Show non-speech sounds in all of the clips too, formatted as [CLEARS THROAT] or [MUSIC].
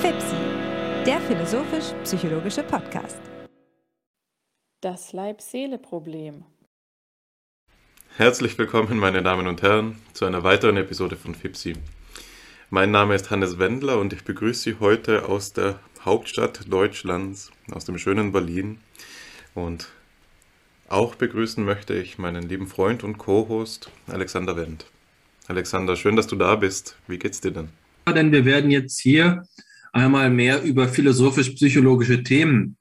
FIPSI, der philosophisch-psychologische Podcast. Das Leib-Seele-Problem. Herzlich willkommen, meine Damen und Herren, zu einer weiteren Episode von FIPSI. Mein Name ist Hannes Wendler und ich begrüße Sie heute aus der Hauptstadt Deutschlands, aus dem schönen Berlin. Und auch begrüßen möchte ich meinen lieben Freund und Co-Host Alexander Wendt. Alexander, schön, dass du da bist. Wie geht's dir denn? Denn wir werden jetzt hier einmal mehr über philosophisch-psychologische Themen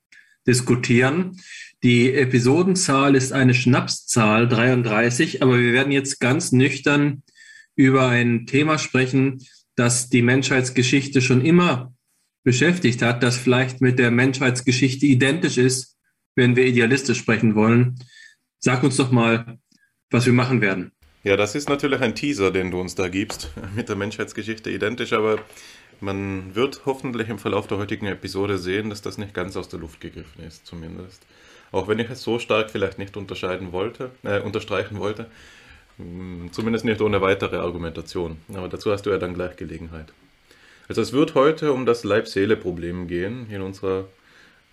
diskutieren. Die Episodenzahl ist eine Schnapszahl 33, aber wir werden jetzt ganz nüchtern über ein Thema sprechen, das die Menschheitsgeschichte schon immer beschäftigt hat, das vielleicht mit der Menschheitsgeschichte identisch ist, wenn wir idealistisch sprechen wollen. Sag uns doch mal, was wir machen werden. Ja, das ist natürlich ein Teaser, den du uns da gibst, [LAUGHS] mit der Menschheitsgeschichte identisch, aber man wird hoffentlich im Verlauf der heutigen Episode sehen, dass das nicht ganz aus der Luft gegriffen ist, zumindest. Auch wenn ich es so stark vielleicht nicht unterscheiden wollte, äh, unterstreichen wollte, hm, zumindest nicht ohne weitere Argumentation. Aber dazu hast du ja dann gleich Gelegenheit. Also es wird heute um das Leib-Seele-Problem gehen in unserer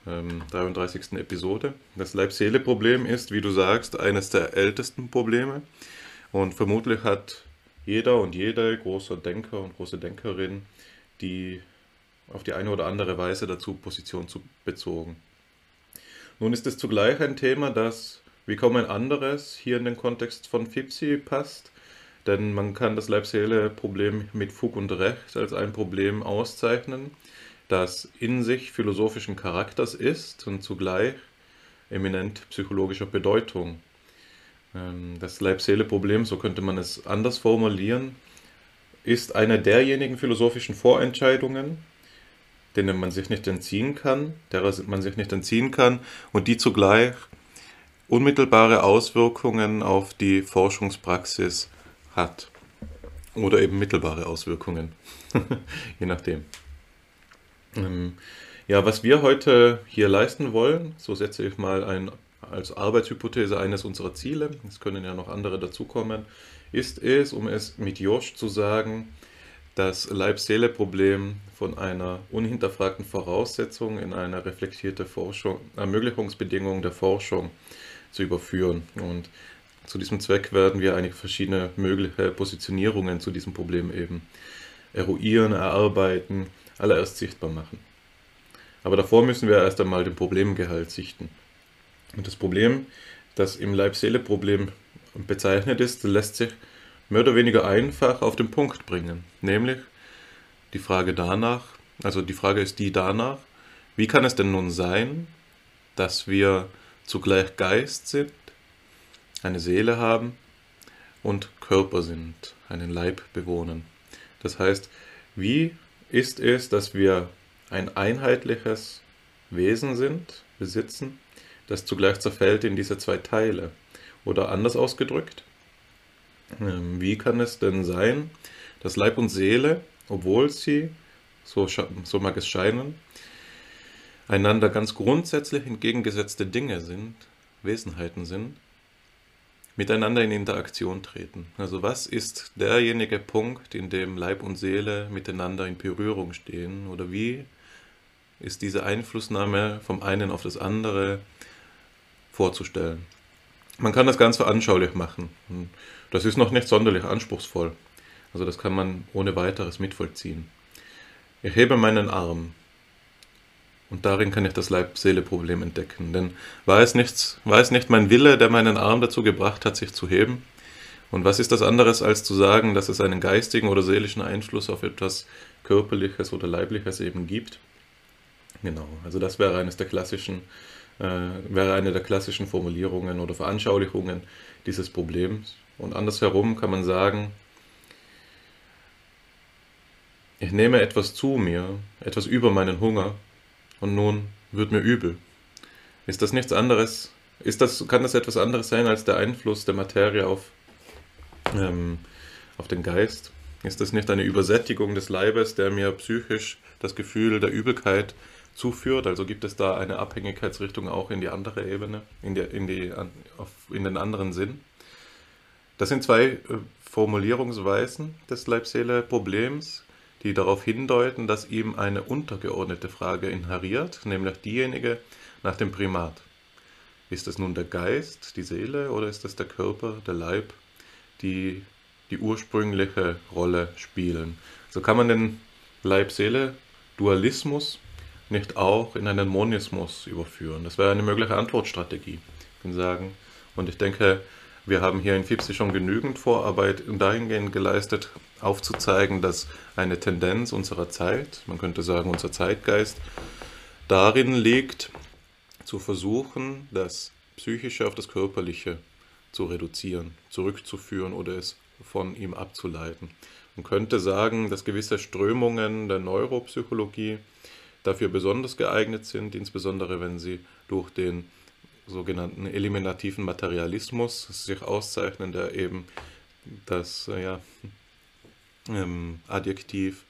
ähm, 33. Episode. Das Leib-Seele-Problem ist, wie du sagst, eines der ältesten Probleme. Und vermutlich hat jeder und jede große Denker und große Denkerin die auf die eine oder andere Weise dazu Position zu bezogen. Nun ist es zugleich ein Thema, das wie kaum ein anderes hier in den Kontext von FIPSI passt, denn man kann das Leib-Seele-Problem mit Fug und Recht als ein Problem auszeichnen, das in sich philosophischen Charakters ist und zugleich eminent psychologischer Bedeutung. Ähm, das Leib-Seele-Problem, so könnte man es anders formulieren, ist eine derjenigen philosophischen Vorentscheidungen, denen man sich nicht entziehen kann, derer man sich nicht entziehen kann und die zugleich unmittelbare Auswirkungen auf die Forschungspraxis hat. Oder eben mittelbare Auswirkungen, [LAUGHS] je nachdem. Ähm, ja, was wir heute hier leisten wollen, so setze ich mal ein, als Arbeitshypothese eines unserer Ziele, es können ja noch andere dazukommen, ist es, um es mit Josch zu sagen, das Leib-Seele-Problem von einer unhinterfragten Voraussetzung in eine reflektierte Forschung, Ermöglichungsbedingung der Forschung zu überführen. Und zu diesem Zweck werden wir einige verschiedene mögliche Positionierungen zu diesem Problem eben eruieren, erarbeiten, allererst sichtbar machen. Aber davor müssen wir erst einmal den Problemgehalt sichten. Und das Problem, das im Leib-Seele-Problem bezeichnet ist, lässt sich mehr oder weniger einfach auf den Punkt bringen. Nämlich die Frage danach, also die Frage ist die danach, wie kann es denn nun sein, dass wir zugleich Geist sind, eine Seele haben und Körper sind, einen Leib bewohnen. Das heißt, wie ist es, dass wir ein einheitliches Wesen sind, besitzen, das zugleich zerfällt in diese zwei Teile? Oder anders ausgedrückt, ähm, wie kann es denn sein, dass Leib und Seele, obwohl sie, so, so mag es scheinen, einander ganz grundsätzlich entgegengesetzte Dinge sind, Wesenheiten sind, miteinander in Interaktion treten. Also was ist derjenige Punkt, in dem Leib und Seele miteinander in Berührung stehen? Oder wie ist diese Einflussnahme vom einen auf das andere vorzustellen? Man kann das ganz veranschaulich machen. Das ist noch nicht sonderlich anspruchsvoll. Also das kann man ohne weiteres mitvollziehen. Ich hebe meinen Arm und darin kann ich das Leib-Seele-Problem entdecken. Denn war es, nicht, war es nicht mein Wille, der meinen Arm dazu gebracht hat, sich zu heben? Und was ist das anderes, als zu sagen, dass es einen geistigen oder seelischen Einfluss auf etwas Körperliches oder Leibliches eben gibt? Genau, also das wäre eines der klassischen äh, wäre eine der klassischen Formulierungen oder Veranschaulichungen dieses Problems. Und andersherum kann man sagen, ich nehme etwas zu mir, etwas über meinen Hunger, und nun wird mir übel. Ist das nichts anderes? Ist das, kann das etwas anderes sein als der Einfluss der Materie auf, ähm, auf den Geist? Ist das nicht eine Übersättigung des Leibes, der mir psychisch das Gefühl der Übelkeit zuführt. Also gibt es da eine Abhängigkeitsrichtung auch in die andere Ebene, in, die, in, die, in den anderen Sinn. Das sind zwei äh, Formulierungsweisen des Leib-Seele-Problems, die darauf hindeuten, dass ihm eine untergeordnete Frage inheriert, nämlich diejenige nach dem Primat. Ist es nun der Geist, die Seele oder ist es der Körper, der Leib, die die ursprüngliche Rolle spielen? So kann man den Leib-Seele-Dualismus nicht auch in einen Monismus überführen. Das wäre eine mögliche Antwortstrategie. Kann sagen, und ich denke, wir haben hier in FIPSI schon genügend Vorarbeit dahingehend geleistet, aufzuzeigen, dass eine Tendenz unserer Zeit, man könnte sagen unser Zeitgeist, darin liegt, zu versuchen, das Psychische auf das Körperliche zu reduzieren, zurückzuführen oder es von ihm abzuleiten. Man könnte sagen, dass gewisse Strömungen der Neuropsychologie dafür besonders geeignet sind, insbesondere wenn sie durch den sogenannten eliminativen Materialismus sich auszeichnen, der eben das äh, ja, ähm, Adjektiv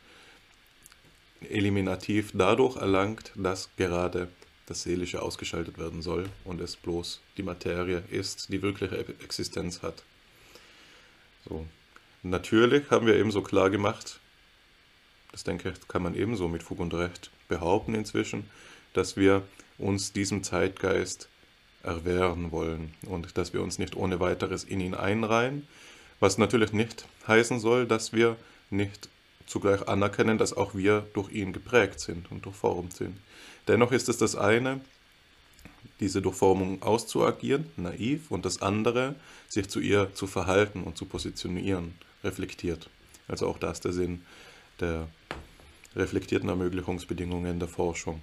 eliminativ dadurch erlangt, dass gerade das Seelische ausgeschaltet werden soll und es bloß die Materie ist, die wirkliche Existenz hat. So. Natürlich haben wir ebenso klar gemacht, das denke ich, kann man ebenso mit Fug und Recht behaupten inzwischen, dass wir uns diesem Zeitgeist erwehren wollen und dass wir uns nicht ohne weiteres in ihn einreihen, was natürlich nicht heißen soll, dass wir nicht zugleich anerkennen, dass auch wir durch ihn geprägt sind und durchformt sind. Dennoch ist es das eine, diese Durchformung auszuagieren, naiv, und das andere, sich zu ihr zu verhalten und zu positionieren, reflektiert. Also auch das der Sinn der reflektierten Ermöglichungsbedingungen der Forschung.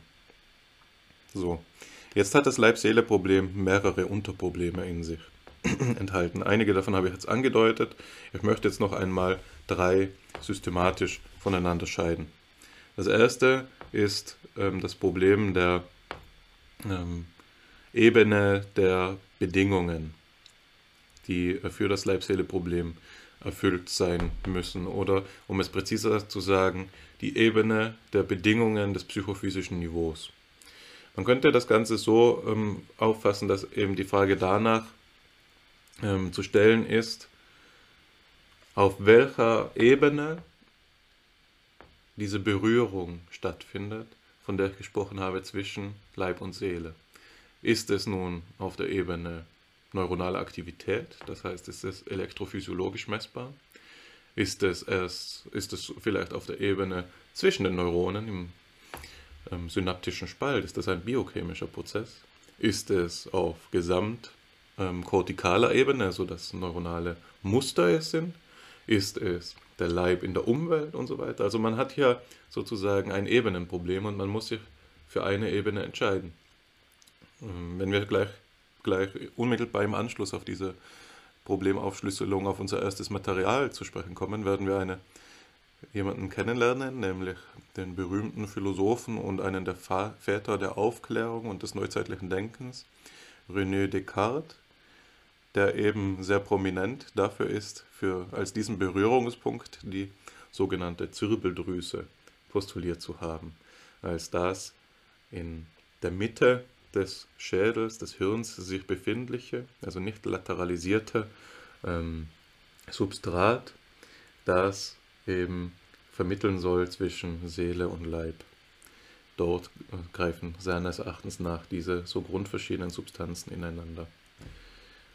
So, Jetzt hat das Leib-Seele-Problem mehrere Unterprobleme in sich [CLEARS THROAT] enthalten. Einige davon habe ich jetzt angedeutet. Ich möchte jetzt noch einmal drei systematisch voneinander scheiden. Das erste ist ähm, das Problem der ähm, Ebene der Bedingungen, die für das Leib-Seele-Problem erfüllt sein müssen. Oder um es präziser zu sagen, die Ebene der Bedingungen des psychophysischen Niveaus. Man könnte das Ganze so ähm, auffassen, dass eben die Frage danach ähm, zu stellen ist, auf welcher Ebene diese Berührung stattfindet, von der ich gesprochen habe, zwischen Leib und Seele. Ist es nun auf der Ebene neuronale Aktivität, das heißt, ist es elektrophysiologisch messbar? Ist es, es, ist es vielleicht auf der Ebene zwischen den Neuronen im ähm, synaptischen Spalt? Ist das ein biochemischer Prozess? Ist es auf gesamtkortikaler ähm, Ebene, so dass neuronale Muster es sind? Ist es der Leib in der Umwelt und so weiter? Also man hat hier sozusagen ein Ebenenproblem und man muss sich für eine Ebene entscheiden. Ähm, wenn wir gleich, gleich unmittelbar im Anschluss auf diese Problemaufschlüsselung auf unser erstes Material zu sprechen kommen, werden wir eine jemanden kennenlernen, nämlich den berühmten Philosophen und einen der Väter der Aufklärung und des neuzeitlichen Denkens, René Descartes, der eben sehr prominent dafür ist, für, als diesen Berührungspunkt die sogenannte Zirbeldrüse postuliert zu haben, als das in der Mitte des Schädels, des Hirns sich befindliche, also nicht lateralisierte ähm, Substrat, das eben vermitteln soll zwischen Seele und Leib. Dort äh, greifen seines Erachtens nach diese so grundverschiedenen Substanzen ineinander.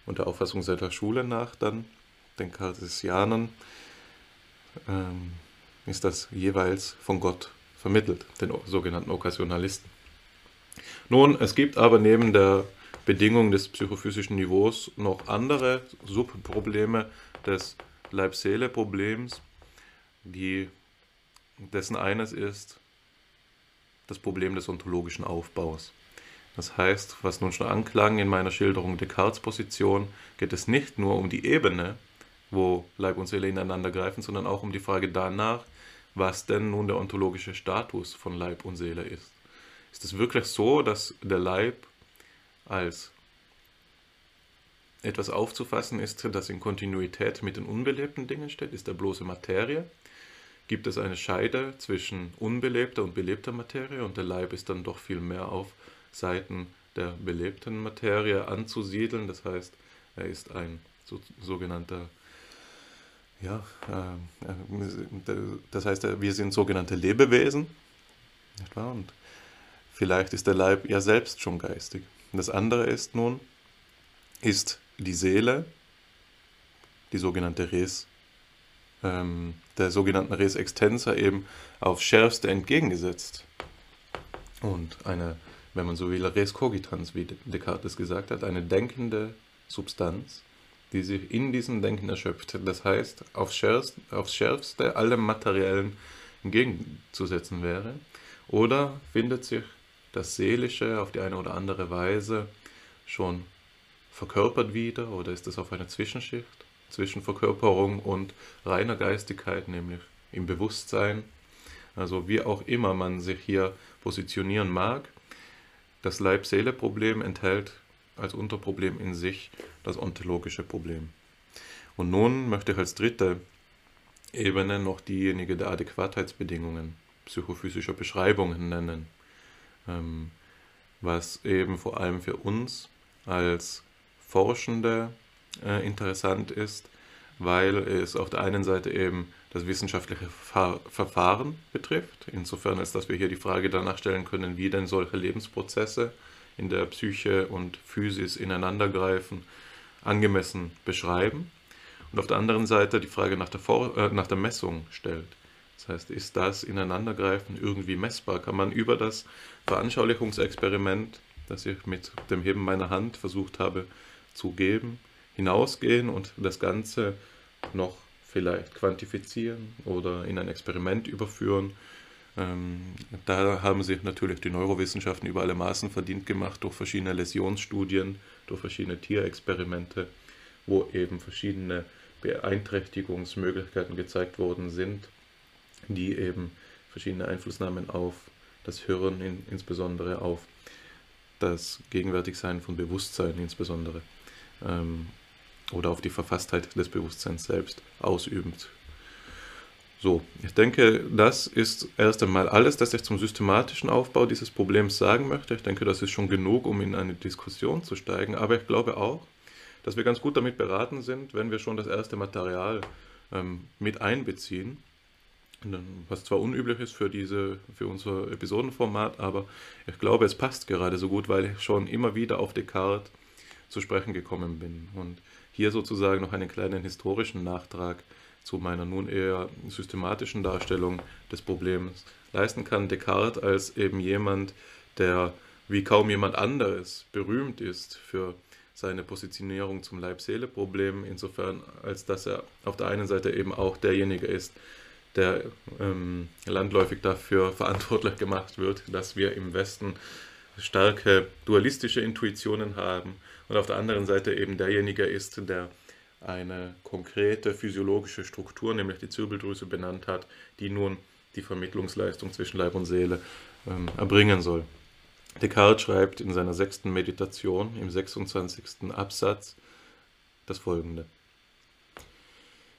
Und der Auffassung seiner Schule nach dann, den Cartesianern, ähm, ist das jeweils von Gott vermittelt, den sogenannten Okkasionalisten. Nun, es gibt aber neben der Bedingung des psychophysischen Niveaus noch andere Subprobleme des Leib-Seele-Problems, dessen eines ist das Problem des ontologischen Aufbaus. Das heißt, was nun schon anklang in meiner Schilderung Descartes Position, geht es nicht nur um die Ebene, wo Leib und Seele ineinander greifen, sondern auch um die Frage danach, was denn nun der ontologische Status von Leib und Seele ist. Ist es wirklich so, dass der Leib als etwas aufzufassen ist, das in Kontinuität mit den unbelebten Dingen steht? Ist er bloße Materie? gibt es eine Scheide zwischen unbelebter und belebter Materie und der Leib ist dann doch viel mehr auf Seiten der belebten Materie anzusiedeln. Das heißt, er ist ein so, sogenannter ja, äh, das heißt, wir sind sogenannte Lebewesen, nicht wahr? Und vielleicht ist der Leib ja selbst schon geistig. das andere ist nun, ist die Seele, die sogenannte Res, ähm, der sogenannten Res extensa eben auf schärfste entgegengesetzt. Und eine, wenn man so will, Res cogitans, wie Descartes gesagt hat, eine denkende Substanz, die sich in diesem Denken erschöpft. Das heißt, aufs Schärfste, aufs Schärfste allem Materiellen entgegenzusetzen wäre. Oder findet sich das Seelische auf die eine oder andere Weise schon verkörpert wieder oder ist es auf einer Zwischenschicht zwischen Verkörperung und reiner Geistigkeit, nämlich im Bewusstsein? Also wie auch immer man sich hier positionieren mag, das Leib-Seele-Problem enthält als Unterproblem in sich das ontologische Problem. Und nun möchte ich als dritte Ebene noch diejenige der Adäquatheitsbedingungen psychophysischer Beschreibungen nennen, ähm, was eben vor allem für uns als Forschende äh, interessant ist, weil es auf der einen Seite eben das wissenschaftliche Verfahren betrifft, insofern als dass wir hier die Frage danach stellen können, wie denn solche Lebensprozesse in der Psyche und Physis ineinandergreifen, angemessen beschreiben. Und auf der anderen Seite die Frage nach der, Vor äh, nach der Messung stellt. Das heißt, ist das Ineinandergreifen irgendwie messbar? Kann man über das Veranschaulichungsexperiment, das ich mit dem Heben meiner Hand versucht habe zu geben, hinausgehen und das Ganze noch vielleicht quantifizieren oder in ein Experiment überführen ähm, da haben sich natürlich die Neurowissenschaften über alle Maßen verdient gemacht durch verschiedene Läsionsstudien, durch verschiedene Tierexperimente, wo eben verschiedene Beeinträchtigungsmöglichkeiten gezeigt worden sind, die eben verschiedene Einflussnahmen auf das Hirn, in, insbesondere auf das Gegenwärtigsein von Bewusstsein insbesondere ähm, oder auf die Verfasstheit des Bewusstseins selbst ausübt so, ich denke, das ist erst einmal alles, das ich zum systematischen Aufbau dieses Problems sagen möchte. Ich denke, das ist schon genug, um in eine Diskussion zu steigen. Aber ich glaube auch, dass wir ganz gut damit beraten sind, wenn wir schon das erste Material ähm, mit einbeziehen. Was zwar unüblich ist für, diese, für unser Episodenformat, aber ich glaube, es passt gerade so gut, weil ich schon immer wieder auf Descartes zu sprechen gekommen bin. Und hier sozusagen noch einen kleinen historischen Nachtrag zu meiner nun eher systematischen Darstellung des Problems leisten kann. Descartes als eben jemand, der wie kaum jemand anderes berühmt ist für seine Positionierung zum Leib-Seele-Problem, insofern als dass er auf der einen Seite eben auch derjenige ist, der ähm, landläufig dafür [LAUGHS] verantwortlich gemacht wird, dass wir im Westen starke dualistische Intuitionen haben und auf der anderen Seite eben derjenige ist, der eine konkrete physiologische Struktur, nämlich die Zirbeldrüse, benannt hat, die nun die Vermittlungsleistung zwischen Leib und Seele ähm, erbringen soll. Descartes schreibt in seiner sechsten Meditation im 26. Absatz das folgende.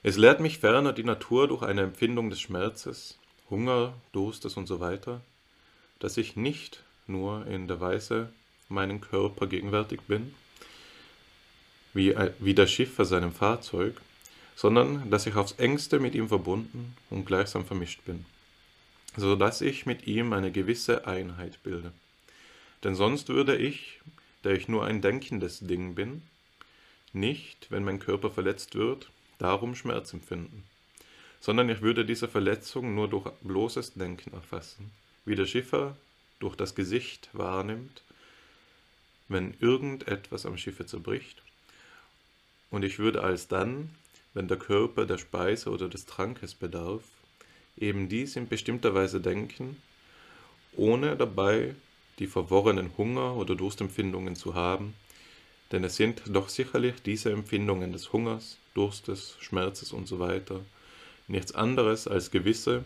Es lehrt mich ferner die Natur durch eine Empfindung des Schmerzes, Hunger, Durstes und so weiter, dass ich nicht nur in der Weise meinen Körper gegenwärtig bin, wie, wie der Schiffer seinem Fahrzeug, sondern dass ich aufs engste mit ihm verbunden und gleichsam vermischt bin, so dass ich mit ihm eine gewisse Einheit bilde. Denn sonst würde ich, der ich nur ein denkendes Ding bin, nicht, wenn mein Körper verletzt wird, darum Schmerz empfinden, sondern ich würde diese Verletzung nur durch bloßes Denken erfassen, wie der Schiffer durch das Gesicht wahrnimmt, wenn irgendetwas am Schiffe zerbricht. Und ich würde alsdann, wenn der Körper der Speise oder des Trankes bedarf, eben dies in bestimmter Weise denken, ohne dabei die verworrenen Hunger- oder Durstempfindungen zu haben, denn es sind doch sicherlich diese Empfindungen des Hungers, Durstes, Schmerzes usw. So nichts anderes als gewisse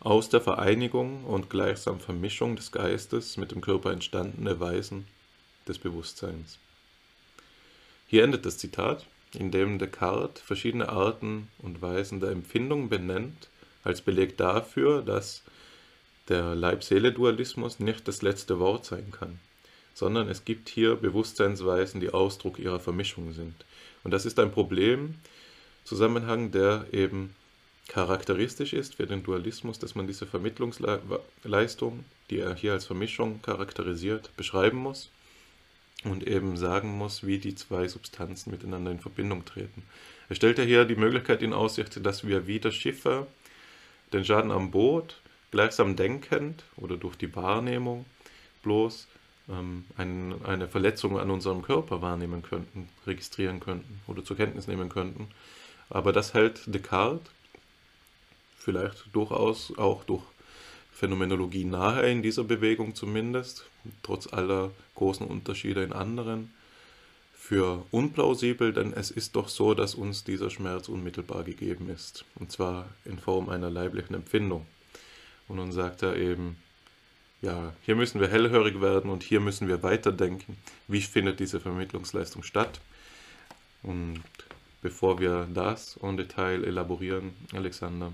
aus der Vereinigung und gleichsam Vermischung des Geistes mit dem Körper entstandene Weisen des Bewusstseins. Hier endet das Zitat, in dem Descartes verschiedene Arten und Weisen der Empfindung benennt, als Beleg dafür, dass der Leib-Seele-Dualismus nicht das letzte Wort sein kann, sondern es gibt hier Bewusstseinsweisen, die Ausdruck ihrer Vermischung sind. Und das ist ein Problem, Zusammenhang, der eben charakteristisch ist für den Dualismus, dass man diese Vermittlungsleistung, die er hier als Vermischung charakterisiert, beschreiben muss und eben sagen muss, wie die zwei Substanzen miteinander in Verbindung treten. Er stellt ja hier die Möglichkeit in Aussicht, dass wir wie der Schiffer den Schaden am Boot gleichsam denkend oder durch die Wahrnehmung bloß ähm, ein, eine Verletzung an unserem Körper wahrnehmen könnten, registrieren könnten oder zur Kenntnis nehmen könnten. Aber das hält Descartes vielleicht durchaus auch durch Phänomenologie nahe in dieser Bewegung zumindest, trotz aller großen Unterschiede in anderen, für unplausibel, denn es ist doch so, dass uns dieser Schmerz unmittelbar gegeben ist, und zwar in Form einer leiblichen Empfindung. Und nun sagt er eben, ja, hier müssen wir hellhörig werden und hier müssen wir weiterdenken, wie findet diese Vermittlungsleistung statt. Und bevor wir das en Detail elaborieren, Alexander,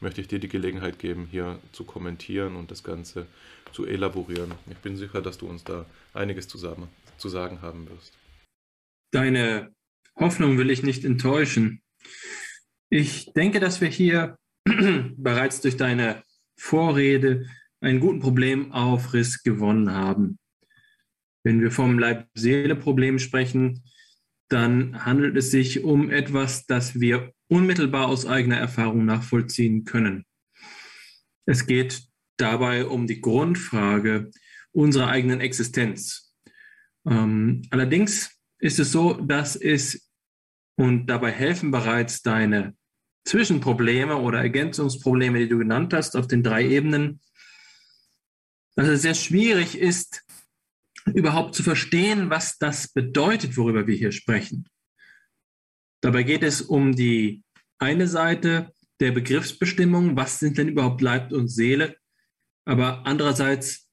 möchte ich dir die Gelegenheit geben, hier zu kommentieren und das Ganze zu elaborieren. Ich bin sicher, dass du uns da einiges zusammen, zu sagen haben wirst. Deine Hoffnung will ich nicht enttäuschen. Ich denke, dass wir hier [CLEARS THROAT] bereits durch deine Vorrede einen guten Problemaufriss gewonnen haben. Wenn wir vom Leib-Seele-Problem sprechen, dann handelt es sich um etwas, das wir unmittelbar aus eigener Erfahrung nachvollziehen können. Es geht dabei um die Grundfrage unserer eigenen Existenz. Ähm, allerdings ist es so, dass es, und dabei helfen bereits deine Zwischenprobleme oder Ergänzungsprobleme, die du genannt hast, auf den drei Ebenen, dass es sehr schwierig ist, überhaupt zu verstehen, was das bedeutet, worüber wir hier sprechen. Dabei geht es um die eine Seite der Begriffsbestimmung, was sind denn überhaupt Leib und Seele, aber andererseits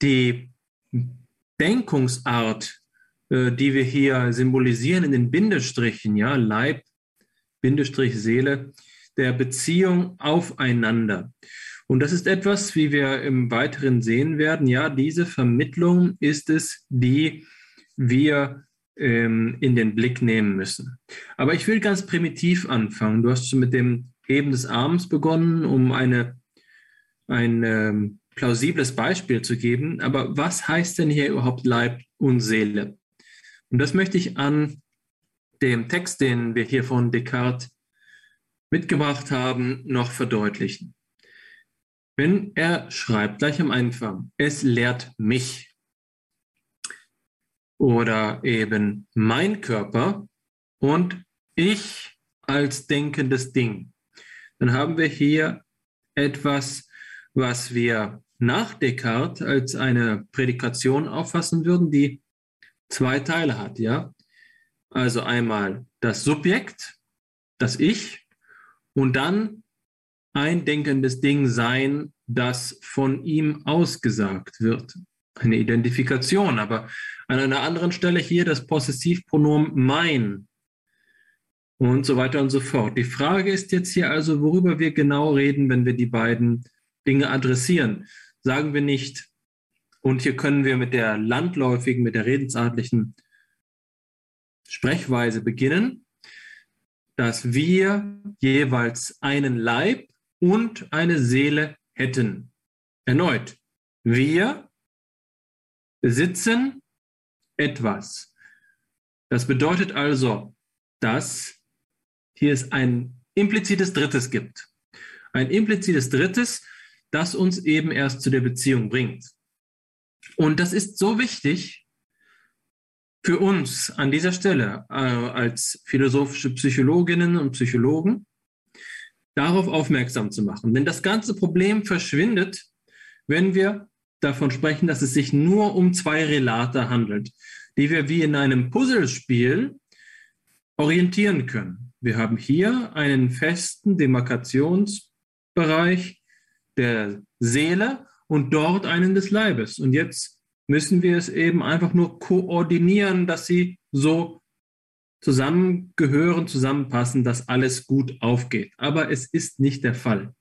die Denkungsart, äh, die wir hier symbolisieren in den Bindestrichen, ja, Leib, Bindestrich Seele, der Beziehung aufeinander. Und das ist etwas, wie wir im Weiteren sehen werden, ja, diese Vermittlung ist es, die wir ähm, in den Blick nehmen müssen. Aber ich will ganz primitiv anfangen. Du hast schon mit dem Heben des Arms begonnen, um eine, ein ähm, plausibles Beispiel zu geben. Aber was heißt denn hier überhaupt Leib und Seele? Und das möchte ich an dem Text, den wir hier von Descartes mitgebracht haben, noch verdeutlichen. Wenn er schreibt, gleich am Anfang, es lehrt mich, oder eben mein Körper und ich als denkendes Ding. Dann haben wir hier etwas, was wir nach Descartes als eine Prädikation auffassen würden, die zwei Teile hat, ja? Also einmal das Subjekt, das Ich und dann ein denkendes Ding sein, das von ihm ausgesagt wird eine Identifikation, aber an einer anderen Stelle hier das Possessivpronomen mein und so weiter und so fort. Die Frage ist jetzt hier also, worüber wir genau reden, wenn wir die beiden Dinge adressieren. Sagen wir nicht, und hier können wir mit der landläufigen, mit der redensartlichen Sprechweise beginnen, dass wir jeweils einen Leib und eine Seele hätten. Erneut, wir besitzen etwas. Das bedeutet also, dass hier es ein implizites Drittes gibt. Ein implizites Drittes, das uns eben erst zu der Beziehung bringt. Und das ist so wichtig für uns an dieser Stelle äh, als philosophische Psychologinnen und Psychologen, darauf aufmerksam zu machen. Denn das ganze Problem verschwindet, wenn wir davon sprechen, dass es sich nur um zwei Relate handelt, die wir wie in einem Puzzlespiel orientieren können. Wir haben hier einen festen Demarkationsbereich der Seele und dort einen des Leibes. Und jetzt müssen wir es eben einfach nur koordinieren, dass sie so zusammengehören, zusammenpassen, dass alles gut aufgeht. Aber es ist nicht der Fall.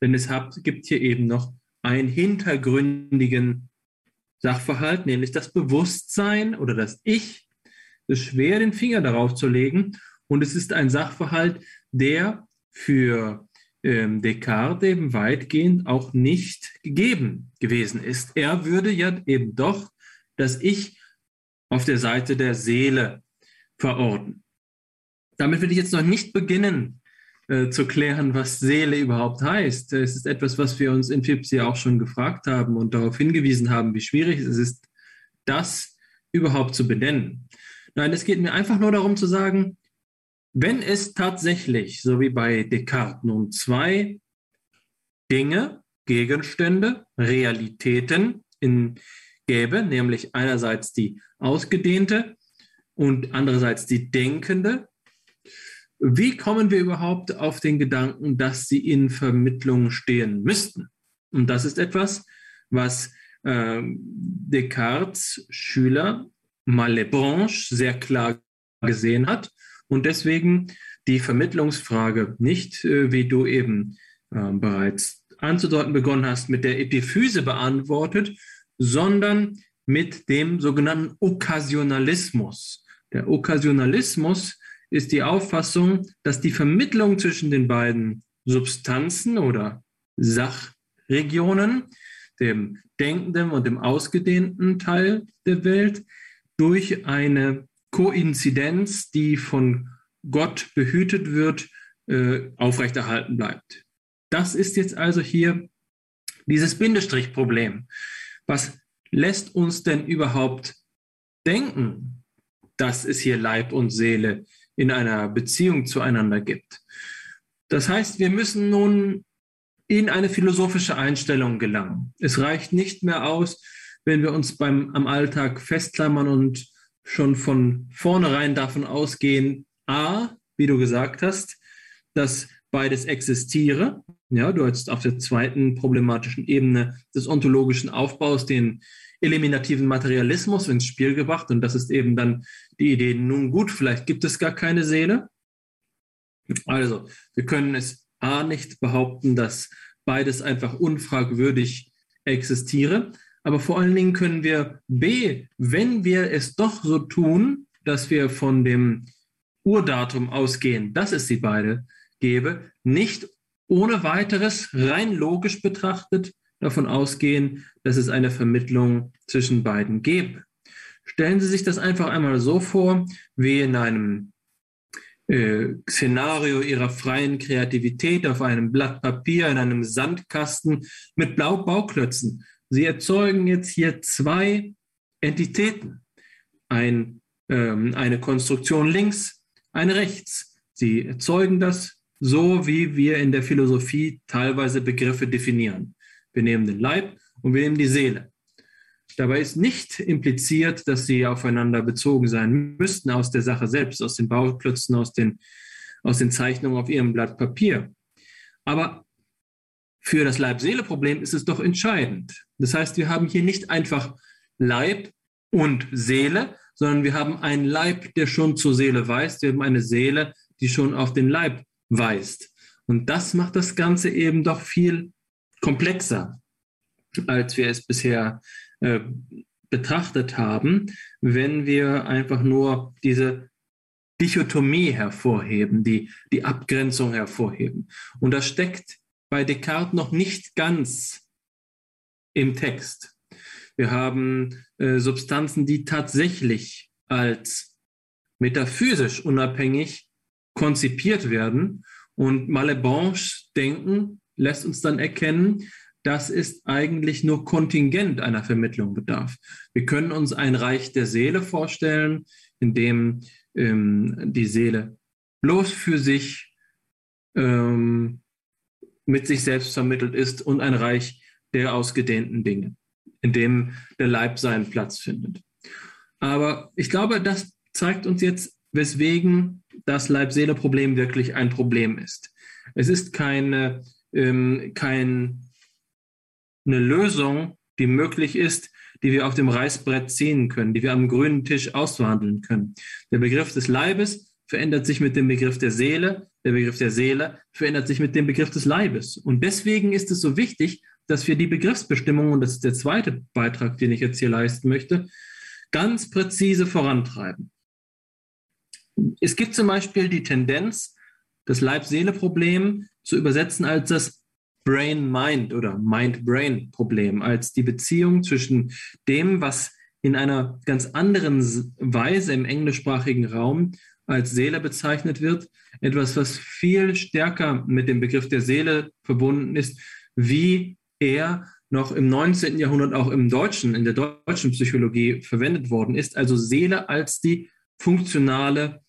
Denn es gibt hier eben noch einen hintergründigen Sachverhalt, nämlich das Bewusstsein oder das Ich. Es ist schwer, den Finger darauf zu legen. Und es ist ein Sachverhalt, der für ähm, Descartes eben weitgehend auch nicht gegeben gewesen ist. Er würde ja eben doch das Ich auf der Seite der Seele verorten. Damit will ich jetzt noch nicht beginnen äh, zu klären, was Seele überhaupt heißt. Es ist etwas, was wir uns in FIPS ja auch schon gefragt haben und darauf hingewiesen haben, wie schwierig es ist, das überhaupt zu benennen. Nein, es geht mir einfach nur darum zu sagen, wenn es tatsächlich, so wie bei Descartes, nun zwei Dinge, Gegenstände, Realitäten in, gäbe, nämlich einerseits die ausgedehnte und andererseits die denkende, wie kommen wir überhaupt auf den Gedanken, dass sie in Vermittlung stehen müssten? Und das ist etwas, was äh, Descartes Schüler Malebranche sehr klar gesehen hat und deswegen die Vermittlungsfrage nicht, äh, wie du eben äh, bereits anzudeuten begonnen hast, mit der Epiphyse beantwortet, sondern mit dem sogenannten Okkasionalismus. Der Okkasionalismus ist die Auffassung, dass die Vermittlung zwischen den beiden Substanzen oder Sachregionen, dem denkenden und dem ausgedehnten Teil der Welt, durch eine Koinzidenz, die von Gott behütet wird, äh, aufrechterhalten bleibt. Das ist jetzt also hier dieses Bindestrichproblem. Was lässt uns denn überhaupt denken, dass es hier Leib und Seele in einer Beziehung zueinander gibt? Das heißt, wir müssen nun in eine philosophische Einstellung gelangen. Es reicht nicht mehr aus, wenn wir uns beim, am Alltag festklammern und schon von vornherein davon ausgehen, a, wie du gesagt hast, dass beides existiere. Ja, du hast auf der zweiten problematischen Ebene des ontologischen Aufbaus den eliminativen Materialismus ins Spiel gebracht. Und das ist eben dann die Idee, nun gut, vielleicht gibt es gar keine Seele. Also, wir können es A nicht behaupten, dass beides einfach unfragwürdig existiere. Aber vor allen Dingen können wir B, wenn wir es doch so tun, dass wir von dem Urdatum ausgehen, dass es sie beide gäbe, nicht ohne weiteres rein logisch betrachtet davon ausgehen, dass es eine Vermittlung zwischen beiden gäbe. Stellen Sie sich das einfach einmal so vor, wie in einem äh, Szenario Ihrer freien Kreativität auf einem Blatt Papier, in einem Sandkasten mit Blau-Bauklötzen. Sie erzeugen jetzt hier zwei Entitäten. Ein, ähm, eine Konstruktion links, eine rechts. Sie erzeugen das so, wie wir in der Philosophie teilweise Begriffe definieren. Wir nehmen den Leib und wir nehmen die Seele. Dabei ist nicht impliziert, dass sie aufeinander bezogen sein müssten aus der Sache selbst, aus den Bauklötzen, aus den, aus den Zeichnungen auf ihrem Blatt Papier. Aber für das Leib-Seele-Problem ist es doch entscheidend. Das heißt, wir haben hier nicht einfach Leib und Seele, sondern wir haben einen Leib, der schon zur Seele weist. Wir haben eine Seele, die schon auf den Leib weist. Und das macht das Ganze eben doch viel komplexer, als wir es bisher äh, betrachtet haben, wenn wir einfach nur diese Dichotomie hervorheben, die, die Abgrenzung hervorheben. Und das steckt bei Descartes noch nicht ganz im Text. Wir haben äh, Substanzen, die tatsächlich als metaphysisch unabhängig konzipiert werden. Und Malebranche Denken lässt uns dann erkennen, dass es eigentlich nur kontingent einer Vermittlung bedarf. Wir können uns ein Reich der Seele vorstellen, in dem ähm, die Seele bloß für sich ähm, mit sich selbst vermittelt ist und ein Reich der ausgedehnten Dinge, in dem der Leib seinen Platz findet. Aber ich glaube, das zeigt uns jetzt, weswegen das Leib-Seele-Problem wirklich ein Problem ist. Es ist keine, ähm, kein, eine Lösung, die möglich ist, die wir auf dem Reißbrett ziehen können, die wir am grünen Tisch ausverhandeln können. Der Begriff des Leibes verändert sich mit dem Begriff der Seele, der Begriff der Seele verändert sich mit dem Begriff des Leibes. Und deswegen ist es so wichtig, dass wir die Begriffsbestimmung, und das ist der zweite Beitrag, den ich jetzt hier leisten möchte, ganz präzise vorantreiben. Es gibt zum Beispiel die Tendenz, das Leib-Seele-Problem zu übersetzen als das Brain-Mind oder Mind-Brain-Problem, als die Beziehung zwischen dem, was in einer ganz anderen Weise im englischsprachigen Raum als Seele bezeichnet wird, etwas, was viel stärker mit dem Begriff der Seele verbunden ist, wie er noch im 19. Jahrhundert auch im Deutschen, in der deutschen Psychologie verwendet worden ist. Also Seele als die funktionale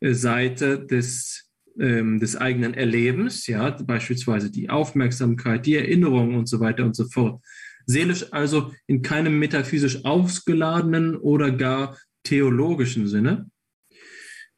äh, Seite des, ähm, des eigenen Erlebens, ja, beispielsweise die Aufmerksamkeit, die Erinnerung und so weiter und so fort. Seelisch also in keinem metaphysisch ausgeladenen oder gar theologischen Sinne.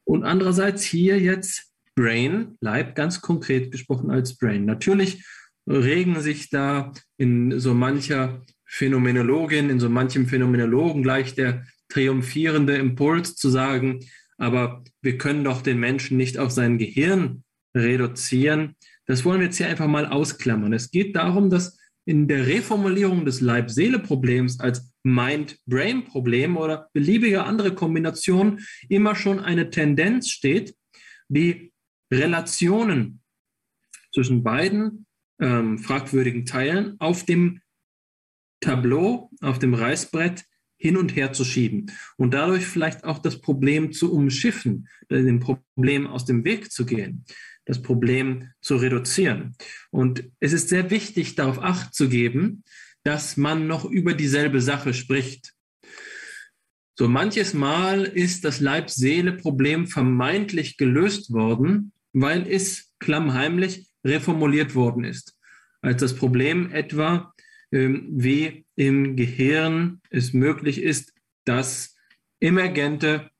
Und andererseits hier jetzt Brain, Leib, ganz konkret gesprochen als Brain. Natürlich regen sich da in so mancher Phänomenologin, in so manchem Phänomenologen gleich der triumphierende Impuls zu sagen, aber wir können doch den Menschen nicht auf sein Gehirn reduzieren. Das wollen wir jetzt hier einfach mal ausklammern. Es geht darum, dass in der Reformulierung des Leib-Seele-Problems als Mind-Brain-Problem oder beliebige andere Kombination immer schon eine Tendenz steht, die Relationen zwischen beiden ähm, fragwürdigen Teilen auf dem Tableau, auf dem Reißbrett hin und her zu schieben und dadurch vielleicht auch das Problem zu umschiffen, dem Problem aus dem Weg zu gehen das Problem zu reduzieren. Und es ist sehr wichtig, darauf acht zu geben, dass man noch über dieselbe Sache spricht. So manches Mal ist das Leib-Seele-Problem vermeintlich gelöst worden, weil es klammheimlich reformuliert worden ist. Als das Problem etwa, wie im Gehirn es möglich ist, dass emergente,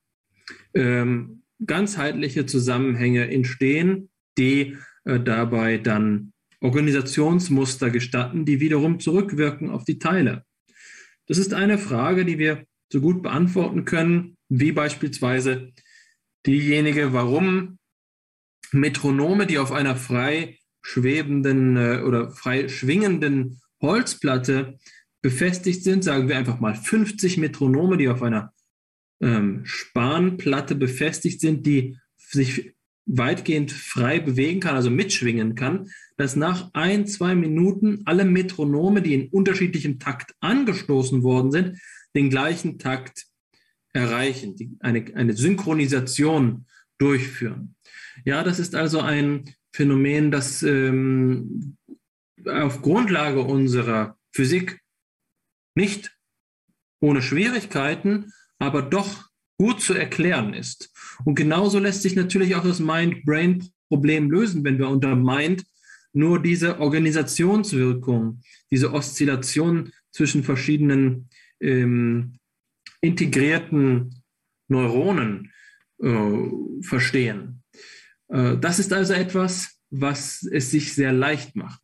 ähm, ganzheitliche Zusammenhänge entstehen, die äh, dabei dann Organisationsmuster gestatten, die wiederum zurückwirken auf die Teile. Das ist eine Frage, die wir so gut beantworten können, wie beispielsweise diejenige, warum Metronome, die auf einer frei schwebenden äh, oder frei schwingenden Holzplatte befestigt sind, sagen wir einfach mal 50 Metronome, die auf einer ähm, Spanplatte befestigt sind, die sich weitgehend frei bewegen kann, also mitschwingen kann, dass nach ein, zwei Minuten alle Metronome, die in unterschiedlichem Takt angestoßen worden sind, den gleichen Takt erreichen, die eine, eine Synchronisation durchführen. Ja, das ist also ein Phänomen, das ähm, auf Grundlage unserer Physik nicht ohne Schwierigkeiten, aber doch gut zu erklären ist. Und genauso lässt sich natürlich auch das Mind-Brain-Problem lösen, wenn wir unter Mind nur diese Organisationswirkung, diese Oszillation zwischen verschiedenen ähm, integrierten Neuronen äh, verstehen. Äh, das ist also etwas, was es sich sehr leicht macht.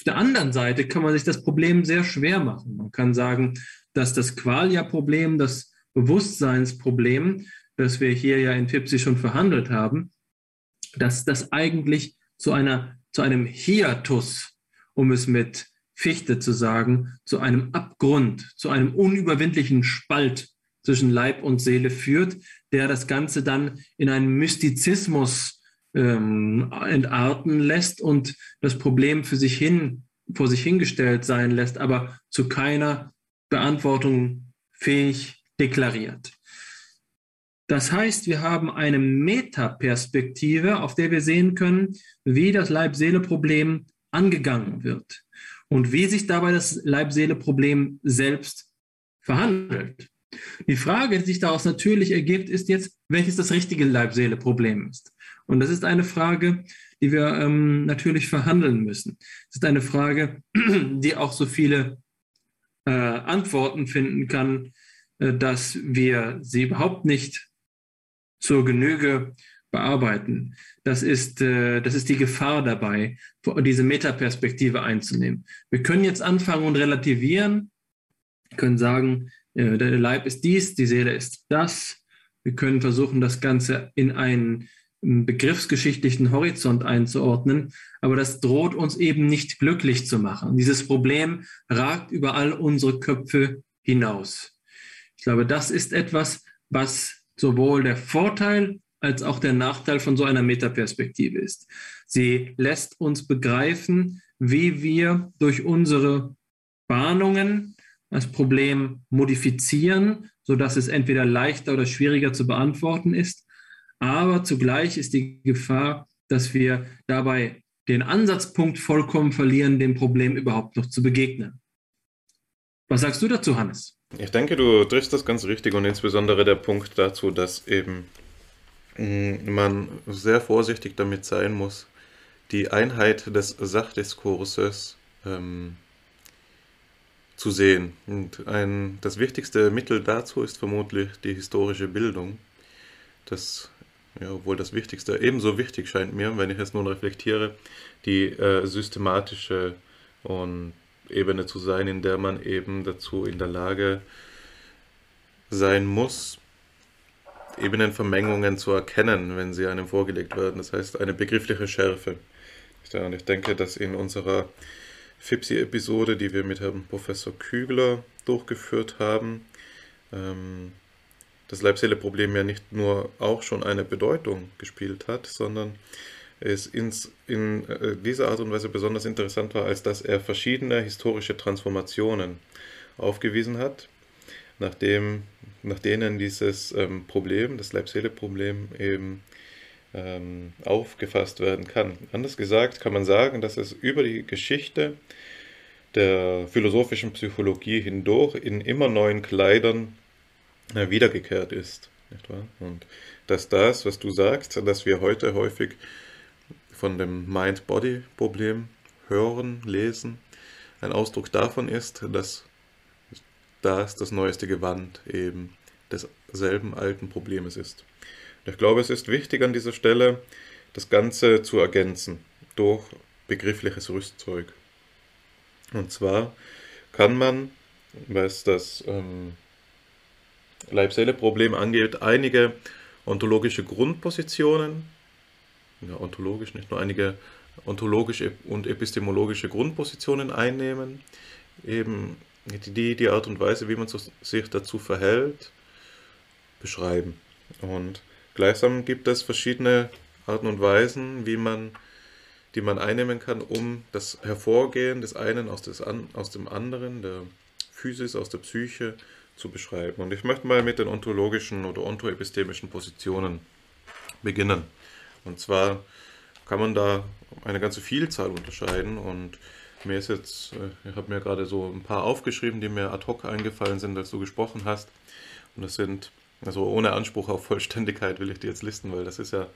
Auf der anderen Seite kann man sich das Problem sehr schwer machen. Man kann sagen, dass das Qualia-Problem, das Bewusstseinsproblem, das wir hier ja in FIPSI schon verhandelt haben, dass das eigentlich zu einer, zu einem Hiatus, um es mit Fichte zu sagen, zu einem Abgrund, zu einem unüberwindlichen Spalt zwischen Leib und Seele führt, der das Ganze dann in einen Mystizismus ähm, entarten lässt und das Problem für sich hin, vor sich hingestellt sein lässt, aber zu keiner Beantwortung fähig deklariert. Das heißt, wir haben eine Metaperspektive, auf der wir sehen können, wie das Leib-Seele-Problem angegangen wird und wie sich dabei das Leib-Seele-Problem selbst verhandelt. Die Frage, die sich daraus natürlich ergibt, ist jetzt, welches das richtige Leib-Seele-Problem ist. Und das ist eine Frage, die wir ähm, natürlich verhandeln müssen. Es ist eine Frage, [CLEARS THROAT] die auch so viele äh, Antworten finden kann, äh, dass wir sie überhaupt nicht zur Genüge bearbeiten. Das ist, äh, das ist die Gefahr dabei, diese Metaperspektive einzunehmen. Wir können jetzt anfangen und relativieren, wir können sagen, äh, der Leib ist dies, die Seele ist das. Wir können versuchen, das Ganze in einen begriffsgeschichtlichen Horizont einzuordnen, aber das droht uns eben nicht glücklich zu machen. Dieses Problem ragt über all unsere Köpfe hinaus. Ich glaube, das ist etwas, was sowohl der Vorteil als auch der Nachteil von so einer Metaperspektive ist. Sie lässt uns begreifen, wie wir durch unsere Warnungen das Problem modifizieren, sodass es entweder leichter oder schwieriger zu beantworten ist. Aber zugleich ist die Gefahr, dass wir dabei den Ansatzpunkt vollkommen verlieren, dem Problem überhaupt noch zu begegnen. Was sagst du dazu, Hannes? Ich denke, du triffst das ganz richtig und insbesondere der Punkt dazu, dass eben mm, man sehr vorsichtig damit sein muss, die Einheit des Sachdiskurses ähm, zu sehen. Und ein, das wichtigste Mittel dazu ist vermutlich die historische Bildung. Das, ja, obwohl das Wichtigste ebenso wichtig scheint mir, wenn ich es nun reflektiere, die äh, systematische und Ebene zu sein, in der man eben dazu in der Lage sein muss, Ebenenvermengungen zu erkennen, wenn sie einem vorgelegt werden. Das heißt, eine begriffliche Schärfe. Und ich denke, dass in unserer FIPSI-Episode, die wir mit Herrn Professor Kügler durchgeführt haben, ähm, das Leib-Seele-Problem ja nicht nur auch schon eine Bedeutung gespielt hat, sondern es ins, in äh, dieser Art und Weise besonders interessant war, als dass er verschiedene historische Transformationen aufgewiesen hat, nachdem, nach denen dieses ähm, Problem, das Leib-Seele-Problem eben ähm, aufgefasst werden kann. Anders gesagt kann man sagen, dass es über die Geschichte der philosophischen Psychologie hindurch in immer neuen Kleidern wiedergekehrt ist. Und dass das, was du sagst, dass wir heute häufig von dem Mind-Body-Problem hören, lesen, ein Ausdruck davon ist, dass das das neueste Gewand eben desselben alten Problems ist. Ich glaube, es ist wichtig an dieser Stelle, das Ganze zu ergänzen durch begriffliches Rüstzeug. Und zwar kann man, was das ähm, Leib-Seele-Problem angeht, einige ontologische Grundpositionen, ja, ontologisch, nicht nur einige ontologische und epistemologische Grundpositionen einnehmen, eben die die Art und Weise, wie man sich dazu verhält, beschreiben. Und Gleichsam gibt es verschiedene Arten und Weisen, wie man, die man einnehmen kann, um das Hervorgehen des einen aus, des aus dem anderen, der Physis, aus der Psyche, zu beschreiben. Und ich möchte mal mit den ontologischen oder ontoepistemischen Positionen beginnen. Und zwar kann man da eine ganze Vielzahl unterscheiden und mir ist jetzt, äh, ich habe mir gerade so ein paar aufgeschrieben, die mir ad hoc eingefallen sind, als du gesprochen hast. Und das sind also ohne Anspruch auf Vollständigkeit will ich die jetzt listen, weil das ist ja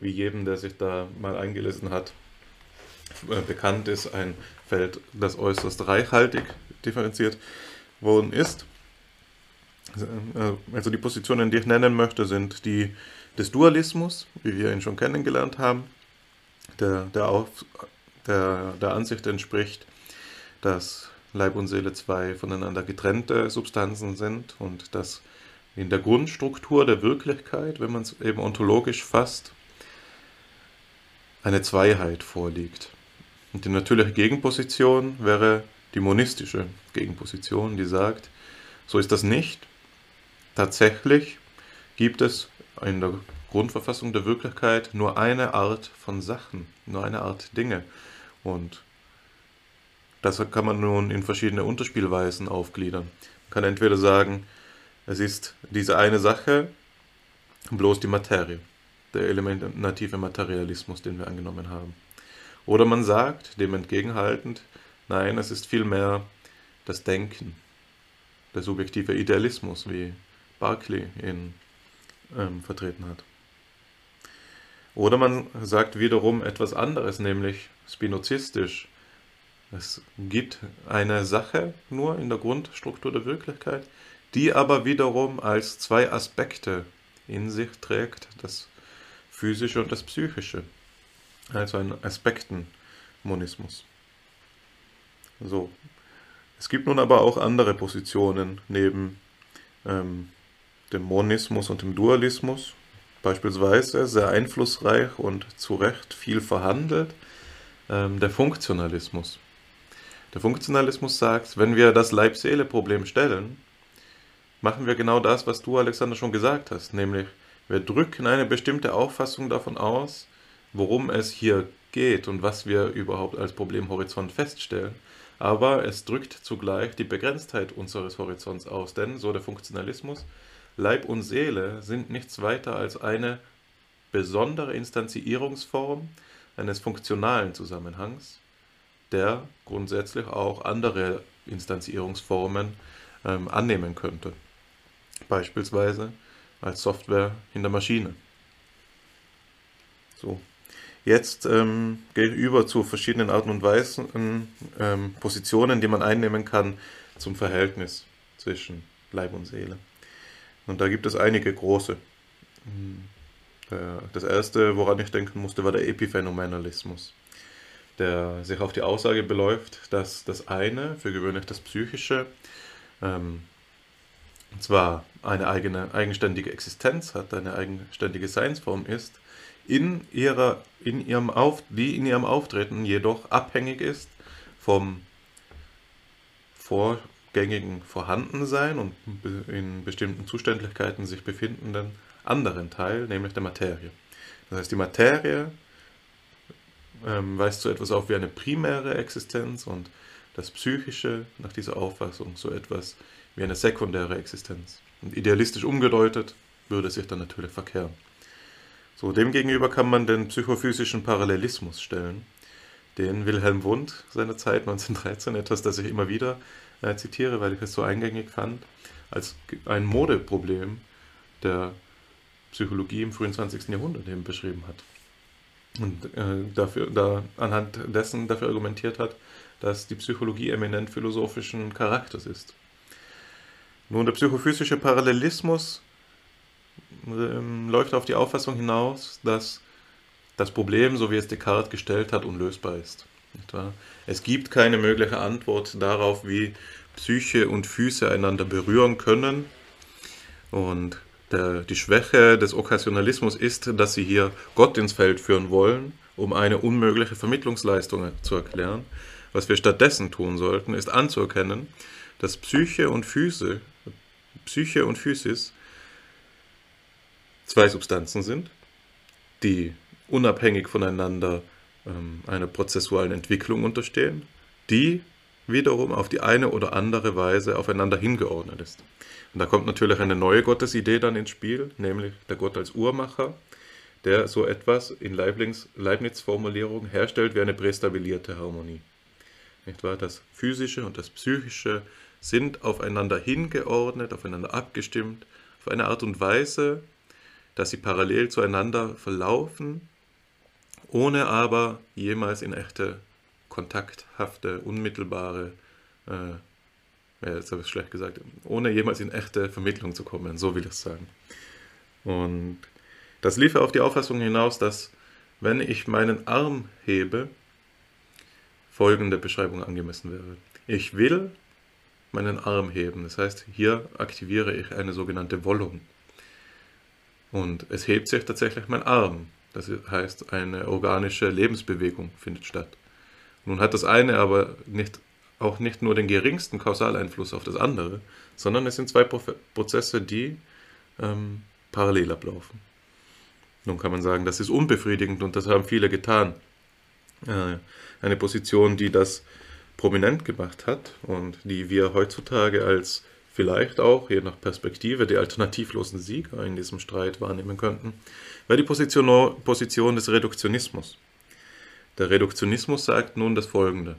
wie jedem, der sich da mal eingelesen hat, äh, bekannt ist, ein Feld, das äußerst reichhaltig differenziert worden ist. Äh, also die Positionen, die ich nennen möchte, sind die des Dualismus, wie wir ihn schon kennengelernt haben, der, der, auf, der, der Ansicht entspricht, dass Leib und Seele zwei voneinander getrennte Substanzen sind und dass in der Grundstruktur der Wirklichkeit, wenn man es eben ontologisch fasst, eine Zweiheit vorliegt. Und die natürliche Gegenposition wäre die monistische Gegenposition, die sagt, so ist das nicht. Tatsächlich gibt es in der Grundverfassung der Wirklichkeit nur eine Art von Sachen, nur eine Art Dinge. Und das kann man nun in verschiedene Unterspielweisen aufgliedern. Man kann entweder sagen, es ist diese eine Sache, bloß die Materie, der elementative Materialismus, den wir angenommen haben. Oder man sagt, dem entgegenhaltend, nein, es ist vielmehr das Denken, der subjektive Idealismus, wie Berkeley ihn ähm, vertreten hat. Oder man sagt wiederum etwas anderes, nämlich spinozistisch. Es gibt eine Sache nur in der Grundstruktur der Wirklichkeit, die aber wiederum als zwei Aspekte in sich trägt, das physische und das psychische. Also ein Aspektenmonismus. So. Es gibt nun aber auch andere Positionen neben ähm, dem Monismus und dem Dualismus, beispielsweise sehr einflussreich und zu Recht viel verhandelt, ähm, der Funktionalismus. Der Funktionalismus sagt, wenn wir das Leib-Seele-Problem stellen, machen wir genau das, was du, Alexander, schon gesagt hast, nämlich Wir drücken eine bestimmte Auffassung davon aus, worum es hier geht und was wir überhaupt als Problemhorizont feststellen. Aber es drückt zugleich die Begrenztheit unseres Horizonts aus, denn, so der Funktionalismus, Leib und Seele sind nichts weiter als eine besondere Instanzierungsform eines funktionalen Zusammenhangs, der grundsätzlich auch andere Instanzierungsformen ähm, annehmen könnte. Beispielsweise als Software in der Maschine. So. Jetzt ähm, gehe ich über zu verschiedenen Arten und Weisen, ähm, Positionen, die man einnehmen kann zum Verhältnis zwischen Leib und Seele. Und da gibt es einige große. Hm. Das erste, woran ich denken musste, war der Epiphänomenalismus, der sich auf die Aussage beläuft, dass das eine, für gewöhnlich das Psychische, ähm, zwar eine eigene eigenständige Existenz hat, eine eigenständige Seinsform ist, in ihrer, in ihrem Auf, die in ihrem Auftreten jedoch abhängig ist vom vorgängigen Vorhandensein und in bestimmten Zuständigkeiten sich befindenden anderen Teil, nämlich der Materie. Das heißt, die Materie ähm, weist so etwas auf wie eine primäre Existenz und das Psychische nach dieser Auffassung so etwas wie eine sekundäre Existenz. Und idealistisch umgedeutet würde sich dann natürlich verkehren. So, demgegenüber kann man den psychophysischen Parallelismus stellen, den Wilhelm Wundt seinerzeit 1913, [LAUGHS] etwas, das ich immer wieder äh, zitiere, weil ich es so eingängig fand, als ein Modeproblem der Psychologie im frühen 20. Jahrhundert eben beschrieben hat. Und äh, dafür, da anhand dessen dafür argumentiert hat, dass die Psychologie eminent philosophischen Charakters ist. Nun, der psychophysische Parallelismus ähm, läuft auf die Auffassung hinaus, dass das Problem, so wie es Descartes gestellt hat, unlösbar ist. Es gibt keine mögliche Antwort darauf, wie Psyche und Füße einander berühren können. Und der, die Schwäche des Okkasionalismus ist, dass sie hier Gott ins Feld führen wollen, um eine unmögliche Vermittlungsleistung zu erklären. Was wir stattdessen tun sollten, ist anzuerkennen, dass Psyche und Füße, Psyche und Physis zwei Substanzen sind, die unabhängig voneinander ähm, einer prozessualen Entwicklung unterstehen, die wiederum auf die eine oder andere Weise aufeinander hingeordnet ist. Und da kommt natürlich eine neue Gottesidee dann ins Spiel, nämlich der Gott als Uhrmacher, der so etwas in Leibniz-Formulierung herstellt wie eine prästabilierte Harmonie. Nicht wahr? Das Physische und das Psychische sind aufeinander hingeordnet, aufeinander abgestimmt, auf eine Art und Weise, dass sie parallel zueinander verlaufen, ohne aber jemals in echte, kontakthafte, unmittelbare, äh, jetzt habe ich es schlecht gesagt, ohne jemals in echte Vermittlung zu kommen, so will ich es sagen. Und das lief auf die Auffassung hinaus, dass wenn ich meinen Arm hebe, folgende Beschreibung angemessen wäre. Ich will meinen Arm heben. Das heißt, hier aktiviere ich eine sogenannte Wollung. Und es hebt sich tatsächlich mein Arm. Das heißt, eine organische Lebensbewegung findet statt. Nun hat das eine aber nicht, auch nicht nur den geringsten Kausaleinfluss auf das andere, sondern es sind zwei Prozesse, die ähm, parallel ablaufen. Nun kann man sagen, das ist unbefriedigend und das haben viele getan. Äh, eine Position, die das prominent gemacht hat und die wir heutzutage als vielleicht auch, je nach Perspektive, die alternativlosen Sieger in diesem Streit wahrnehmen könnten, wäre die Position, Position des Reduktionismus. Der Reduktionismus sagt nun das Folgende.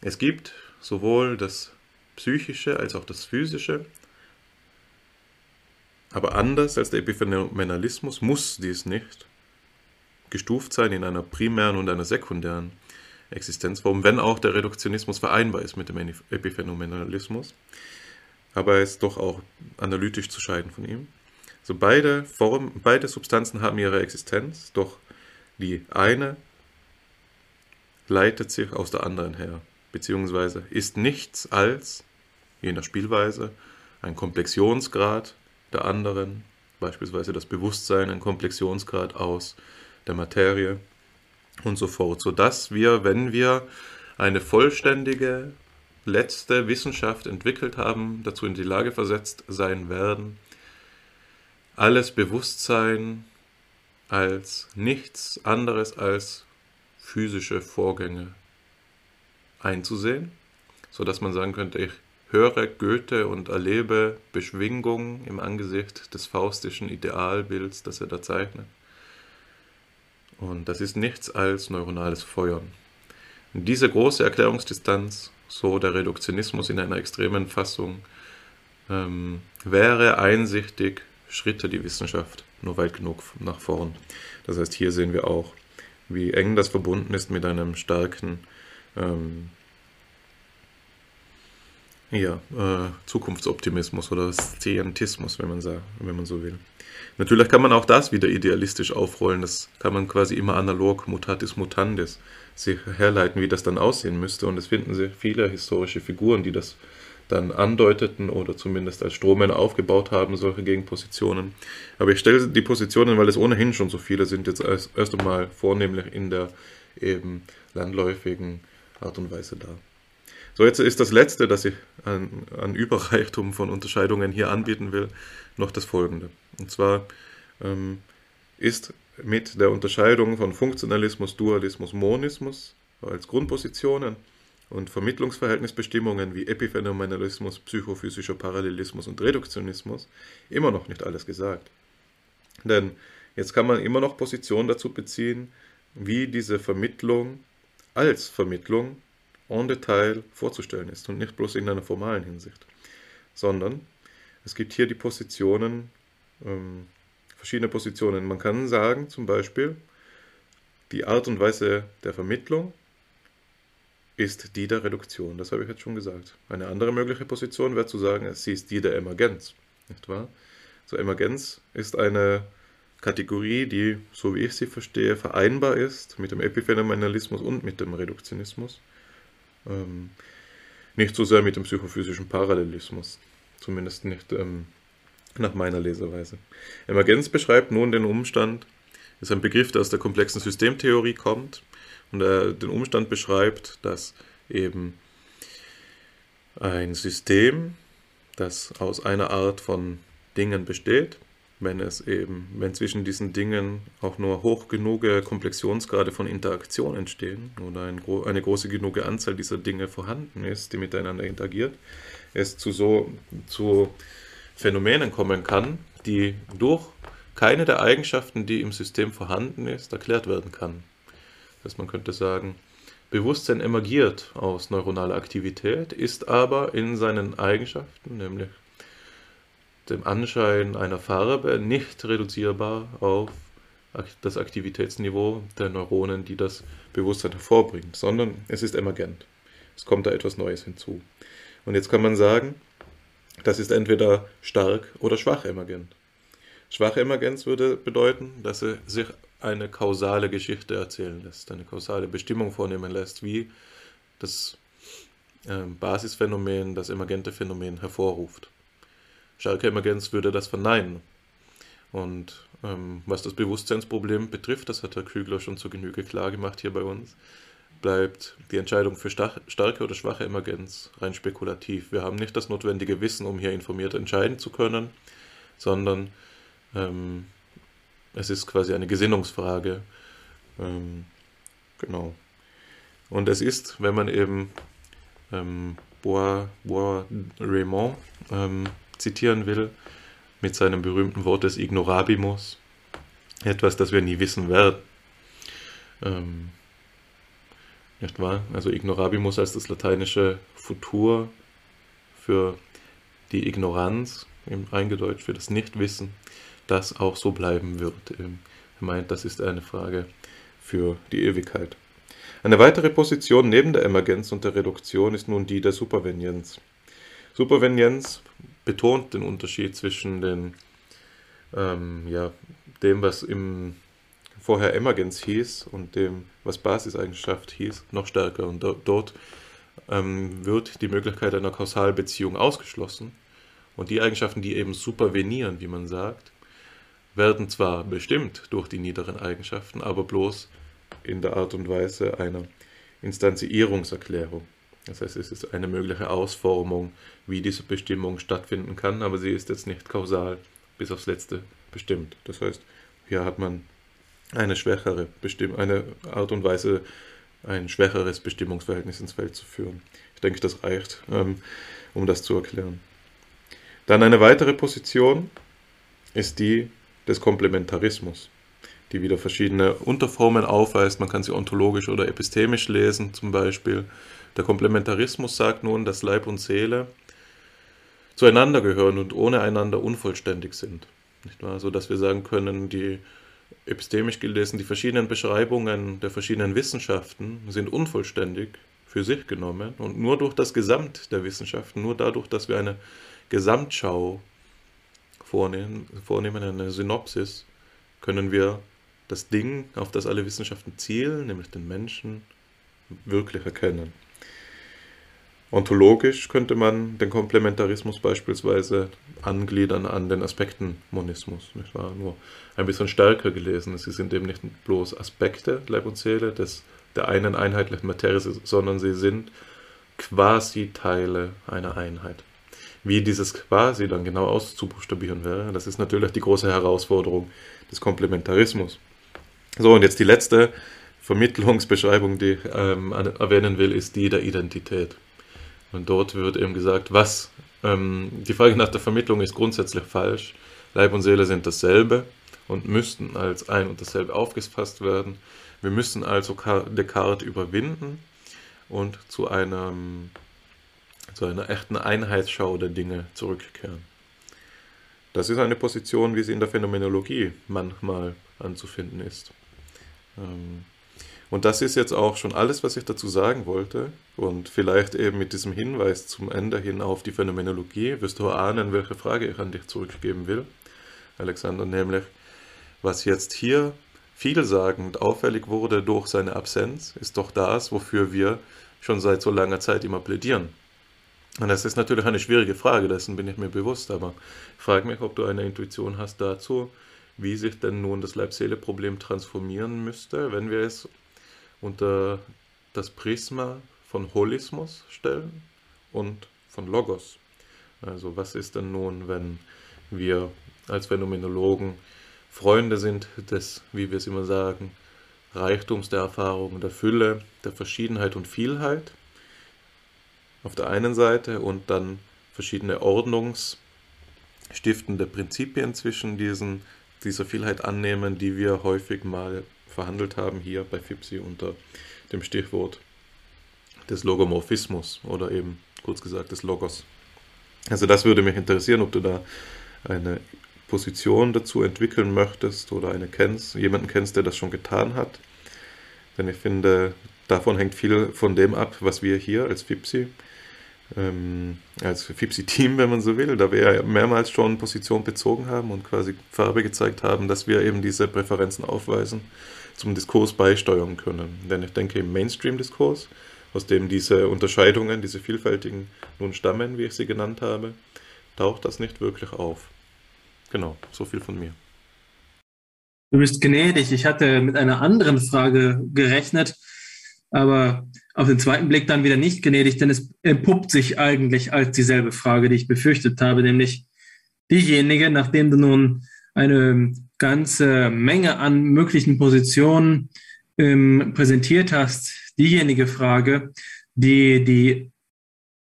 Es gibt sowohl das Psychische als auch das Physische, aber anders als der Epiphenomenalismus muss dies nicht gestuft sein in einer primären und einer sekundären Existenzform, wenn auch der Reduktionismus vereinbar ist mit dem Epiphänomenalismus. Aber er ist doch auch analytisch zu scheiden von ihm. So beide Formen, beide Substanzen haben ihre Existenz, doch die eine leitet sich aus der anderen her, beziehungsweise ist nichts als, je nach Spielweise, ein Komplexionsgrad der anderen, beispielsweise das Bewusstsein, ein Komplexionsgrad aus der Materie und so fort, sodass wir, wenn wir eine vollständige letzte Wissenschaft entwickelt haben, dazu in die Lage versetzt sein werden, alles Bewusstsein als nichts anderes als physische Vorgänge einzusehen, sodass man sagen könnte, ich höre Goethe und erlebe Beschwingung im Angesicht des faustischen Idealbilds, das er da zeichnet. Und das ist nichts als neuronales Feuern. Und diese große Erklärungsdistanz, so der Reduktionismus in einer extremen Fassung, ähm, wäre einsichtig, Schritte die Wissenschaft nur weit genug nach vorn. Das heißt, hier sehen wir auch, wie eng das verbunden ist mit einem starken ähm, ja, äh, Zukunftsoptimismus oder Scientismus, wenn man, sagt, wenn man so will. Natürlich kann man auch das wieder idealistisch aufrollen. Das kann man quasi immer analog, mutatis mutandis, sich herleiten, wie das dann aussehen müsste. Und es finden sich viele historische Figuren, die das dann andeuteten oder zumindest als Strohmänner aufgebaut haben, solche Gegenpositionen. Aber ich stelle die Positionen, weil es ohnehin schon so viele sind, jetzt erst, erst einmal vornehmlich in der eben landläufigen Art und Weise dar. So, jetzt ist das Letzte, das ich an, an Überreichtum von Unterscheidungen hier anbieten will, noch das Folgende. Und zwar ähm, ist mit der Unterscheidung von Funktionalismus, Dualismus, Monismus als Grundpositionen und Vermittlungsverhältnisbestimmungen wie Epiphänomenalismus, psychophysischer Parallelismus und Reduktionismus immer noch nicht alles gesagt. Denn jetzt kann man immer noch Position dazu beziehen, wie diese Vermittlung als Vermittlung en Detail vorzustellen ist und nicht bloß in einer formalen Hinsicht, sondern es gibt hier die Positionen, ähm, verschiedene Positionen. Man kann sagen, zum Beispiel, die Art und Weise der Vermittlung ist die der Reduktion. Das habe ich jetzt schon gesagt. Eine andere mögliche Position wäre zu sagen, sie ist die der Emergenz. Nicht wahr? So, Emergenz ist eine Kategorie, die, so wie ich sie verstehe, vereinbar ist mit dem Epiphänomenalismus und mit dem Reduktionismus. Ähm, nicht so sehr mit dem psychophysischen Parallelismus. Zumindest nicht ähm, nach meiner Leseweise. Emergenz beschreibt nun den Umstand, ist ein Begriff, der aus der komplexen Systemtheorie kommt und er den Umstand beschreibt, dass eben ein System, das aus einer Art von Dingen besteht, wenn es eben, wenn zwischen diesen Dingen auch nur hoch genug Komplexionsgrade von Interaktion entstehen oder ein, eine große genug Anzahl dieser Dinge vorhanden ist, die miteinander interagiert, es zu so zu Phänomenen kommen kann, die durch keine der Eigenschaften, die im System vorhanden ist, erklärt werden kann. Das man könnte sagen, Bewusstsein emergiert aus neuronaler Aktivität, ist aber in seinen Eigenschaften, nämlich dem Anschein einer Farbe, nicht reduzierbar auf das Aktivitätsniveau der Neuronen, die das Bewusstsein hervorbringt, sondern es ist emergent. Es kommt da etwas Neues hinzu. Und jetzt kann man sagen, das ist entweder stark oder schwach emergent. Schwache Emergenz würde bedeuten, dass er sich eine kausale Geschichte erzählen lässt, eine kausale Bestimmung vornehmen lässt, wie das äh, Basisphänomen, das emergente Phänomen hervorruft. Starke Emergenz würde das verneinen. Und ähm, was das Bewusstseinsproblem betrifft, das hat Herr Kügler schon zur Genüge klar gemacht hier bei uns, bleibt die Entscheidung für starke oder schwache Emergenz rein spekulativ. Wir haben nicht das notwendige Wissen, um hier informiert entscheiden zu können, sondern ähm, es ist quasi eine Gesinnungsfrage. Ähm, genau. Und es ist, wenn man eben ähm, Bois, Bois Raymond ähm, zitieren will, mit seinem berühmten Wort des Ignorabimus, etwas, das wir nie wissen werden. Ähm, nicht wahr? Also Ignorabimus als das lateinische Futur für die Ignoranz, eingedeutscht für das Nichtwissen das auch so bleiben wird. Ähm, er meint, das ist eine Frage für die Ewigkeit. Eine weitere Position neben der Emergenz und der Reduktion ist nun die der Supervenienz. Supervenienz betont den Unterschied zwischen den, ähm, ja, dem, was im vorher Emergenz hieß und dem, was Basiseigenschaft hieß, noch stärker. Und dort ähm, wird die Möglichkeit einer Kausalbeziehung ausgeschlossen. Und die Eigenschaften, die eben supervenieren, wie man sagt, werden zwar bestimmt durch die niederen Eigenschaften, aber bloß in der Art und Weise einer Instanzierungserklärung. Das heißt, es ist eine mögliche Ausformung, wie diese Bestimmung stattfinden kann, aber sie ist jetzt nicht kausal bis aufs Letzte bestimmt. Das heißt, hier hat man eine schwächere Bestimm eine Art und Weise, ein schwächeres Bestimmungsverhältnis ins Feld zu führen. Ich denke, das reicht, ähm, um das zu erklären. Dann eine weitere Position ist die des Komplementarismus, die wieder verschiedene Unterformen aufweist. Man kann sie ontologisch oder epistemisch lesen zum Beispiel. Der Komplementarismus sagt nun, dass Leib und Seele zueinander gehören und ohne einander unvollständig sind. Nicht wahr? So dass wir sagen können, die epistemisch gelesen, die verschiedenen Beschreibungen der verschiedenen Wissenschaften sind unvollständig für sich genommen und nur durch das Gesamt der Wissenschaften, nur dadurch, dass wir eine Gesamtschau vornehmen, vornehmen eine Synopsis, können wir das Ding, auf das alle Wissenschaften zielen, nämlich den Menschen, wirklich erkennen. Ontologisch könnte man den Komplementarismus beispielsweise angliedern an den Aspektenmonismus. Nicht wahr? Nur ein bisschen stärker gelesen. Sie sind eben nicht bloß Aspekte Leib und Seele des, der einen einheitlichen Materie, sondern sie sind quasi Teile einer Einheit. Wie dieses quasi dann genau auszubuchstabieren wäre, das ist natürlich die große Herausforderung des Komplementarismus. So, und jetzt die letzte Vermittlungsbeschreibung, die ich ähm, erwähnen will, ist die der Identität. Und dort wird eben gesagt, was, ähm, die Frage nach der Vermittlung ist grundsätzlich falsch. Leib und Seele sind dasselbe und müssten als ein und dasselbe aufgefasst werden. Wir müssen also Descartes überwinden und zu einem zu einer echten Einheitsschau der Dinge zurückkehren. Das ist eine Position, wie sie in der Phänomenologie manchmal anzufinden ist. Ähm, und das ist jetzt auch schon alles, was ich dazu sagen wollte. Und vielleicht eben mit diesem Hinweis zum Ende hin auf die Phänomenologie wirst du ahnen, welche Frage ich an dich zurückgeben will, Alexander, nämlich, was jetzt hier vielsagend auffällig wurde durch seine Absenz, ist doch das, wofür wir schon seit so langer Zeit immer plädieren. Und das ist natürlich eine schwierige Frage, dessen bin ich mir bewusst, aber ich frage mich, ob du eine Intuition hast dazu, wie sich denn nun das Leib-Seele-Problem transformieren müsste, wenn wir es unter das Prisma von Holismus stellen und von Logos. Also was ist denn nun, wenn wir als Phänomenologen Freunde sind des, wie wir es immer sagen, Reichtums der Erfahrung, der Fülle, der Verschiedenheit und Vielheit auf der einen Seite und dann verschiedene ordnungsstiftende Prinzipien zwischen diesen, dieser Vielheit annehmen, die wir häufig mal verhandelt haben hier bei FIPSI unter dem Stichwort des Logomorphismus oder eben kurz gesagt des Logos. Also das würde mich interessieren, ob du da eine Position dazu entwickeln möchtest oder eine kennst, jemanden kennst, der das schon getan hat. Denn ich finde, davon hängt viel von dem ab, was wir hier als FIPSI ähm, als Fipsi-Team, wenn man so will, da wir ja mehrmals schon Position bezogen haben und quasi Farbe gezeigt haben, dass wir eben diese Präferenzen aufweisen, zum Diskurs beisteuern können. Denn ich denke, im Mainstream-Diskurs, aus dem diese Unterscheidungen, diese vielfältigen nun stammen, wie ich sie genannt habe, taucht das nicht wirklich auf. Genau, so viel von mir. Du bist gnädig. Ich hatte mit einer anderen Frage gerechnet, aber auf den zweiten Blick dann wieder nicht gnädig, denn es entpuppt sich eigentlich als dieselbe Frage, die ich befürchtet habe, nämlich diejenige, nachdem du nun eine ganze Menge an möglichen Positionen ähm, präsentiert hast, diejenige Frage, die die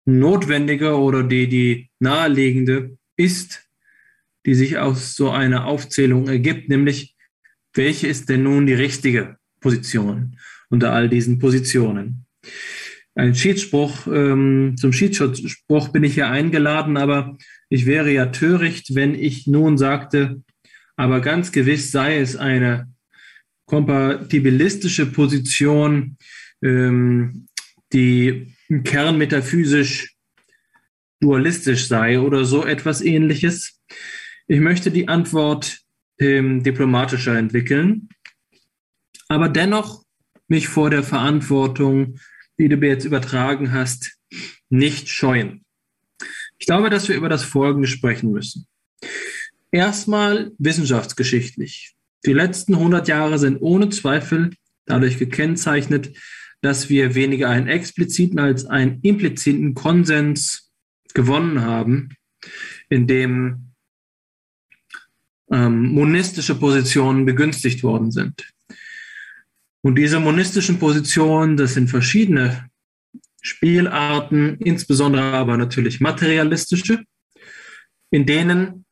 notwendige oder die die naheliegende ist, die sich aus so einer Aufzählung ergibt, nämlich welche ist denn nun die richtige Position unter all diesen Positionen? Ein Schiedsspruch, ähm, zum Schiedsspruch bin ich ja eingeladen, aber ich wäre ja töricht, wenn ich nun sagte, aber ganz gewiss sei es eine kompatibilistische Position, ähm, die kernmetaphysisch dualistisch sei oder so etwas ähnliches. Ich möchte die Antwort ähm, diplomatischer entwickeln, aber dennoch mich vor der Verantwortung die du mir jetzt übertragen hast, nicht scheuen. Ich glaube, dass wir über das Folgende sprechen müssen. Erstmal wissenschaftsgeschichtlich. Die letzten 100 Jahre sind ohne Zweifel dadurch gekennzeichnet, dass wir weniger einen expliziten als einen impliziten Konsens gewonnen haben, in dem ähm, monistische Positionen begünstigt worden sind. Und diese monistischen Positionen, das sind verschiedene Spielarten, insbesondere aber natürlich materialistische, in denen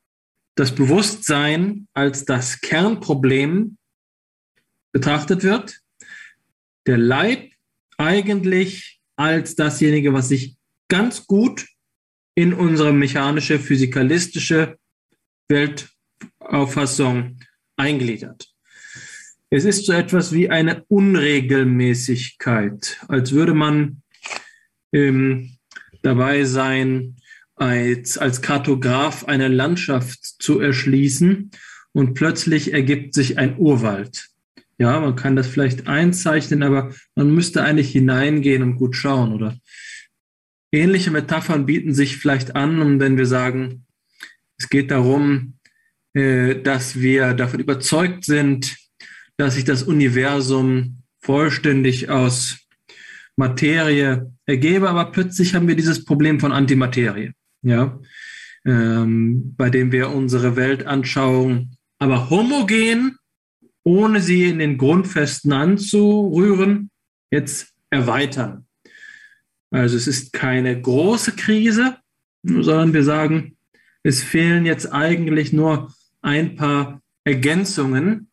das Bewusstsein als das Kernproblem betrachtet wird, der Leib eigentlich als dasjenige, was sich ganz gut in unsere mechanische, physikalistische Weltauffassung eingliedert. Es ist so etwas wie eine Unregelmäßigkeit, als würde man ähm, dabei sein, als, als Kartograf eine Landschaft zu erschließen und plötzlich ergibt sich ein Urwald. Ja, man kann das vielleicht einzeichnen, aber man müsste eigentlich hineingehen und gut schauen, oder? Ähnliche Metaphern bieten sich vielleicht an, und wenn wir sagen, es geht darum, äh, dass wir davon überzeugt sind, dass sich das Universum vollständig aus Materie ergebe, aber plötzlich haben wir dieses Problem von Antimaterie, ja, ähm, bei dem wir unsere Weltanschauung aber homogen ohne sie in den Grundfesten anzurühren, jetzt erweitern. Also es ist keine große Krise, sondern wir sagen, es fehlen jetzt eigentlich nur ein paar Ergänzungen.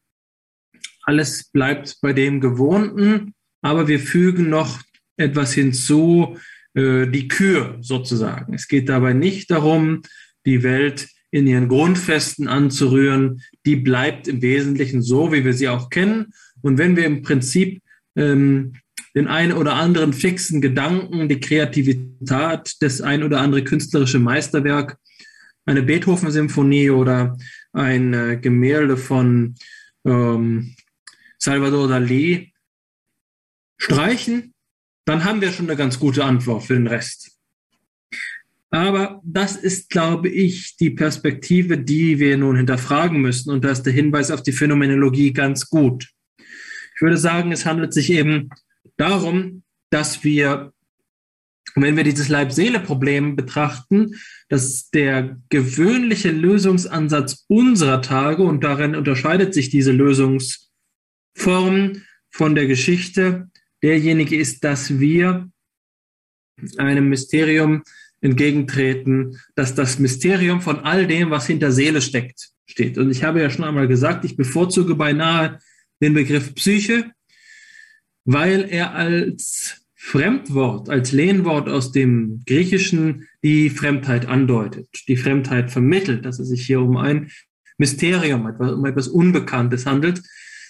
Alles bleibt bei dem Gewohnten, aber wir fügen noch etwas hinzu, äh, die Kür sozusagen. Es geht dabei nicht darum, die Welt in ihren Grundfesten anzurühren, die bleibt im Wesentlichen so, wie wir sie auch kennen. Und wenn wir im Prinzip ähm, den einen oder anderen fixen Gedanken, die Kreativität, das ein oder andere künstlerische Meisterwerk, eine Beethoven-Symphonie oder ein äh, Gemälde von ähm, Salvador Dali streichen, dann haben wir schon eine ganz gute Antwort für den Rest. Aber das ist, glaube ich, die Perspektive, die wir nun hinterfragen müssen. Und da ist der Hinweis auf die Phänomenologie ganz gut. Ich würde sagen, es handelt sich eben darum, dass wir, wenn wir dieses Leib-Seele-Problem betrachten, dass der gewöhnliche Lösungsansatz unserer Tage, und darin unterscheidet sich diese Lösungsform von der Geschichte, derjenige ist, dass wir einem Mysterium entgegentreten, dass das Mysterium von all dem, was hinter Seele steckt, steht. Und ich habe ja schon einmal gesagt, ich bevorzuge beinahe den Begriff Psyche, weil er als Fremdwort, als Lehnwort aus dem Griechischen die Fremdheit andeutet, die Fremdheit vermittelt, dass es sich hier um ein Mysterium, um etwas Unbekanntes handelt.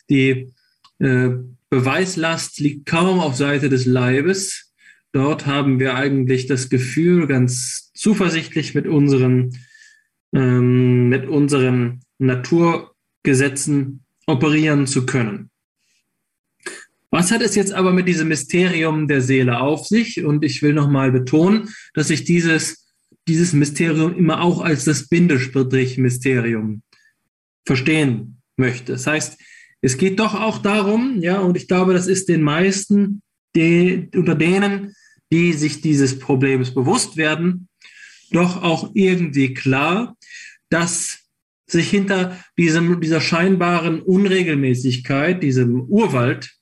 Die Beweislast liegt kaum auf Seite des Leibes, Dort haben wir eigentlich das Gefühl, ganz zuversichtlich mit unseren, ähm, mit unseren Naturgesetzen operieren zu können. Was hat es jetzt aber mit diesem Mysterium der Seele auf sich? Und ich will nochmal betonen, dass ich dieses, dieses Mysterium immer auch als das Bindestrich-Mysterium verstehen möchte. Das heißt, es geht doch auch darum, ja, und ich glaube, das ist den meisten die, unter denen, die sich dieses Problems bewusst werden, doch auch irgendwie klar, dass sich hinter diesem, dieser scheinbaren Unregelmäßigkeit, diesem Urwald,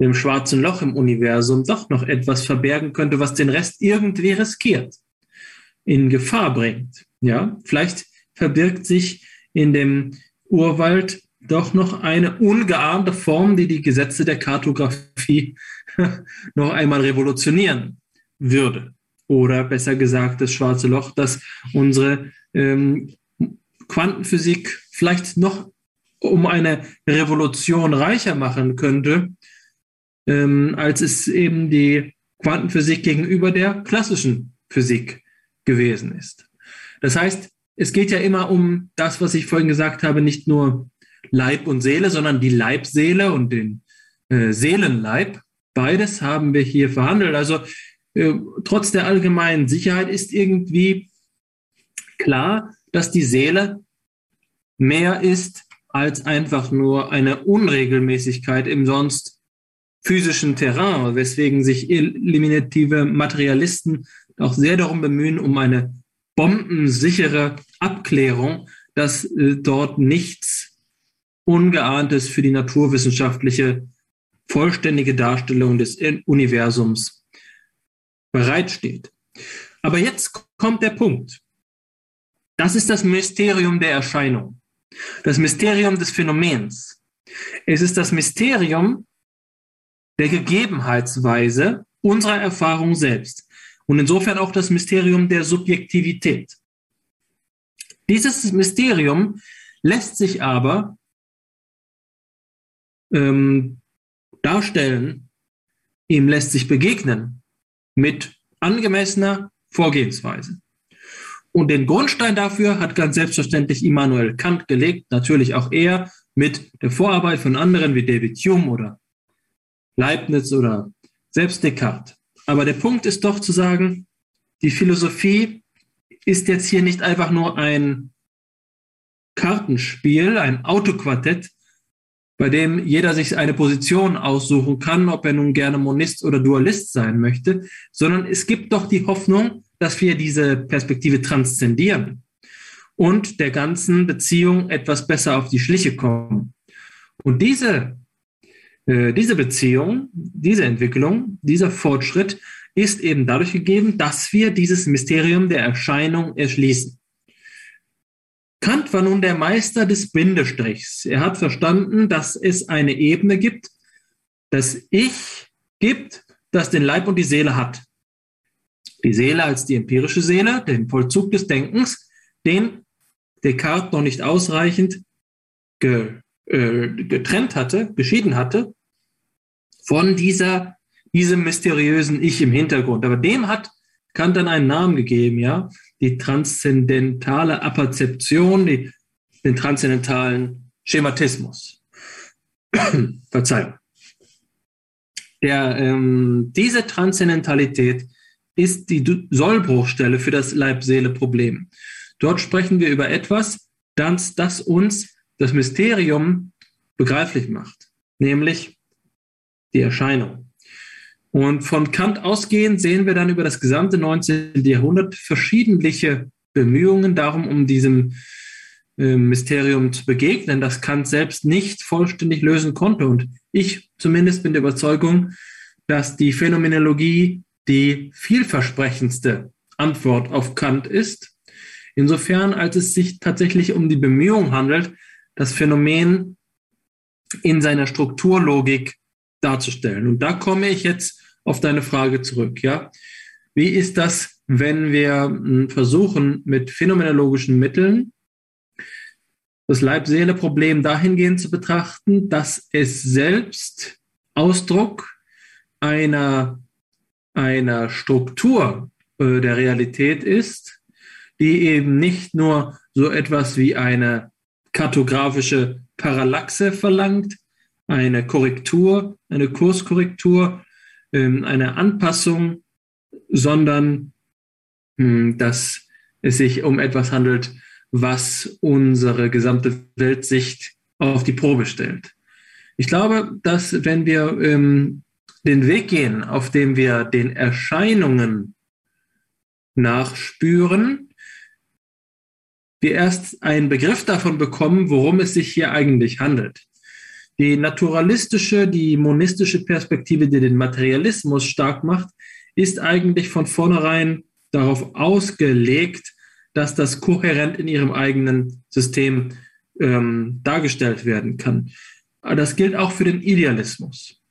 dem schwarzen Loch im Universum, doch noch etwas verbergen könnte, was den Rest irgendwie riskiert, in Gefahr bringt. Ja, vielleicht verbirgt sich in dem Urwald doch noch eine ungeahnte Form, die die Gesetze der Kartografie [LAUGHS] noch einmal revolutionieren würde. Oder besser gesagt, das schwarze Loch, das unsere ähm, Quantenphysik vielleicht noch um eine Revolution reicher machen könnte, ähm, als es eben die Quantenphysik gegenüber der klassischen Physik gewesen ist. Das heißt, es geht ja immer um das, was ich vorhin gesagt habe, nicht nur Leib und Seele, sondern die Leibseele und den äh, Seelenleib. Beides haben wir hier verhandelt. Also äh, trotz der allgemeinen Sicherheit ist irgendwie klar, dass die Seele mehr ist als einfach nur eine Unregelmäßigkeit im sonst physischen Terrain, weswegen sich eliminative Materialisten auch sehr darum bemühen, um eine bombensichere Abklärung dass äh, dort nichts Ungeahntes für die naturwissenschaftliche vollständige Darstellung des Universums bereitsteht. Aber jetzt kommt der Punkt. Das ist das Mysterium der Erscheinung, das Mysterium des Phänomens. Es ist das Mysterium der Gegebenheitsweise unserer Erfahrung selbst und insofern auch das Mysterium der Subjektivität. Dieses Mysterium lässt sich aber ähm, darstellen, ihm lässt sich begegnen mit angemessener Vorgehensweise. Und den Grundstein dafür hat ganz selbstverständlich Immanuel Kant gelegt, natürlich auch er mit der Vorarbeit von anderen wie David Hume oder Leibniz oder selbst Descartes. Aber der Punkt ist doch zu sagen, die Philosophie ist jetzt hier nicht einfach nur ein Kartenspiel, ein Autoquartett, bei dem jeder sich eine Position aussuchen kann, ob er nun gerne Monist oder Dualist sein möchte, sondern es gibt doch die Hoffnung, dass wir diese Perspektive transzendieren und der ganzen Beziehung etwas besser auf die Schliche kommen. Und diese, äh, diese Beziehung, diese Entwicklung, dieser Fortschritt ist eben dadurch gegeben, dass wir dieses Mysterium der Erscheinung erschließen. Kant war nun der Meister des Bindestrichs. Er hat verstanden, dass es eine Ebene gibt, das Ich gibt, das den Leib und die Seele hat. Die Seele als die empirische Seele, den Vollzug des Denkens, den Descartes noch nicht ausreichend ge, äh, getrennt hatte, geschieden hatte, von dieser, diesem mysteriösen Ich im Hintergrund. Aber dem hat Kant dann einen Namen gegeben, ja, die transzendentale Aperzeption, die, den transzendentalen Schematismus. [CLEARS THROAT] Verzeihung. Der, ähm, diese Transzendentalität ist die Sollbruchstelle für das Leib-Seele-Problem. Dort sprechen wir über etwas, das, das uns das Mysterium begreiflich macht, nämlich die Erscheinung. Und von Kant ausgehend sehen wir dann über das gesamte 19. Jahrhundert verschiedentliche Bemühungen darum, um diesem äh, Mysterium zu begegnen, das Kant selbst nicht vollständig lösen konnte. Und ich zumindest bin der Überzeugung, dass die Phänomenologie die vielversprechendste Antwort auf Kant ist. Insofern, als es sich tatsächlich um die Bemühung handelt, das Phänomen in seiner Strukturlogik darzustellen. Und da komme ich jetzt auf deine Frage zurück. Ja, wie ist das, wenn wir hm, versuchen, mit phänomenologischen Mitteln das Leib-Seele-Problem dahingehend zu betrachten, dass es selbst Ausdruck einer einer Struktur äh, der Realität ist, die eben nicht nur so etwas wie eine kartografische Parallaxe verlangt, eine Korrektur, eine Kurskorrektur, ähm, eine Anpassung, sondern hm, dass es sich um etwas handelt, was unsere gesamte Weltsicht auf die Probe stellt. Ich glaube, dass wenn wir ähm, den Weg gehen, auf dem wir den Erscheinungen nachspüren, wir erst einen Begriff davon bekommen, worum es sich hier eigentlich handelt. Die naturalistische, die monistische Perspektive, die den Materialismus stark macht, ist eigentlich von vornherein darauf ausgelegt, dass das kohärent in ihrem eigenen System ähm, dargestellt werden kann. Das gilt auch für den Idealismus.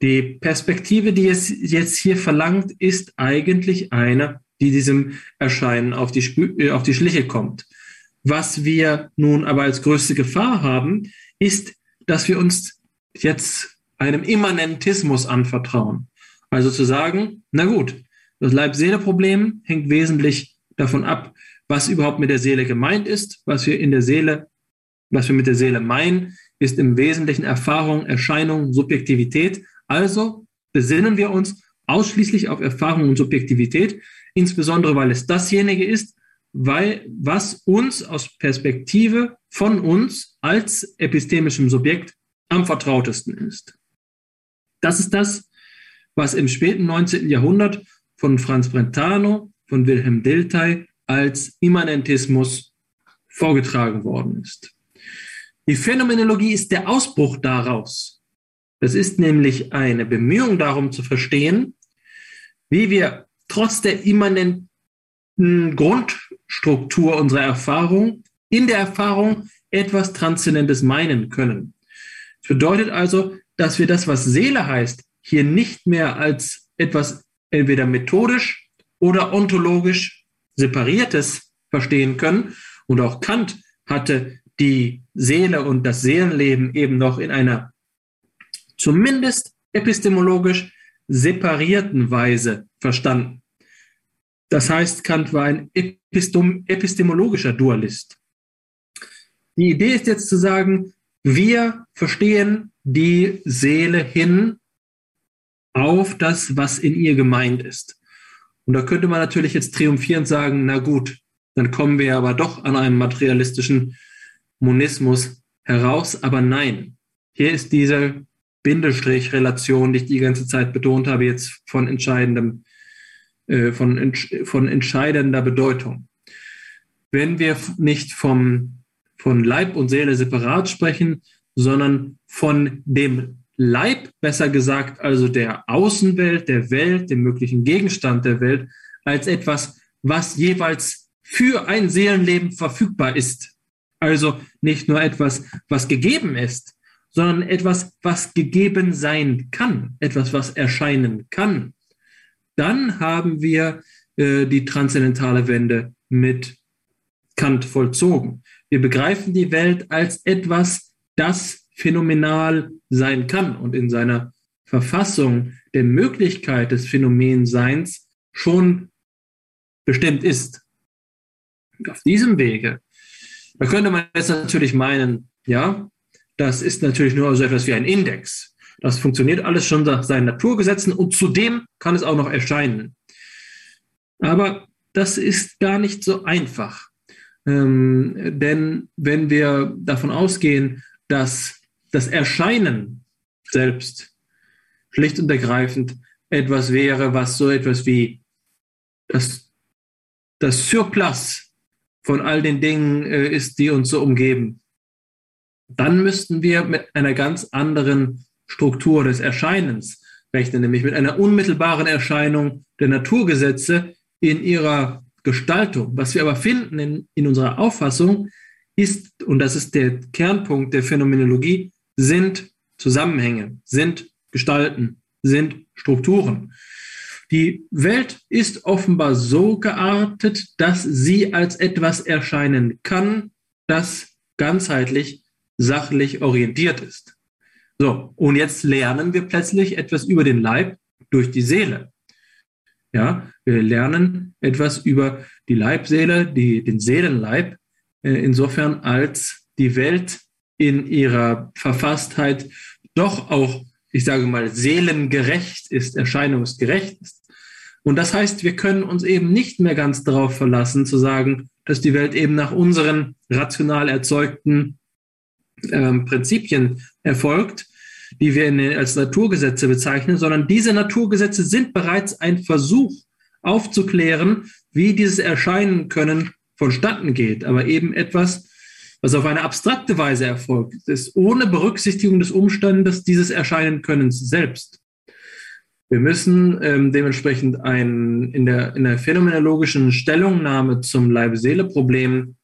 Die Perspektive, die es jetzt hier verlangt, ist eigentlich eine, die diesem Erscheinen auf die, Spü äh, auf die Schliche kommt. Was wir nun aber als größte Gefahr haben, ist, dass wir uns jetzt einem Immanentismus anvertrauen. Also zu sagen, na gut, das Leib-Seele-Problem hängt wesentlich davon ab, was überhaupt mit der Seele gemeint ist, was wir in der Seele, was wir mit der Seele meinen, ist im Wesentlichen Erfahrung, Erscheinung, Subjektivität. Also besinnen wir uns ausschließlich auf Erfahrung und Subjektivität, insbesondere weil es dasjenige ist, weil, was uns aus Perspektive von uns als epistemischem Subjekt am vertrautesten ist. Das ist das, was im späten 19. Jahrhundert von Franz Brentano, von Wilhelm Dilthey als Immanentismus vorgetragen worden ist. Die Phänomenologie ist der Ausbruch daraus. Das ist nämlich eine Bemühung darum zu verstehen, wie wir trotz der immanenten Grundstruktur unserer Erfahrung in der Erfahrung etwas Transzendentes meinen können. Das bedeutet also, dass wir das, was Seele heißt, hier nicht mehr als etwas entweder methodisch oder ontologisch separiertes verstehen können. Und auch Kant hatte die Seele und das Seelenleben eben noch in einer zumindest epistemologisch separierten Weise verstanden. Das heißt, Kant war ein epistem epistemologischer Dualist. Die Idee ist jetzt zu sagen, wir verstehen die Seele hin auf das, was in ihr gemeint ist. Und da könnte man natürlich jetzt triumphierend sagen, na gut, dann kommen wir aber doch an einem materialistischen Monismus heraus. Aber nein, hier ist diese Bindestrich-Relation, die ich die ganze Zeit betont habe, jetzt von entscheidendem, äh, von, von entscheidender Bedeutung. Wenn wir nicht vom, von Leib und Seele separat sprechen, sondern von dem Leib, besser gesagt, also der Außenwelt, der Welt, dem möglichen Gegenstand der Welt, als etwas, was jeweils für ein Seelenleben verfügbar ist. Also nicht nur etwas, was gegeben ist, sondern etwas, was gegeben sein kann, etwas, was erscheinen kann. Dann haben wir äh, die transzendentale Wende mit Kant vollzogen. Wir begreifen die Welt als etwas, das phänomenal sein kann und in seiner Verfassung der Möglichkeit des Phänomenseins schon bestimmt ist. Auf diesem Wege, da könnte man jetzt natürlich meinen, ja, das ist natürlich nur so etwas wie ein Index. Das funktioniert alles schon nach seinen Naturgesetzen und zudem kann es auch noch erscheinen. Aber das ist gar nicht so einfach. Ähm, denn wenn wir davon ausgehen, dass das Erscheinen selbst schlicht und ergreifend etwas wäre, was so etwas wie das, das Surplus von all den Dingen äh, ist, die uns so umgeben, dann müssten wir mit einer ganz anderen Struktur des Erscheinens rechnen, nämlich mit einer unmittelbaren Erscheinung der Naturgesetze in ihrer Gestaltung. Was wir aber finden in, in unserer Auffassung ist, und das ist der Kernpunkt der Phänomenologie, sind Zusammenhänge, sind Gestalten, sind Strukturen. Die Welt ist offenbar so geartet, dass sie als etwas erscheinen kann, das ganzheitlich, sachlich orientiert ist. So, und jetzt lernen wir plötzlich etwas über den Leib durch die Seele. Ja, wir lernen etwas über die Leibseele, die, den Seelenleib, äh, insofern als die Welt in ihrer Verfasstheit doch auch, ich sage mal, seelengerecht ist, erscheinungsgerecht ist. Und das heißt, wir können uns eben nicht mehr ganz darauf verlassen, zu sagen, dass die Welt eben nach unseren rational erzeugten ähm, Prinzipien erfolgt, die wir in, als Naturgesetze bezeichnen, sondern diese Naturgesetze sind bereits ein Versuch aufzuklären, wie dieses Erscheinen können vonstatten geht, aber eben etwas, was auf eine abstrakte Weise erfolgt, ist ohne Berücksichtigung des Umstandes dieses Erscheinenkönnens selbst. Wir müssen ähm, dementsprechend ein, in, der, in der phänomenologischen Stellungnahme zum Leib-Seele-Problem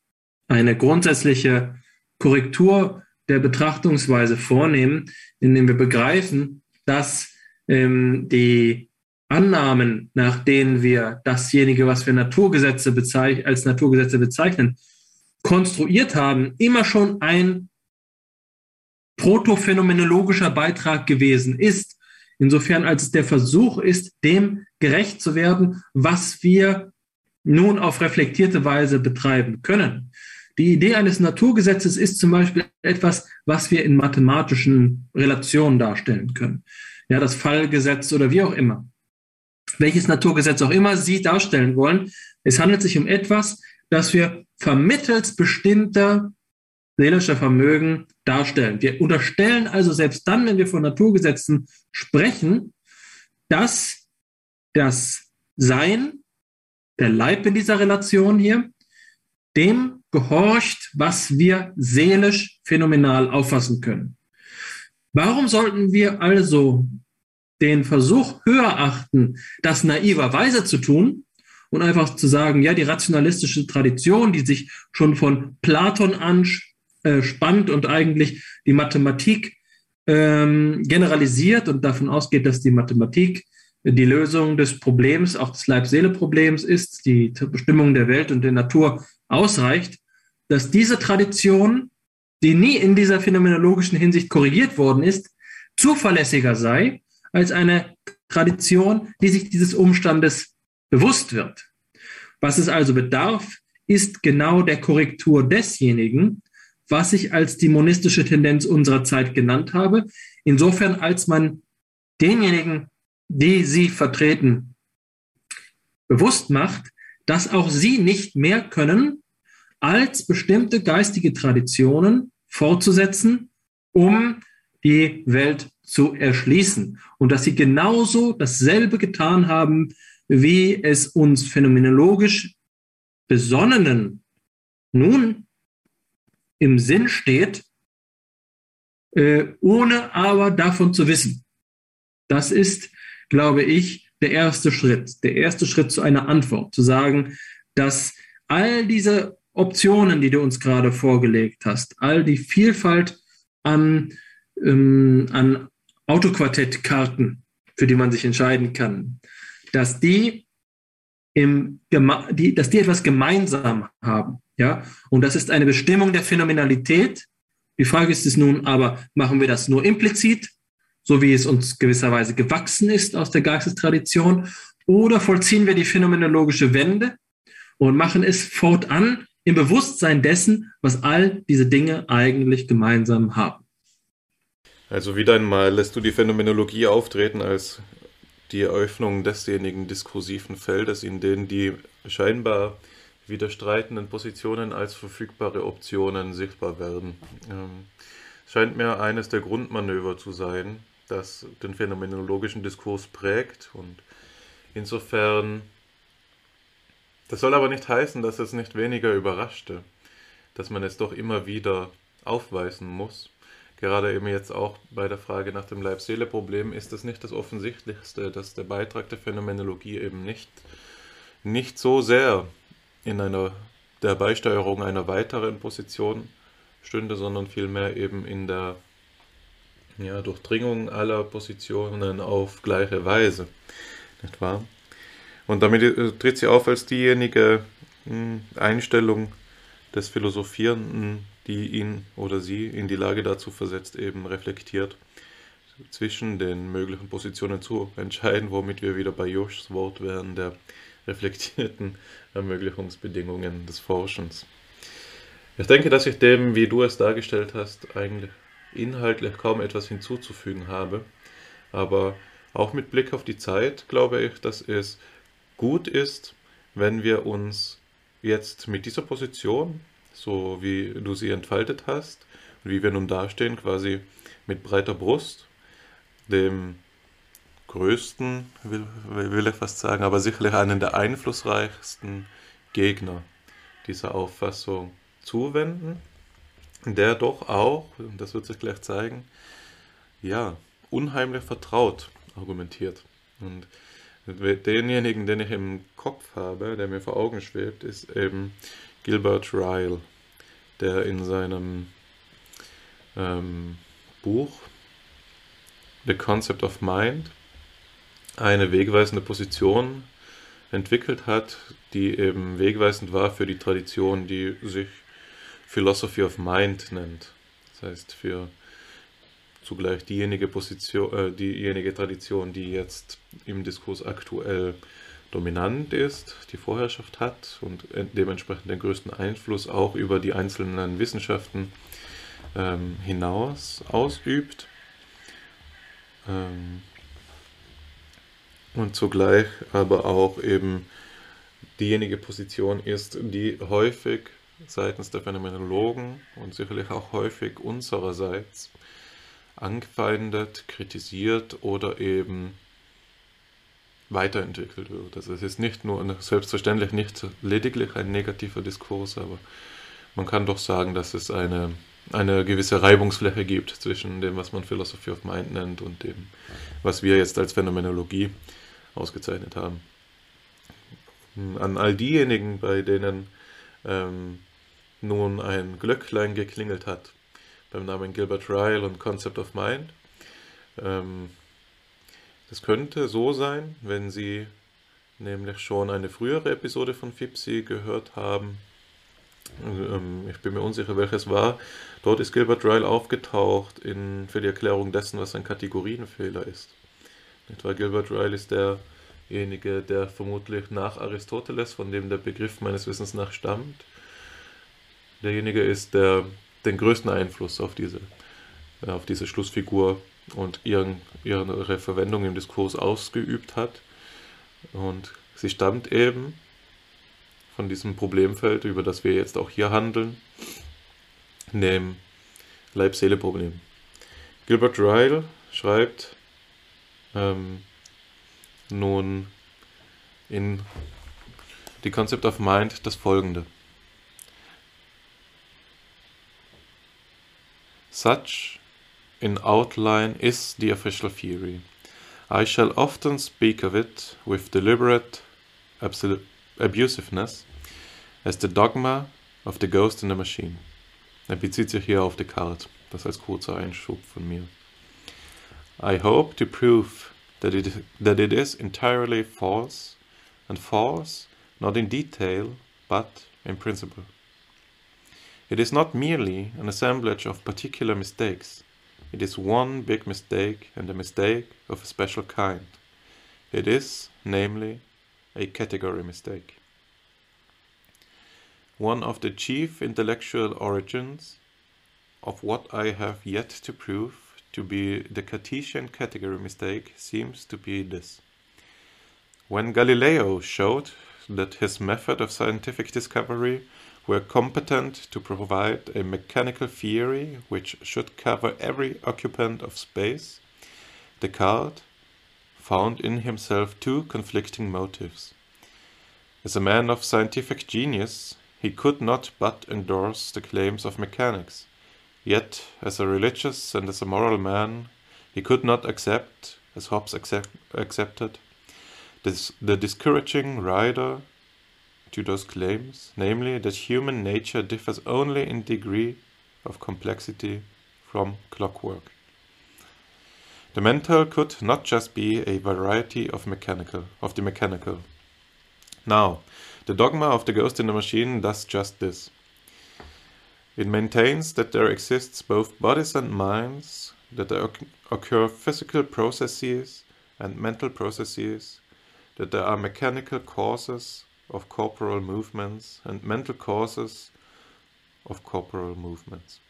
eine grundsätzliche Korrektur der Betrachtungsweise vornehmen, indem wir begreifen, dass ähm, die Annahmen, nach denen wir dasjenige, was wir Naturgesetze als Naturgesetze bezeichnen, konstruiert haben, immer schon ein protophänomenologischer Beitrag gewesen ist. Insofern als es der Versuch ist, dem gerecht zu werden, was wir nun auf reflektierte Weise betreiben können. Die Idee eines Naturgesetzes ist zum Beispiel etwas, was wir in mathematischen Relationen darstellen können. Ja, das Fallgesetz oder wie auch immer. Welches Naturgesetz auch immer Sie darstellen wollen. Es handelt sich um etwas, das wir vermittels bestimmter seelischer Vermögen darstellen. Wir unterstellen also selbst dann, wenn wir von Naturgesetzen sprechen, dass das Sein, der Leib in dieser Relation hier, dem gehorcht, was wir seelisch phänomenal auffassen können. Warum sollten wir also den Versuch höher achten, das naiverweise zu tun und einfach zu sagen, ja, die rationalistische Tradition, die sich schon von Platon anspannt und eigentlich die Mathematik ähm, generalisiert und davon ausgeht, dass die Mathematik die Lösung des Problems, auch des Leib-Seele-Problems ist, die Bestimmung der Welt und der Natur ausreicht, dass diese Tradition, die nie in dieser phänomenologischen Hinsicht korrigiert worden ist, zuverlässiger sei als eine Tradition, die sich dieses Umstandes bewusst wird. Was es also bedarf, ist genau der Korrektur desjenigen, was ich als die monistische Tendenz unserer Zeit genannt habe, insofern als man denjenigen, die sie vertreten, bewusst macht, dass auch sie nicht mehr können, als bestimmte geistige Traditionen fortzusetzen, um die Welt zu erschließen. Und dass sie genauso dasselbe getan haben, wie es uns phänomenologisch Besonnenen nun im Sinn steht, äh, ohne aber davon zu wissen. Das ist, glaube ich, der erste Schritt. Der erste Schritt zu einer Antwort, zu sagen, dass all diese Optionen, die du uns gerade vorgelegt hast, all die Vielfalt an, ähm, an Autoquartettkarten, für die man sich entscheiden kann, dass die, im, die, dass die etwas gemeinsam haben. Ja? Und das ist eine Bestimmung der Phänomenalität. Die Frage ist es nun aber, machen wir das nur implizit, so wie es uns gewisserweise gewachsen ist aus der Geistestradition, oder vollziehen wir die phänomenologische Wende und machen es fortan im Bewusstsein dessen, was all diese Dinge eigentlich gemeinsam haben. Also wieder einmal lässt du die Phänomenologie auftreten als die Eröffnung desjenigen diskursiven Feldes, in denen die scheinbar widerstreitenden Positionen als verfügbare Optionen sichtbar werden. Ähm, scheint mir eines der Grundmanöver zu sein, das den phänomenologischen Diskurs prägt. Und insofern, das soll aber nicht heißen, dass es nicht weniger überraschte, dass man es doch immer wieder aufweisen muss. Gerade eben jetzt auch bei der Frage nach dem Leib-Seele-Problem ist das nicht das Offensichtlichste, dass der Beitrag der Phänomenologie eben nicht, nicht so sehr in einer der Beisteuerung einer weiteren Position stünde, sondern vielmehr eben in der ja, Durchdringung aller Positionen auf gleiche Weise. Nicht wahr? Und damit äh, tritt sie auf als diejenige hm, Einstellung des Philosophierenden, die ihn oder sie in die Lage dazu versetzt, eben reflektiert zwischen den möglichen Positionen zu entscheiden, womit wir wieder bei Joschs Wort wären, der reflektierten Ermöglichungsbedingungen des Forschens. Ich denke, dass ich dem, wie du es dargestellt hast, eigentlich inhaltlich kaum etwas hinzuzufügen habe. Aber auch mit Blick auf die Zeit glaube ich, dass es gut ist, wenn wir uns jetzt mit dieser Position so wie du sie entfaltet hast wie wir nun dastehen, quasi mit breiter Brust, dem größten, will, will ich fast sagen, aber sicherlich einen der einflussreichsten Gegner dieser Auffassung zuwenden, der doch auch, und das wird sich gleich zeigen, ja, unheimlich vertraut argumentiert. Und denjenigen, den ich im Kopf habe, der mir vor Augen schwebt, ist eben Gilbert Ryle, der in seinem ähm, Buch The Concept of Mind eine wegweisende Position entwickelt hat, die eben wegweisend war für die Tradition, die sich Philosophy of Mind nennt. Das heißt, für zugleich diejenige Position, äh, diejenige Tradition, die jetzt im Diskurs aktuell dominant ist, die Vorherrschaft hat und dementsprechend den größten Einfluss auch über die einzelnen Wissenschaften ähm, hinaus ausübt. Ähm, und zugleich aber auch eben diejenige Position ist, die häufig seitens der Phänomenologen und sicherlich auch häufig unsererseits angefeindet, kritisiert oder eben weiterentwickelt wird. Also es ist nicht nur, selbstverständlich nicht lediglich ein negativer Diskurs, aber man kann doch sagen, dass es eine, eine gewisse Reibungsfläche gibt zwischen dem, was man Philosophy of Mind nennt und dem, was wir jetzt als Phänomenologie ausgezeichnet haben. An all diejenigen, bei denen ähm, nun ein Glöcklein geklingelt hat, beim Namen Gilbert Ryle und Concept of Mind, ähm, das könnte so sein, wenn Sie nämlich schon eine frühere Episode von FIPSI gehört haben. Ähm, ich bin mir unsicher, welches war. Dort ist Gilbert Ryle aufgetaucht in, für die Erklärung dessen, was ein Kategorienfehler ist. Etwa Gilbert Ryle ist derjenige, der vermutlich nach Aristoteles, von dem der Begriff meines Wissens nach stammt, derjenige ist, der den größten Einfluss auf diese, auf diese Schlussfigur und ihren, ihre Verwendung im Diskurs ausgeübt hat. Und sie stammt eben von diesem Problemfeld, über das wir jetzt auch hier handeln, dem Leib-Seele-Problem. Gilbert Ryle schreibt ähm, nun in The Concept of Mind das folgende. Such in outline is the official theory. I shall often speak of it with deliberate abusiveness as the dogma of the ghost in the machine. Er bezieht sich hier auf Descartes, das als kurzer Einschub von mir. I hope to prove that it, that it is entirely false, and false not in detail, but in principle. It is not merely an assemblage of particular mistakes, It is one big mistake and a mistake of a special kind. It is, namely, a category mistake. One of the chief intellectual origins of what I have yet to prove to be the Cartesian category mistake seems to be this. When Galileo showed that his method of scientific discovery were competent to provide a mechanical theory which should cover every occupant of space, Descartes found in himself two conflicting motives. As a man of scientific genius, he could not but endorse the claims of mechanics, yet as a religious and as a moral man, he could not accept, as Hobbes accept, accepted, this, the discouraging rider to those claims, namely that human nature differs only in degree of complexity from clockwork. The mental could not just be a variety of mechanical of the mechanical. Now, the dogma of the ghost in the machine does just this. It maintains that there exists both bodies and minds, that there occur physical processes and mental processes, that there are mechanical causes of corporal movements and mental causes of corporal movements.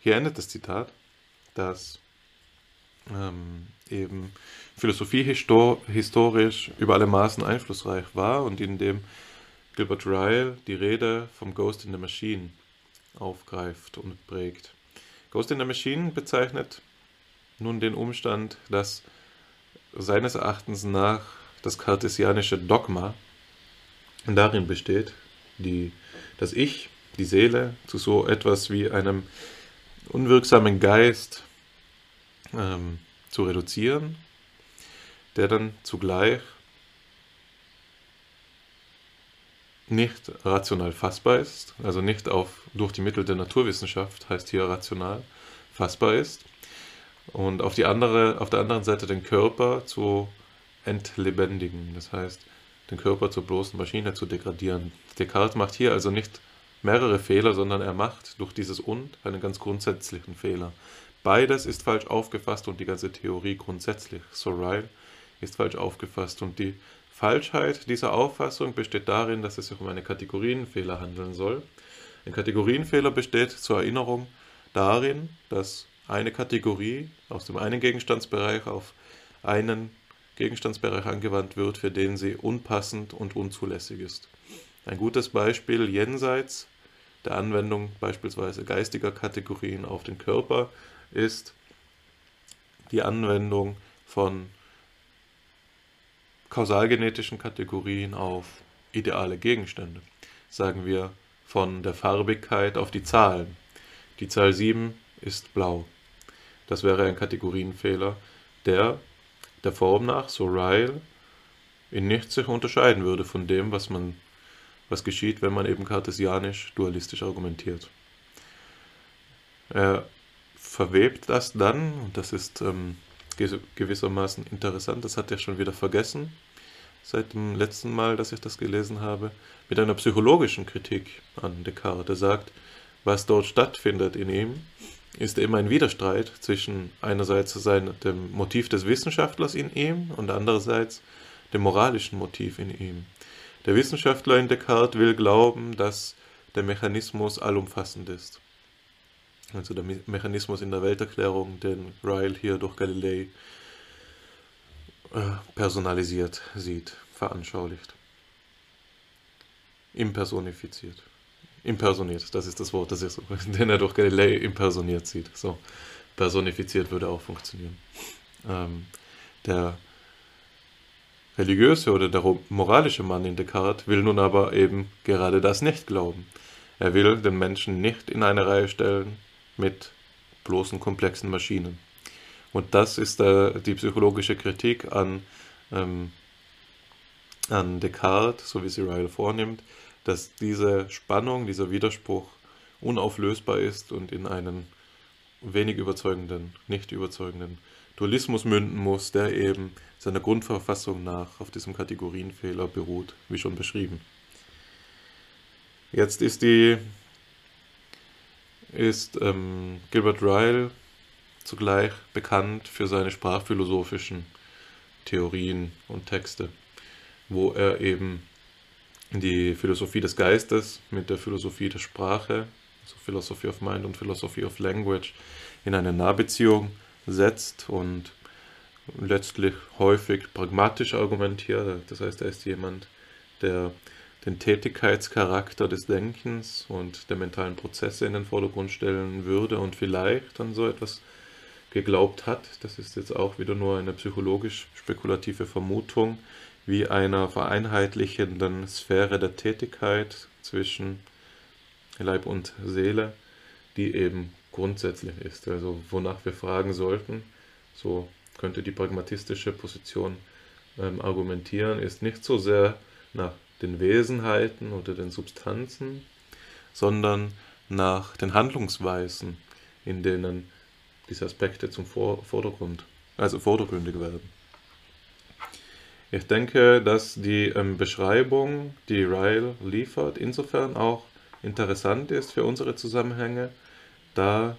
Hier endet das Zitat, das ähm, eben philosophiehistorisch über alle Maßen einflussreich war und in dem Gilbert Ryle die Rede vom Ghost in the Machine aufgreift und prägt. Ghost in the Machine bezeichnet nun den Umstand, dass seines Erachtens nach das kartesianische Dogma darin besteht, die, dass Ich, die Seele, zu so etwas wie einem unwirksamen Geist ähm, zu reduzieren, der dann zugleich nicht rational fassbar ist, also nicht auf, durch die Mittel der Naturwissenschaft, heißt hier rational, fassbar ist, und auf, die andere, auf der anderen Seite den Körper zu entlebendigen, das heißt, den Körper zur bloßen Maschine zu degradieren. Descartes macht hier also nicht mehrere Fehler, sondern er macht durch dieses Und einen ganz grundsätzlichen Fehler. Beides ist falsch aufgefasst und die ganze Theorie grundsätzlich, so Ryle, ist falsch aufgefasst. Und die Falschheit dieser Auffassung besteht darin, dass es sich um einen Kategorienfehler handeln soll. Ein Kategorienfehler besteht zur Erinnerung darin, dass eine Kategorie aus dem einen Gegenstandsbereich auf einen Gegenstandsbereich angewandt wird, für den sie unpassend und unzulässig ist. Ein gutes Beispiel jenseits der Anwendung beispielsweise geistiger Kategorien auf den Körper ist die Anwendung von kausalgenetischen Kategorien auf ideale Gegenstände. Sagen wir von der Farbigkeit auf die Zahlen. Die Zahl 7 ist blau. Das wäre ein Kategorienfehler, der der Form nach, so Ryle, in nichts sich unterscheiden würde von dem, was man was geschieht, wenn man eben kartesianisch dualistisch argumentiert. Er verwebt das dann, und das ist ähm, gewissermaßen interessant, das hat er schon wieder vergessen, seit dem letzten Mal, dass ich das gelesen habe, mit einer psychologischen Kritik an Descartes. Er sagt, was dort stattfindet in ihm, ist eben ein Widerstreit zwischen einerseits sein, dem Motiv des Wissenschaftlers in ihm und andererseits dem moralischen Motiv in ihm. Der Wissenschaftler in Descartes will glauben, dass der Mechanismus allumfassend ist. Also der Mechanismus in der Welterklärung, den Ryle hier durch Galilei äh, personalisiert sieht, veranschaulicht. Impersonifiziert. Impersoniert, das ist das Wort, das ist, [LAUGHS] den er durch Galilei impersoniert sieht. So, personifiziert würde auch funktionieren. Ähm, der religiöse oder der moralische Mann in Descartes will nun aber eben gerade das nicht glauben. Er will den Menschen nicht in eine Reihe stellen mit bloßen komplexen Maschinen. Und das ist äh, die psychologische Kritik an, ähm, an Descartes, so wie sie Ryle vornimmt, dass diese Spannung, dieser Widerspruch unauflösbar ist und in einen wenig überzeugenden, nicht überzeugenden Dualismus münden muss, der eben seiner Grundverfassung nach auf diesem Kategorienfehler beruht, wie schon beschrieben. Jetzt ist die ist ähm, Gilbert Ryle zugleich bekannt für seine sprachphilosophischen Theorien und Texte, wo er eben die Philosophie des Geistes mit der Philosophie der Sprache, also Philosophy of Mind und Philosophy of Language, in eine Nahbeziehung setzt und letztlich häufig pragmatisch argumentiert. Das heißt, er ist jemand, der den Tätigkeitscharakter des Denkens und der mentalen Prozesse in den Vordergrund stellen würde und vielleicht dann so etwas geglaubt hat. Das ist jetzt auch wieder nur eine psychologisch spekulative Vermutung, wie einer vereinheitlichenden Sphäre der Tätigkeit zwischen Leib und Seele, die eben grundsätzlich ist. Also wonach wir fragen sollten, so könnte die pragmatistische Position ähm, argumentieren, ist nicht so sehr nach den Wesenheiten oder den Substanzen, sondern nach den Handlungsweisen, in denen diese Aspekte zum Vordergrund, also vordergründig werden. Ich denke, dass die ähm, Beschreibung, die Ryle liefert, insofern auch interessant ist für unsere Zusammenhänge, da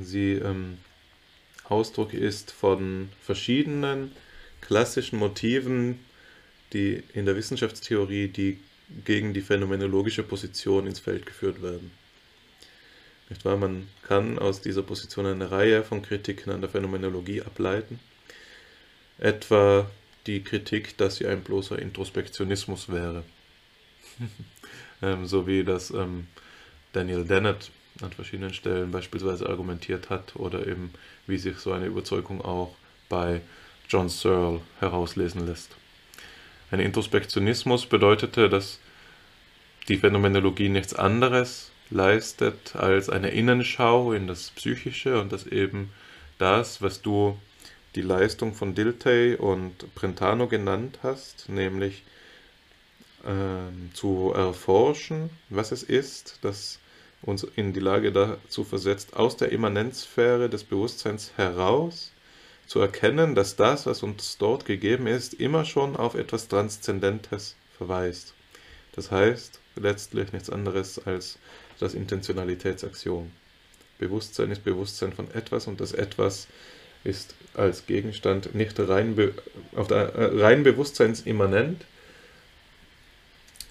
sie ähm, Ausdruck ist von verschiedenen klassischen Motiven, die in der Wissenschaftstheorie, die gegen die phänomenologische Position ins Feld geführt werden. Nicht wahr? Man kann aus dieser Position eine Reihe von Kritiken an der Phänomenologie ableiten. Etwa die Kritik, dass sie ein bloßer Introspektionismus wäre. [LAUGHS] ähm, so wie das ähm, Daniel Dennett an verschiedenen Stellen beispielsweise argumentiert hat oder eben wie sich so eine Überzeugung auch bei John Searle herauslesen lässt. Ein Introspektionismus bedeutete, dass die Phänomenologie nichts anderes leistet als eine Innenschau in das Psychische und dass eben das, was du die Leistung von Dilthey und Brentano genannt hast, nämlich äh, zu erforschen, was es ist, das uns in die Lage dazu versetzt, aus der Immanenzsphäre des Bewusstseins heraus zu erkennen, dass das, was uns dort gegeben ist, immer schon auf etwas Transzendentes verweist. Das heißt letztlich nichts anderes als das Intentionalitätsaxiom. Bewusstsein ist Bewusstsein von etwas und das etwas ist als Gegenstand nicht rein, auf der, äh, rein bewusstseinsimmanent,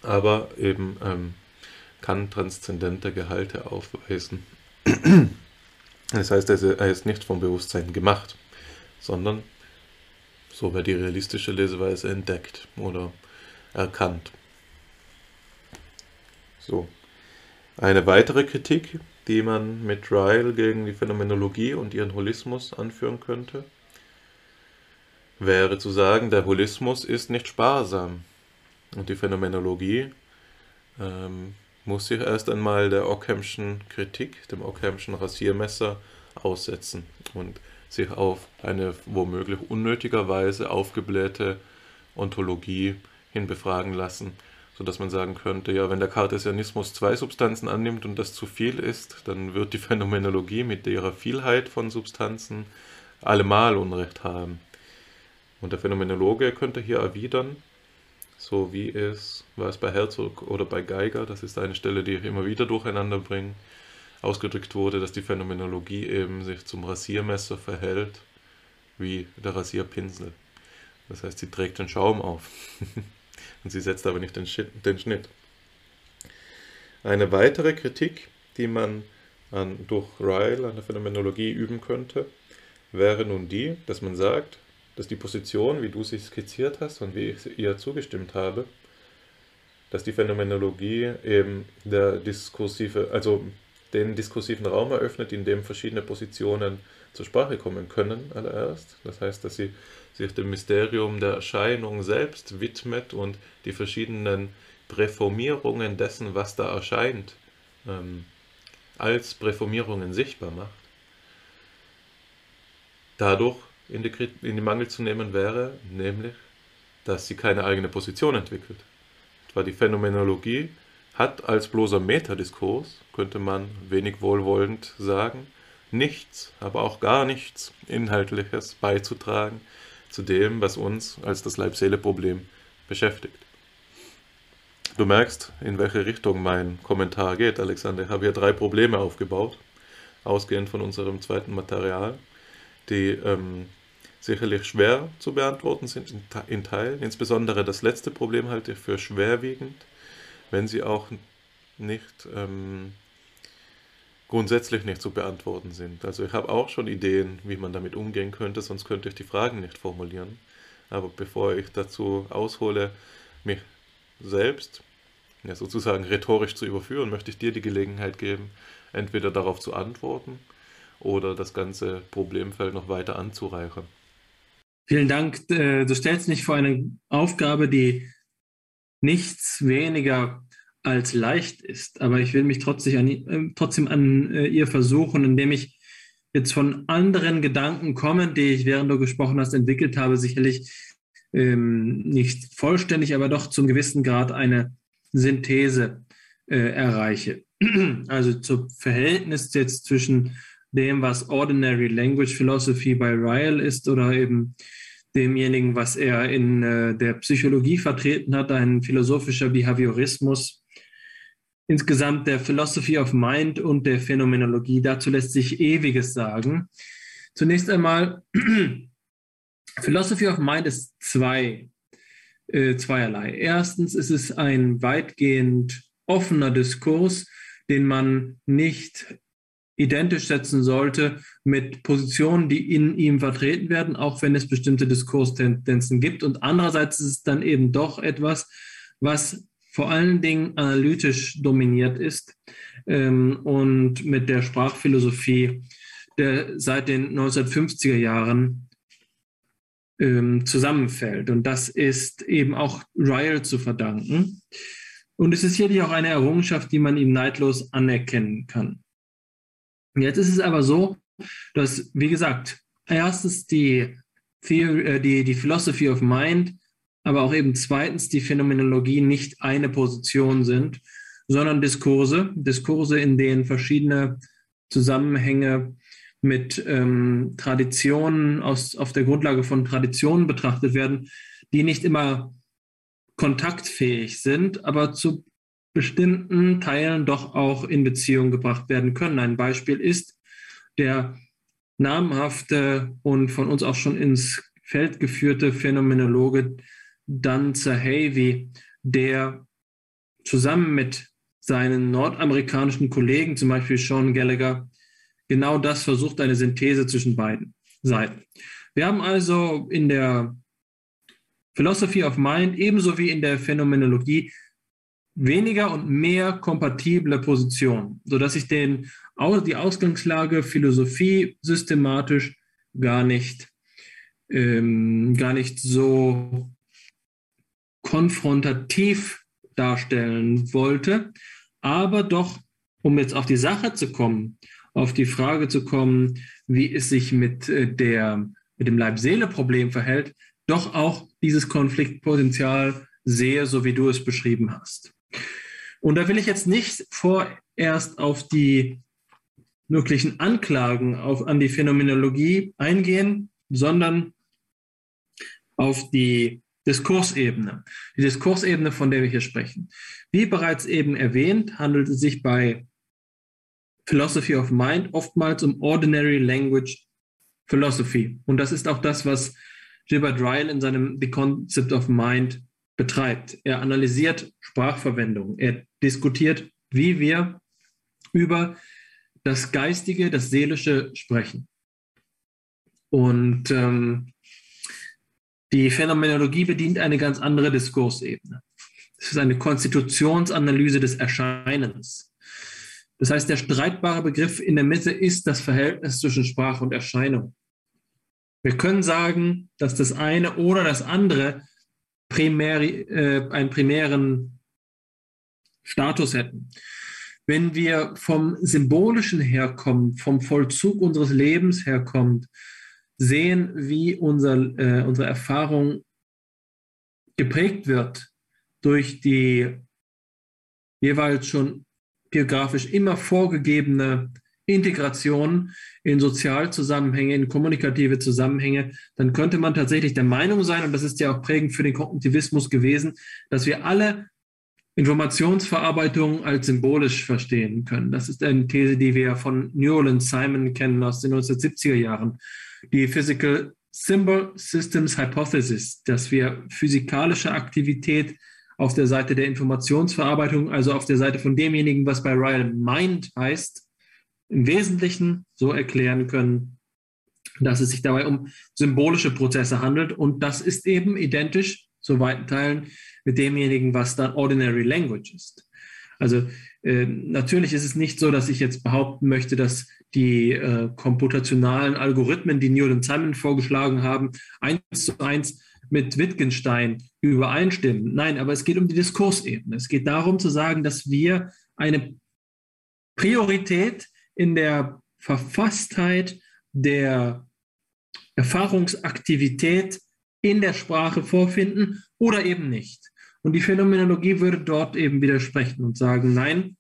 aber eben ähm, kann transzendente Gehalte aufweisen. [CLEARS THROAT] Das heißt, er ist nicht vom Bewusstsein gemacht sondern, so wäre die realistische Leseweise, entdeckt oder erkannt. So. Eine weitere Kritik, die man mit Ryle gegen die Phänomenologie und ihren Holismus anführen könnte, wäre zu sagen, der Holismus ist nicht sparsam. Und die Phänomenologie ähm, muss sich erst einmal der Ockhamschen Kritik, dem Ockhamschen Rasiermesser aussetzen und sich auf eine womöglich unnötigerweise aufgeblähte Ontologie hin befragen lassen, sodass man sagen könnte, ja, wenn der Kartesianismus zwei Substanzen annimmt und das zu viel ist, dann wird die [LAUGHS] Phänomenologie mit ihrer Vielheit von Substanzen allemal Unrecht haben. Und der Phänomenologe könnte hier erwidern, so wie es, war es bei Herzog oder bei Geiger, das ist eine Stelle, die ich immer wieder durcheinander bringe, ausgedrückt wurde, dass die Phänomenologie eben sich zum Rasiermesser verhält wie der Rasierpinsel. Das heißt, sie trägt den Schaum auf [LAUGHS] und sie setzt aber nicht den, Schnitt. Eine weitere Kritik, die man an, durch Ryle an der Phänomenologie üben könnte, wäre nun die, dass man sagt, dass die Position, wie du sie skizziert hast und wie ich ihr zugestimmt habe, dass die Phänomenologie eben der diskursive, also den diskursiven Raum eröffnet, in dem verschiedene Positionen zur Sprache kommen können, allererst. Das heißt, dass sie sich dem Mysterium der Erscheinung selbst widmet und die verschiedenen Präformierungen dessen, was da erscheint, ähm, als Präformierungen sichtbar macht. Dadurch in die, in die Mangel zu nehmen wäre, nämlich, dass sie keine eigene Position entwickelt. Etwa die Phänomenologie hat als bloßer Metadiskurs, könnte man wenig wohlwollend sagen, nichts, aber auch gar nichts Inhaltliches beizutragen zu dem, was uns als das Leib-Seele-Problem beschäftigt. Du merkst, in welche Richtung mein Kommentar geht, Alexander. Ich habe hier drei Probleme aufgebaut, ausgehend von unserem zweiten Material, die ähm, sicherlich schwer zu beantworten sind in Teilen. Insbesondere das letzte Problem halte ich für schwerwiegend, wenn sie auch nicht ähm, grundsätzlich nicht zu beantworten sind. Also ich habe auch schon Ideen, wie man damit umgehen könnte, sonst könnte ich die Fragen nicht formulieren. Aber bevor ich dazu aushole, mich selbst ja, sozusagen rhetorisch zu überführen, möchte ich dir die Gelegenheit geben, entweder darauf zu antworten oder das ganze Problemfeld noch weiter anzureichern. Vielen Dank. Äh, du stellst mich vor eine Aufgabe, die nichts weniger als leicht ist. Aber ich will mich trotzdem an, äh, trotzdem an äh, ihr versuchen, indem ich jetzt von anderen Gedanken komme, die ich, während du gesprochen hast, entwickelt habe, sicherlich ähm, nicht vollständig, aber doch zum gewissen Grad eine Synthese äh, erreiche. [CLEARS THROAT] Also zum Verhältnis jetzt zwischen dem, was Ordinary Language Philosophy bei Ryle ist oder eben demjenigen, was er in äh, der Psychologie vertreten hat, ein philosophischer Behaviorismus. Insgesamt der Philosophy of Mind und der Phänomenologie. Dazu lässt sich ewiges sagen. Zunächst einmal, [CLEARS THROAT] Philosophy of Mind ist zwei, äh, zweierlei. Erstens ist es ein weitgehend offener Diskurs, den man nicht identisch setzen sollte mit Positionen, die in ihm vertreten werden, auch wenn es bestimmte Diskurstendenzen gibt. Und andererseits ist es dann eben doch etwas, was vor allen Dingen analytisch dominiert ist ähm, und mit der Sprachphilosophie der seit den 1950er Jahren ähm, zusammenfällt. Und das ist eben auch Ryle zu verdanken. Und es ist sicherlich auch eine Errungenschaft, die man ihm neidlos anerkennen kann. Jetzt ist es aber so, dass, wie gesagt, erstens die, Theory, äh, die, die Philosophy of Mind, aber auch eben zweitens die Phänomenologie nicht eine Position sind, sondern Diskurse, Diskurse, in denen verschiedene Zusammenhänge mit ähm, Traditionen aus, auf der Grundlage von Traditionen betrachtet werden, die nicht immer kontaktfähig sind, aber zu bestimmten Teilen doch auch in Beziehung gebracht werden können. Ein Beispiel ist der namhafte und von uns auch schon ins Feld geführte Phänomenologe Dan Zahavi, der zusammen mit seinen nordamerikanischen Kollegen, zum Beispiel Sean Gallagher, genau das versucht, eine Synthese zwischen beiden Seiten. Wir haben also in der Philosophy of Mind ebenso wie in der Phänomenologie weniger und mehr kompatible Positionen, sodass ich den, die Ausgangslage Philosophie systematisch gar nicht ähm, gar nicht so konfrontativ darstellen wollte, aber doch, um jetzt auf die Sache zu kommen, auf die Frage zu kommen, wie es sich mit, äh, der, mit dem Leib-Seele-Problem verhält, doch auch dieses Konfliktpotenzial sehe, so wie du es beschrieben hast. Und da will ich jetzt nicht vorerst auf die möglichen Anklagen auf, an die Phänomenologie eingehen, sondern auf die Diskursebene. Die Diskursebene, von der wir hier sprechen. Wie bereits eben erwähnt, handelt es sich bei Philosophy of Mind oftmals um Ordinary Language Philosophy. Und das ist auch das, was Gilbert Ryle in seinem The Concept of Mind betreibt. Er analysiert Sprachverwendung. Er diskutiert, wie wir über das Geistige, das Seelische sprechen. Und ähm, die Phänomenologie bedient eine ganz andere Diskursebene. Es ist eine Konstitutionsanalyse des Erscheinens. Das heißt, der streitbare Begriff in der Mitte ist das Verhältnis zwischen Sprache und Erscheinung. Wir können sagen, dass das eine oder das andere primär, äh, einen primären Status hätten. Wenn wir vom Symbolischen herkommen, vom Vollzug unseres Lebens herkommt, sehen, wie unser, äh, unsere Erfahrung geprägt wird durch die jeweils schon biografisch immer vorgegebene Integration in Sozialzusammenhänge, in kommunikative Zusammenhänge, dann könnte man tatsächlich der Meinung sein, und das ist ja auch prägend für den Kognitivismus gewesen, dass wir alle Informationsverarbeitung als symbolisch verstehen können. Das ist eine These, die wir von Newland Simon kennen aus den 1970er Jahren. Die Physical Symbol Systems Hypothesis, dass wir physikalische Aktivität auf der Seite der Informationsverarbeitung, also auf der Seite von demjenigen, was bei Ryle Mind heißt, im Wesentlichen so erklären können, dass es sich dabei um symbolische Prozesse handelt. Und das ist eben identisch zu weiten Teilen mit demjenigen, was dann Ordinary Language ist. Also natürlich ist es nicht so, dass ich jetzt behaupten möchte, dass die äh, komputationalen Algorithmen, die Newton Simon vorgeschlagen haben, eins zu eins mit Wittgenstein übereinstimmen. Nein, aber es geht um die Diskursebene. Es geht darum zu sagen, dass wir eine Priorität in der Verfasstheit der Erfahrungsaktivität in der Sprache vorfinden oder eben nicht. Und die Phänomenologie würde dort eben widersprechen und sagen, nein,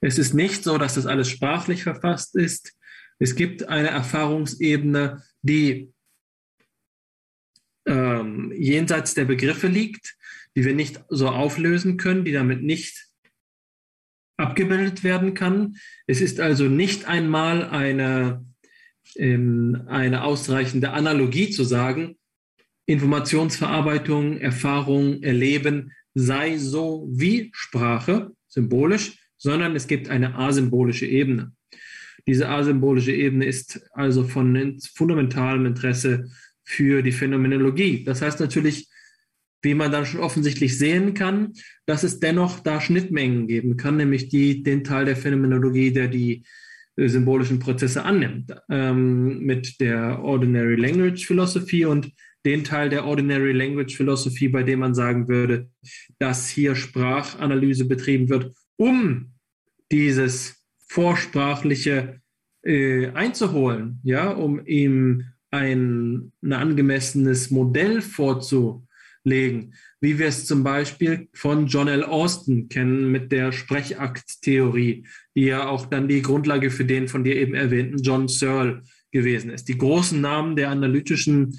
es ist nicht so, dass das alles sprachlich verfasst ist. Es gibt eine Erfahrungsebene, die ähm, jenseits der Begriffe liegt, die wir nicht so auflösen können, die damit nicht abgebildet werden kann. Es ist also nicht einmal eine, ähm, eine ausreichende Analogie zu sagen, Informationsverarbeitung, Erfahrung, Erleben sei so wie Sprache, symbolisch, sondern es gibt eine asymbolische Ebene. Diese asymbolische Ebene ist also von fundamentalem Interesse für die Phänomenologie. Das heißt natürlich, wie man dann schon offensichtlich sehen kann, dass es dennoch da Schnittmengen geben kann, nämlich die, den Teil der Phänomenologie, der die äh, symbolischen Prozesse annimmt, ähm, mit der Ordinary Language Philosophy und den Teil der Ordinary Language Philosophy, bei dem man sagen würde, dass hier Sprachanalyse betrieben wird, um dieses vorsprachliche äh, einzuholen, ja, um ihm ein, ein angemessenes Modell vorzu, legen, wie wir es zum Beispiel von John L. Austin kennen mit der Sprechakttheorie, die ja auch dann die Grundlage für den von dir eben erwähnten John Searle gewesen ist. Die großen Namen der analytischen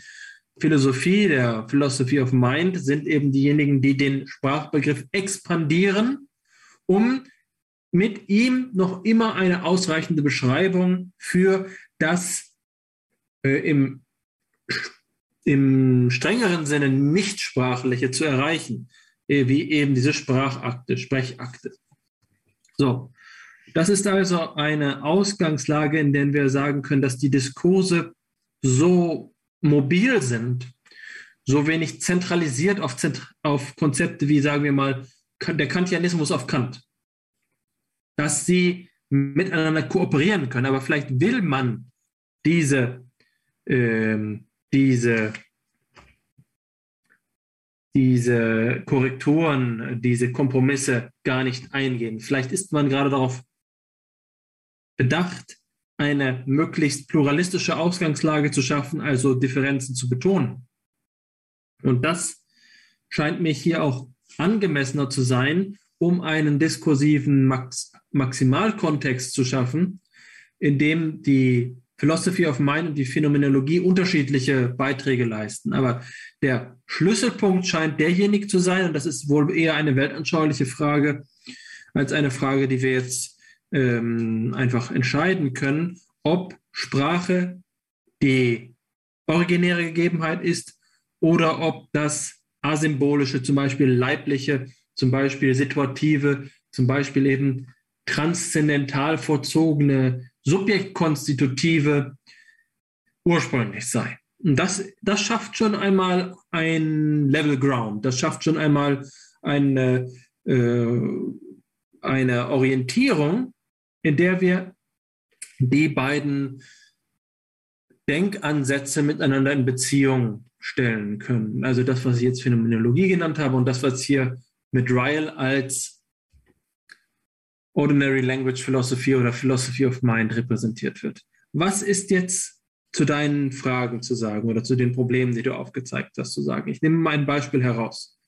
Philosophie, der Philosophy of Mind, sind eben diejenigen, die den Sprachbegriff expandieren, um mit ihm noch immer eine ausreichende Beschreibung für das äh, im im strengeren Sinne Nichtsprachliche zu erreichen, äh, wie eben diese Sprachakte, Sprechakte. So, das ist also eine Ausgangslage, in der wir sagen können, dass die Diskurse so mobil sind, so wenig zentralisiert auf, auf Konzepte wie, sagen wir mal, der Kantianismus auf Kant, dass sie miteinander kooperieren können. Aber vielleicht will man diese ähm, diese, diese Korrekturen, diese Kompromisse gar nicht eingehen. Vielleicht ist man gerade darauf bedacht, eine möglichst pluralistische Ausgangslage zu schaffen, also Differenzen zu betonen. Und das scheint mir hier auch angemessener zu sein, um einen diskursiven Max Maximalkontext zu schaffen, in dem die Philosophy of Mind und die Phänomenologie unterschiedliche Beiträge leisten. Aber der Schlüsselpunkt scheint derjenige zu sein, und das ist wohl eher eine weltanschauliche Frage als eine Frage, die wir jetzt ähm, einfach entscheiden können, ob Sprache die originäre Gegebenheit ist oder ob das asymbolische, zum Beispiel leibliche, zum Beispiel situative, zum Beispiel eben transzendental vorzogene subjektkonstitutive ursprünglich sei. Und das, das schafft schon einmal ein Level Ground, das schafft schon einmal eine, äh, eine Orientierung, in der wir die beiden Denkansätze miteinander in Beziehung stellen können. Also das, was ich jetzt Phänomenologie genannt habe und das, was hier mit Ryle als Ordinary Language Philosophy oder Philosophy of Mind repräsentiert wird. Was ist jetzt zu deinen Fragen zu sagen oder zu den Problemen, die du aufgezeigt hast, zu sagen? Ich nehme mal ein Beispiel heraus.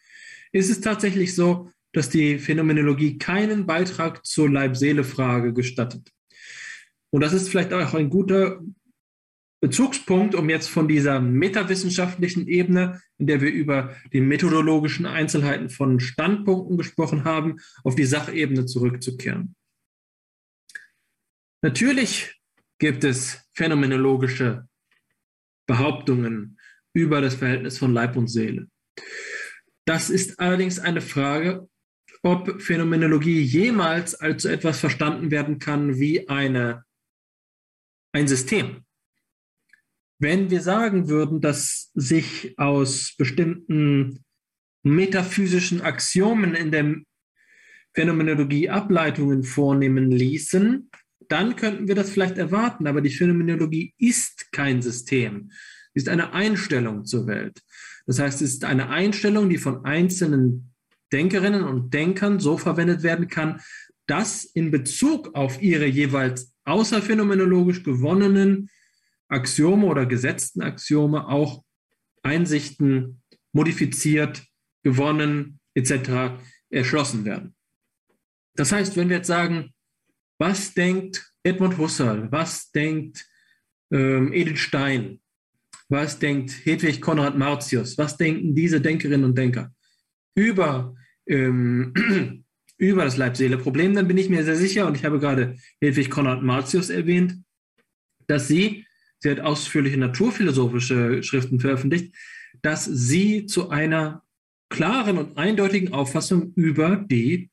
Ist es tatsächlich so, dass die Phänomenologie keinen Beitrag zur Leib-Seele-Frage gestattet? Und das ist vielleicht auch ein guter Bezugspunkt, um jetzt von dieser metawissenschaftlichen Ebene, in der wir über die methodologischen Einzelheiten von Standpunkten gesprochen haben, auf die Sachebene zurückzukehren. Natürlich gibt es phänomenologische Behauptungen über das Verhältnis von Leib und Seele. Das ist allerdings eine Frage, ob Phänomenologie jemals als etwas verstanden werden kann wie eine, ein System wenn wir sagen würden, dass sich aus bestimmten metaphysischen Axiomen in der Phänomenologie Ableitungen vornehmen ließen, dann könnten wir das vielleicht erwarten. Aber die Phänomenologie ist kein System. Sie ist eine Einstellung zur Welt. Das heißt, es ist eine Einstellung, die von einzelnen Denkerinnen und Denkern so verwendet werden kann, dass in Bezug auf ihre jeweils außerphänomenologisch gewonnenen Axiome oder gesetzten Axiome auch Einsichten modifiziert, gewonnen etc. erschlossen werden. Das heißt, wenn wir jetzt sagen, was denkt Edmund Husserl, was denkt ähm, Edith Stein, was denkt Hedwig Konrad Martius, was denken diese Denkerinnen und Denker über, ähm, [CLEARS THROAT] über das Leib-Seele-Problem, dann bin ich mir sehr sicher, und ich habe gerade Hedwig Konrad Martius erwähnt, dass sie sie hat ausführliche naturphilosophische Schriften veröffentlicht, dass sie zu einer klaren und eindeutigen Auffassung über die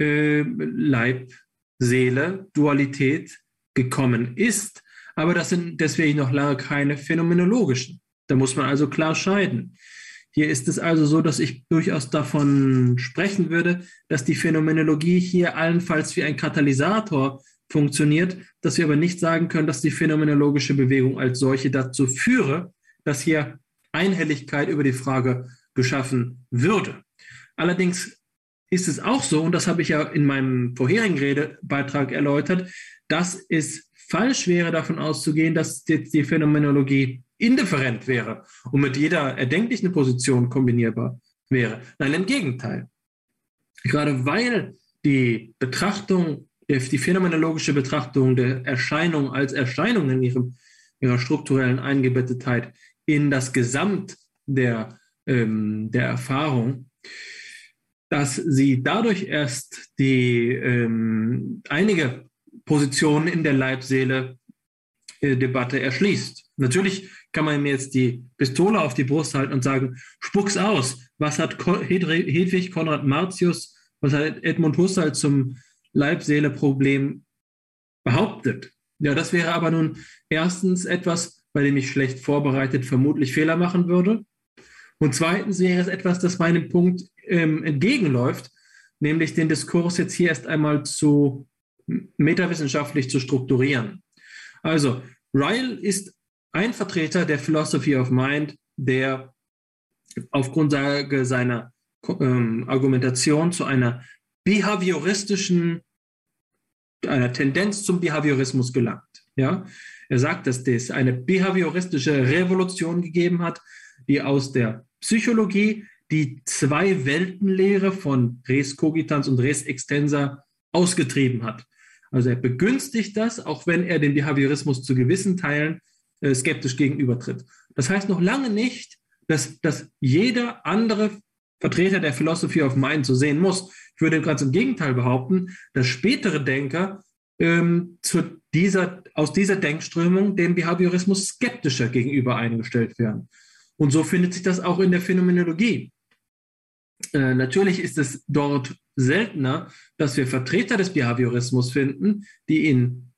äh, Leib-Seele-Dualität gekommen ist. Aber das sind deswegen noch lange keine phänomenologischen. Da muss man also klar scheiden. Hier ist es also so, dass ich durchaus davon sprechen würde, dass die Phänomenologie hier allenfalls wie ein Katalysator funktioniert, dass wir aber nicht sagen können, dass die phänomenologische Bewegung als solche dazu führe, dass hier Einhelligkeit über die Frage geschaffen würde. Allerdings ist es auch so, und das habe ich ja in meinem vorherigen Redebeitrag erläutert, dass es falsch wäre, davon auszugehen, dass jetzt die Phänomenologie indifferent wäre und mit jeder erdenklichen Position kombinierbar wäre. Nein, im Gegenteil. Gerade weil die Betrachtung die phänomenologische Betrachtung der Erscheinung als Erscheinung in ihrem, ihrer strukturellen Eingebettetheit in das Gesamt der, ähm, der Erfahrung, dass sie dadurch erst die ähm, einige Positionen in der Leib-Seele-Debatte erschließt. Natürlich kann man mir jetzt die Pistole auf die Brust halten und sagen, spuck's aus. Was hat Hedwig Konrad Martius, was hat Edmund Husserl zum Leib-Seele-Problem behauptet. Ja, das wäre aber nun erstens etwas, bei dem ich schlecht vorbereitet vermutlich Fehler machen würde. Und zweitens wäre es etwas, das meinem Punkt ähm, entgegenläuft, nämlich den Diskurs jetzt hier erst einmal zu metawissenschaftlich zu strukturieren. Also, Ryle ist ein Vertreter der Philosophy of Mind, der aufgrund seiner ähm, Argumentation zu einer behavioristischen, einer Tendenz zum Behaviorismus gelangt. Ja, er sagt, dass es eine behavioristische Revolution gegeben hat, die aus der Psychologie die Zwei-Welten-Lehre von Res Cogitans und Res Extensa ausgetrieben hat. Also er begünstigt das, auch wenn er dem Behaviorismus zu gewissen Teilen äh, skeptisch gegenübertritt. Das heißt noch lange nicht, dass, dass jeder andere Vertreter der Philosophy of Mind so sehen muss. Ich würde ganz im Gegenteil behaupten, dass spätere Denker ähm, zu dieser, aus dieser Denkströmung dem Behaviorismus skeptischer gegenüber eingestellt werden. Und so findet sich das auch in der Phänomenologie. Äh, natürlich ist es dort seltener, dass wir Vertreter des Behaviorismus finden, die ihn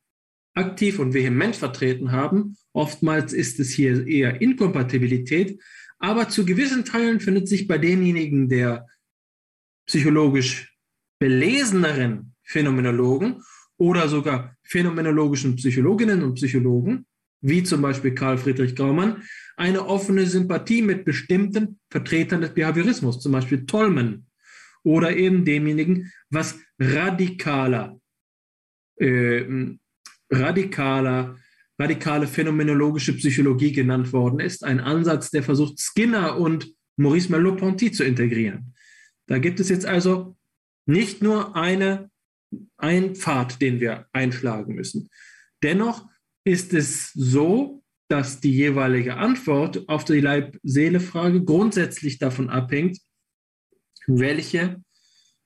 aktiv und vehement vertreten haben. Oftmals ist es hier eher Inkompatibilität, aber zu gewissen Teilen findet sich bei denjenigen der psychologisch beleseneren Phänomenologen oder sogar phänomenologischen Psychologinnen und Psychologen, wie zum Beispiel Karl Friedrich Graumann, eine offene Sympathie mit bestimmten Vertretern des Behaviorismus, zum Beispiel Tolman oder eben demjenigen, was radikaler, äh, radikaler, radikale phänomenologische Psychologie genannt worden ist, ein Ansatz, der versucht, Skinner und Maurice Merleau-Ponty zu integrieren. Da gibt es jetzt also nicht nur eine, ein Pfad, den wir einschlagen müssen. Dennoch ist es so, dass die jeweilige Antwort auf die Leib-Seele-Frage grundsätzlich davon abhängt, welche,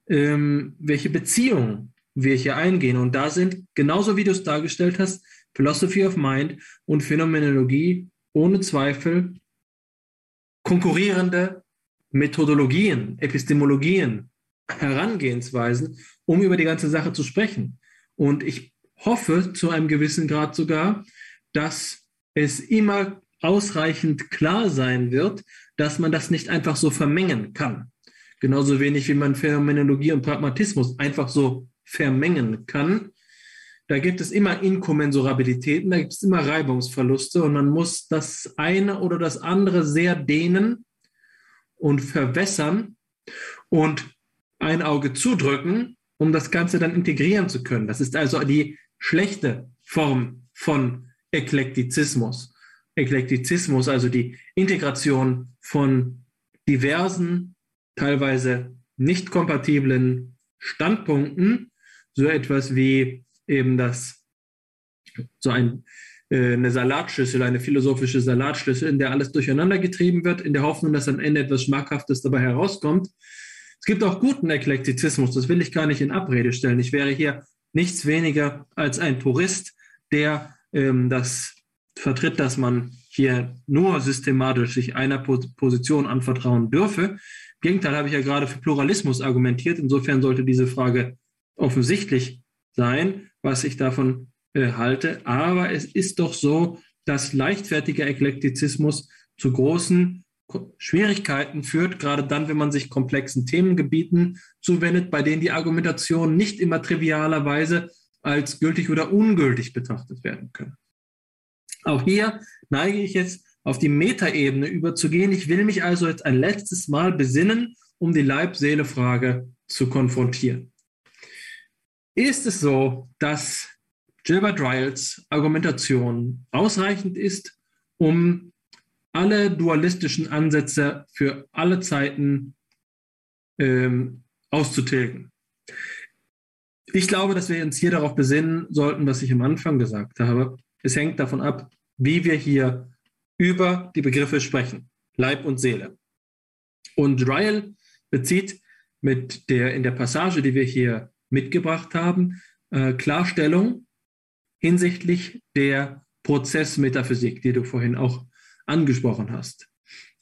ähm, welche Beziehungen wir hier eingehen. Und da sind, genauso wie du es dargestellt hast, Philosophy of Mind und Phänomenologie ohne Zweifel konkurrierende Methodologien, Epistemologien, Herangehensweisen, um über die ganze Sache zu sprechen. Und ich hoffe zu einem gewissen Grad sogar, dass es immer ausreichend klar sein wird, dass man das nicht einfach so vermengen kann. Genauso wenig wie man Phänomenologie und Pragmatismus einfach so vermengen kann. Da gibt es immer Inkommensurabilitäten, da gibt es immer Reibungsverluste und man muss das eine oder das andere sehr dehnen und verwässern und ein Auge zudrücken, um das Ganze dann integrieren zu können. Das ist also die schlechte Form von Eklektizismus. Eklektizismus, also die Integration von diversen, teilweise nicht kompatiblen Standpunkten, so etwas wie eben das, so ein, äh, eine Salatschüssel, eine philosophische Salatschüssel, in der alles durcheinander getrieben wird, in der Hoffnung, dass am Ende etwas Schmackhaftes dabei herauskommt. Es gibt auch guten Eklektizismus, das will ich gar nicht in Abrede stellen. Ich wäre hier nichts weniger als ein Purist, der ähm, das vertritt, dass man hier nur systematisch sich einer Position anvertrauen dürfe. Im Gegenteil habe ich ja gerade für Pluralismus argumentiert. Insofern sollte diese Frage offensichtlich sein, was ich davon äh, halte. Aber es ist doch so, dass leichtfertiger Eklektizismus zu großen Schwierigkeiten führt, gerade dann, wenn man sich komplexen Themengebieten zuwendet, bei denen die Argumentation nicht immer trivialerweise als gültig oder ungültig betrachtet werden können. Auch hier neige ich jetzt auf die Metaebene überzugehen. Ich will mich also jetzt ein letztes Mal besinnen, um die Leib-Seele-Frage zu konfrontieren. Ist es so, dass Gilbert Ryles Argumentation ausreichend ist, um alle dualistischen Ansätze für alle Zeiten ähm, auszutilgen? Ich glaube, dass wir uns hier darauf besinnen sollten, was ich am Anfang gesagt habe. Es hängt davon ab, wie wir hier über die Begriffe sprechen, Leib und Seele. Und Ryle bezieht mit der in der Passage, die wir hier mitgebracht haben, äh, Klarstellung hinsichtlich der Prozessmetaphysik, die du vorhin auch angesprochen hast.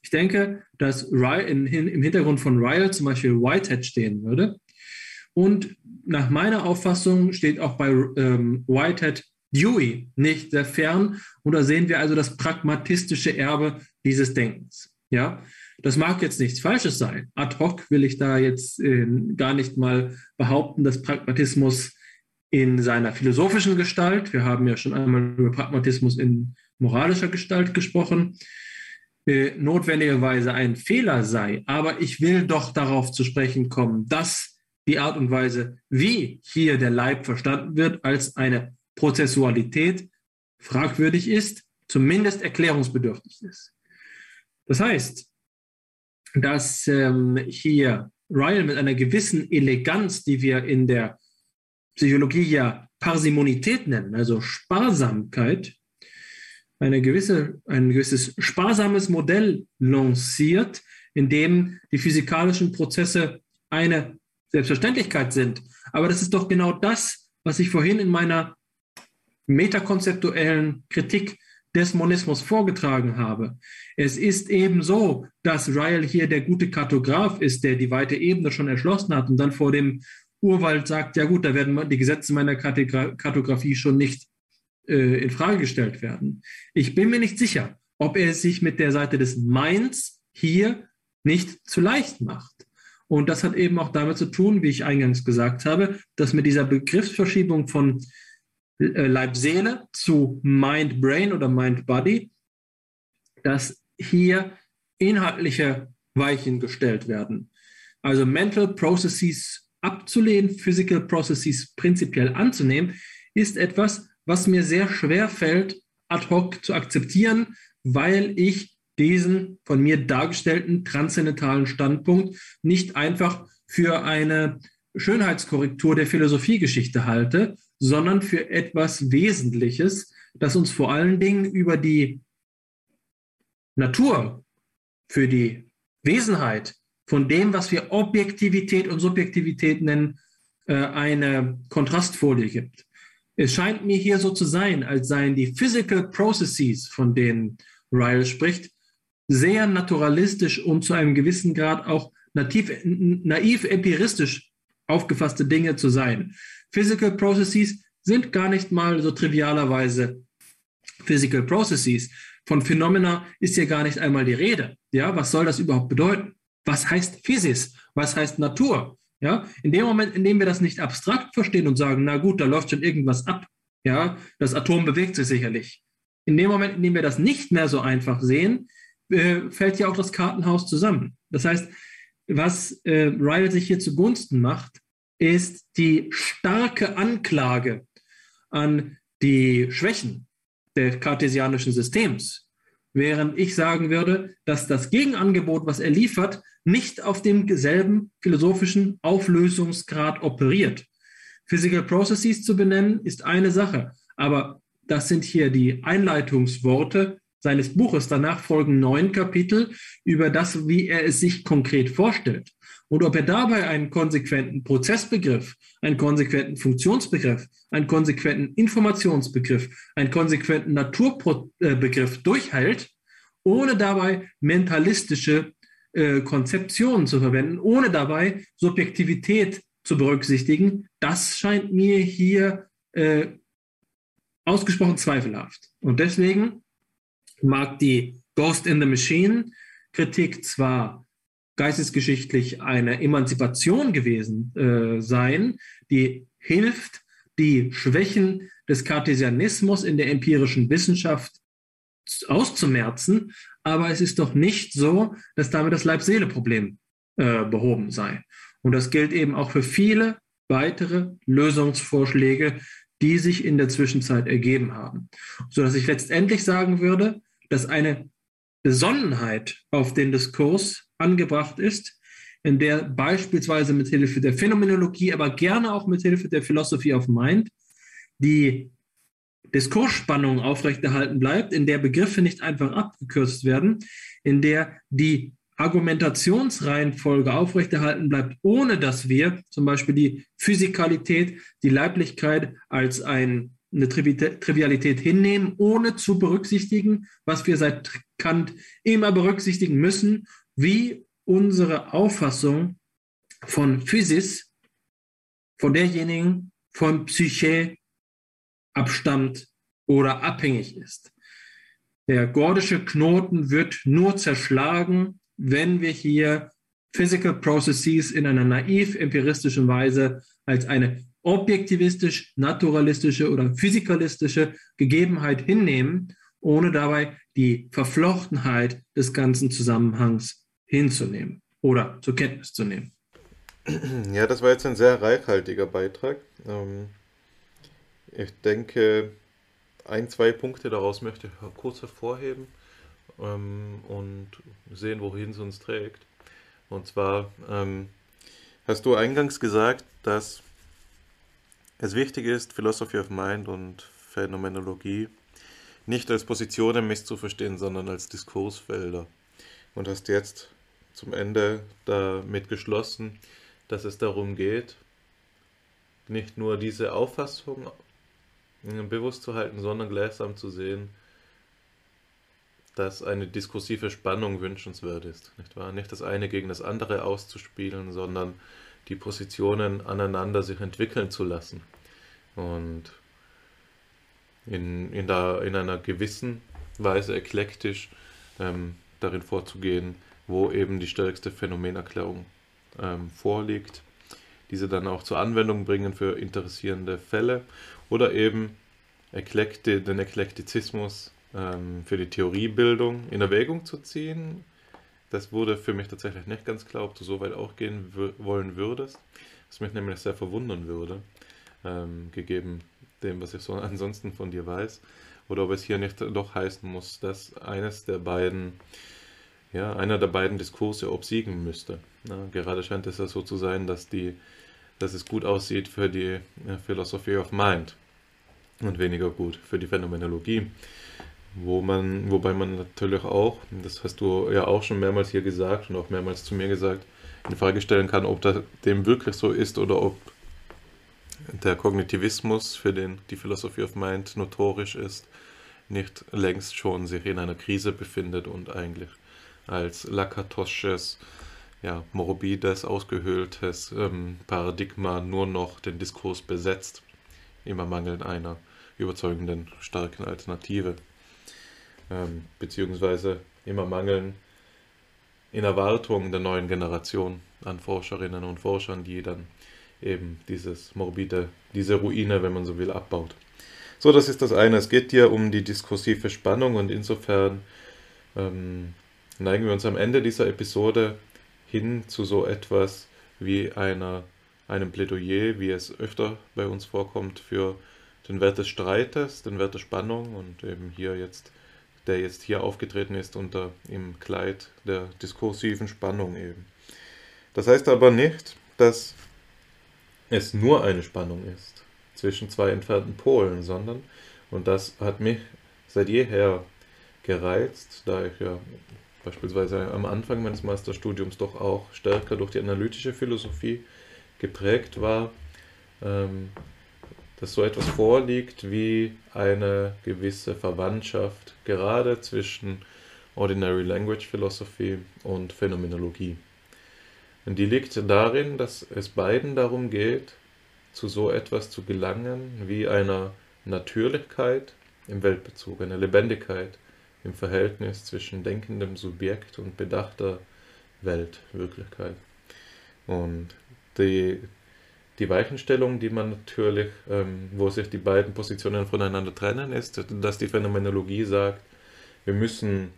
Ich denke, dass in, in, im Hintergrund von Ryle zum Beispiel Whitehead stehen würde. Und nach meiner Auffassung steht auch bei ähm, Whitehead Dewey nicht sehr fern. Und da sehen wir also das pragmatistische Erbe dieses Denkens. Ja, das mag jetzt nichts Falsches sein. Ad hoc will ich da jetzt äh, gar nicht mal behaupten, dass Pragmatismus in seiner philosophischen Gestalt, wir haben ja schon einmal über Pragmatismus in moralischer Gestalt gesprochen, äh, notwendigerweise ein Fehler sei. Aber ich will doch darauf zu sprechen kommen, dass die Art und Weise, wie hier der Leib verstanden wird, als eine Prozessualität fragwürdig ist, zumindest erklärungsbedürftig ist. Das heißt, dass ähm, hier Ryle mit einer gewissen Eleganz, die wir in der Psychologie ja Parsimonität nennen, also Sparsamkeit, eine gewisse, ein gewisses sparsames Modell lanciert, in dem die physikalischen Prozesse eine Selbstverständlichkeit sind. Aber das ist doch genau das, was ich vorhin in meiner metakonzeptuellen Kritik des Monismus vorgetragen habe. Es ist eben so, dass Ryle hier der gute Kartograf ist, der die weite Ebene schon erschlossen hat und dann vor dem Urwald sagt, ja gut, da werden die Gesetze meiner Kartografie schon nicht äh, in Frage gestellt werden. Ich bin mir nicht sicher, ob er sich mit der Seite des Minds hier nicht zu leicht macht. Und das hat eben auch damit zu tun, wie ich eingangs gesagt habe, dass mit dieser Begriffsverschiebung von Leib-Seele zu Mind-Brain oder Mind-Body, dass hier inhaltliche Weichen gestellt werden. Also Mental Processes abzulehnen, Physical Processes prinzipiell anzunehmen, ist etwas, was mir sehr schwer fällt, ad hoc zu akzeptieren, weil ich diesen von mir dargestellten transzendentalen Standpunkt nicht einfach für eine Schönheitskorrektur der Philosophiegeschichte halte, sondern für etwas Wesentliches, das uns vor allen Dingen über die Natur, für die Wesenheit von dem, was wir Objektivität und Subjektivität nennen, äh, eine Kontrastfolie gibt. Es scheint mir hier so zu sein, als seien die Physical Processes, von denen Ryle spricht, sehr naturalistisch und zu einem gewissen Grad auch nativ, naiv empiristisch aufgefasste Dinge zu sein. Physical Processes sind gar nicht mal so trivialerweise Physical Processes. Von Phenomena ist hier gar nicht einmal die Rede. Ja, was soll das überhaupt bedeuten? Was heißt Physis? Was heißt Natur? Ja, in dem Moment, in dem wir das nicht abstrakt verstehen und sagen, na gut, da läuft schon irgendwas ab. Ja, das Atom bewegt sich sicherlich. In dem Moment, in dem wir das nicht mehr so einfach sehen, äh, fällt ja auch das Kartenhaus zusammen. Das heißt, was äh, Ryle sich hier zugunsten macht, ist die starke Anklage an die Schwächen des kartesianischen Systems, während ich sagen würde, dass das Gegenangebot, was er liefert, nicht auf demselben philosophischen Auflösungsgrad operiert. Physical Processes zu benennen, ist eine Sache, aber das sind hier die Einleitungsworte seines Buches. Danach folgen neun Kapitel über das, wie er es sich konkret vorstellt. Und ob er dabei einen konsequenten Prozessbegriff, einen konsequenten Funktionsbegriff, einen konsequenten Informationsbegriff, einen konsequenten Naturbegriff durchhält, ohne dabei mentalistische äh, Konzeptionen zu verwenden, ohne dabei Subjektivität zu berücksichtigen, das scheint mir hier äh, ausgesprochen zweifelhaft. Und deswegen mag die Ghost in the Machine Kritik zwar geistesgeschichtlich eine Emanzipation gewesen äh, sein, die hilft, die Schwächen des Cartesianismus in der empirischen Wissenschaft auszumerzen, aber es ist doch nicht so, dass damit das Leib-Seele-Problem äh, behoben sei. Und das gilt eben auch für viele weitere Lösungsvorschläge, die sich in der Zwischenzeit ergeben haben. Sodass ich letztendlich sagen würde, dass eine Besonnenheit auf den Diskurs angebracht ist, in der beispielsweise mit Hilfe der Phänomenologie, aber gerne auch mit Hilfe der Philosophy of Mind die Diskursspannung aufrechterhalten bleibt, in der Begriffe nicht einfach abgekürzt werden, in der die Argumentationsreihenfolge aufrechterhalten bleibt, ohne dass wir zum Beispiel die Physikalität, die Leiblichkeit als ein eine Trivialität hinnehmen, ohne zu berücksichtigen, was wir seit Kant immer berücksichtigen müssen, wie unsere Auffassung von Physis, von derjenigen von Psyche abstammt oder abhängig ist. Der gordische Knoten wird nur zerschlagen, wenn wir hier Physical Processes in einer naiv empiristischen Weise als eine objektivistisch, naturalistische oder physikalistische Gegebenheit hinnehmen ohne dabei die Verflochtenheit des ganzen Zusammenhangs hinzunehmen oder zur Kenntnis zu nehmen. Ja, das war jetzt ein sehr reichhaltiger Beitrag. Ähm, ich denke, ein, zwei Punkte daraus möchte ich kurz hervorheben ähm, und sehen, wohin es uns trägt. Und zwar ähm, hast du eingangs gesagt, dass es wichtig ist, Philosophy of Mind und Phänomenologie nicht als Positionen misszuverstehen, sondern als Diskursfelder. Und hast jetzt zum Ende damit geschlossen, dass es darum geht, nicht nur diese Auffassung bewusst zu halten, sondern gleichsam zu sehen, dass eine diskursive Spannung wünschenswert ist, nicht wahr? Nicht das eine gegen das andere auszuspielen, sondern die Positionen aneinander sich entwickeln zu lassen und in, in, der, in einer gewissen Weise eklektisch ähm, darin vorzugehen, wo eben die stärkste Phänomenerklärung ähm, vorliegt, diese dann auch zur Anwendung bringen für interessierende Fälle oder eben Eklekti, den Eklektizismus ähm, für die Theoriebildung in Erwägung zu ziehen. Das wurde für mich tatsächlich nicht ganz klar, ob du so weit auch gehen wollen würdest, was mich nämlich sehr verwundern würde, ähm, gegeben dem, was ich so [LAUGHS] ansonsten von dir weiß, oder ob es hier nicht doch heißen muss, dass eines der beiden, ja, einer der beiden Diskurse obsiegen müsste. Ja, gerade scheint es ja so zu sein, dass die, dass es gut aussieht für die Philosophy of Mind und weniger gut für die Phänomenologie. Wo man, wobei man natürlich auch, das hast du ja auch schon mehrmals hier gesagt und auch mehrmals zu mir gesagt, in Frage stellen kann, ob das dem wirklich so ist oder ob der Kognitivismus, für den die Philosophy of Mind notorisch ist, nicht längst schon sich in einer Krise befindet und eigentlich als lakatosches, ja, morbides, ausgehöhltes ähm, Paradigma nur noch den Diskurs besetzt, immer mangelnd einer überzeugenden, starken Alternative, ähm, beziehungsweise immer mangeln in Erwartung der neuen Generation an Forscherinnen und Forschern, die dann eben dieses morbide, diese Ruine, wenn man so will, abbaut. So, das ist das eine. Es geht hier um die diskursive Spannung und insofern ähm, neigen wir uns am Ende dieser Episode hin zu so etwas wie einer, einem Plädoyer, wie es öfter bei uns vorkommt, für den Wert des Streites, den Wert der Spannung und eben hier jetzt, der jetzt hier aufgetreten ist unter im Kleid der diskursiven Spannung eben. Das heißt aber nicht, dass es nur eine Spannung ist zwischen zwei entfernten Polen, sondern, und das hat mich seit jeher gereizt, da ich ja beispielsweise am Anfang meines Masterstudiums doch auch stärker durch die analytische Philosophie geprägt war, ähm, dass so etwas vorliegt wie eine gewisse Verwandtschaft gerade zwischen Ordinary Language Philosophy und Phänomenologie. Und die liegt darin, dass es beiden darum geht, zu so etwas zu gelangen wie einer Natürlichkeit im Weltbezug, einer Lebendigkeit im Verhältnis zwischen denkendem Subjekt und bedachter Weltwirklichkeit. Und die, die Weichenstellung, die man natürlich, ähm, wo sich die beiden Positionen voneinander trennen, ist, dass die Phänomenologie sagt, wir müssen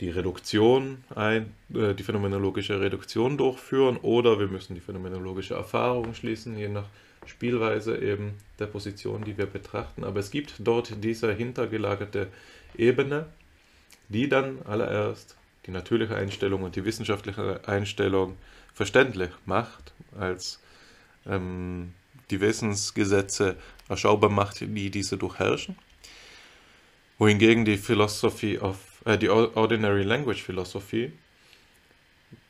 die Reduktion ein, äh, die phänomenologische Reduktion durchführen oder wir müssen die phänomenologische Erfahrung schließen, je nach Spielweise eben der Position, die wir betrachten. Aber es gibt dort diese hintergelagerte Ebene, die dann allererst die natürliche Einstellung und die wissenschaftliche Einstellung verständlich macht, als ähm, die Wissensgesetze erschaubar macht, die diese durchherrschen. Wohingegen die Philosophy of äh, die Ordinary Language Philosophy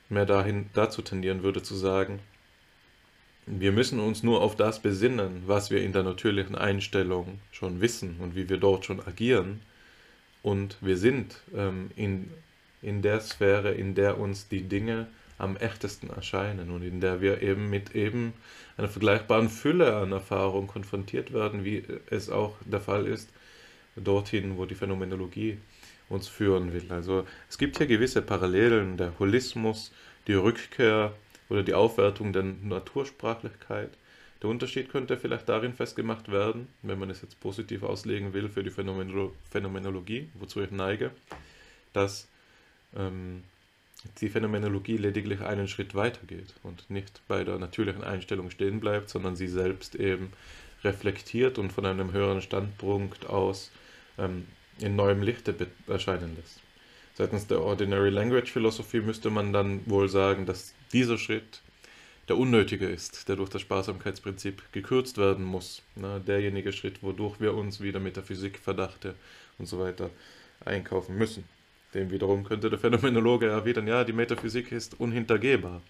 mehr dahin, dazu tendieren würde zu sagen, wir müssen uns nur auf das besinnen, was wir in der natürlichen Einstellung schon wissen und wie wir dort schon agieren. Und wir sind ähm, in, in der Sphäre, in der uns die Dinge am echtesten erscheinen und in der wir eben mit eben einer vergleichbaren Fülle an Erfahrung konfrontiert werden, wie es auch der Fall ist, dorthin, wo die Phänomenologie uns führen will. Also es gibt hier gewisse Parallelen, der Holismus, die Rückkehr oder die Aufwertung der Natursprachlichkeit, Der Unterschied könnte vielleicht darin festgemacht werden, wenn man es jetzt positiv auslegen will für die Phänomenolo Phänomenologie, wozu ich neige, dass ähm, die Phänomenologie lediglich einen Schritt weitergeht und nicht bei der natürlichen Einstellung stehen bleibt, sondern sie selbst eben reflektiert und von einem höheren Standpunkt aus ähm, in neuem Lichte erscheinen lässt. Seitens der Ordinary Language Philosophy müsste man dann wohl sagen, dass dieser Schritt der unnötige ist, der durch das Sparsamkeitsprinzip gekürzt werden muss. Na, derjenige Schritt, wodurch wir uns wieder Metaphysik, Verdachte und so weiter einkaufen müssen. Dem wiederum könnte der Phänomenologe erwidern, ja, die Metaphysik ist unhintergehbar.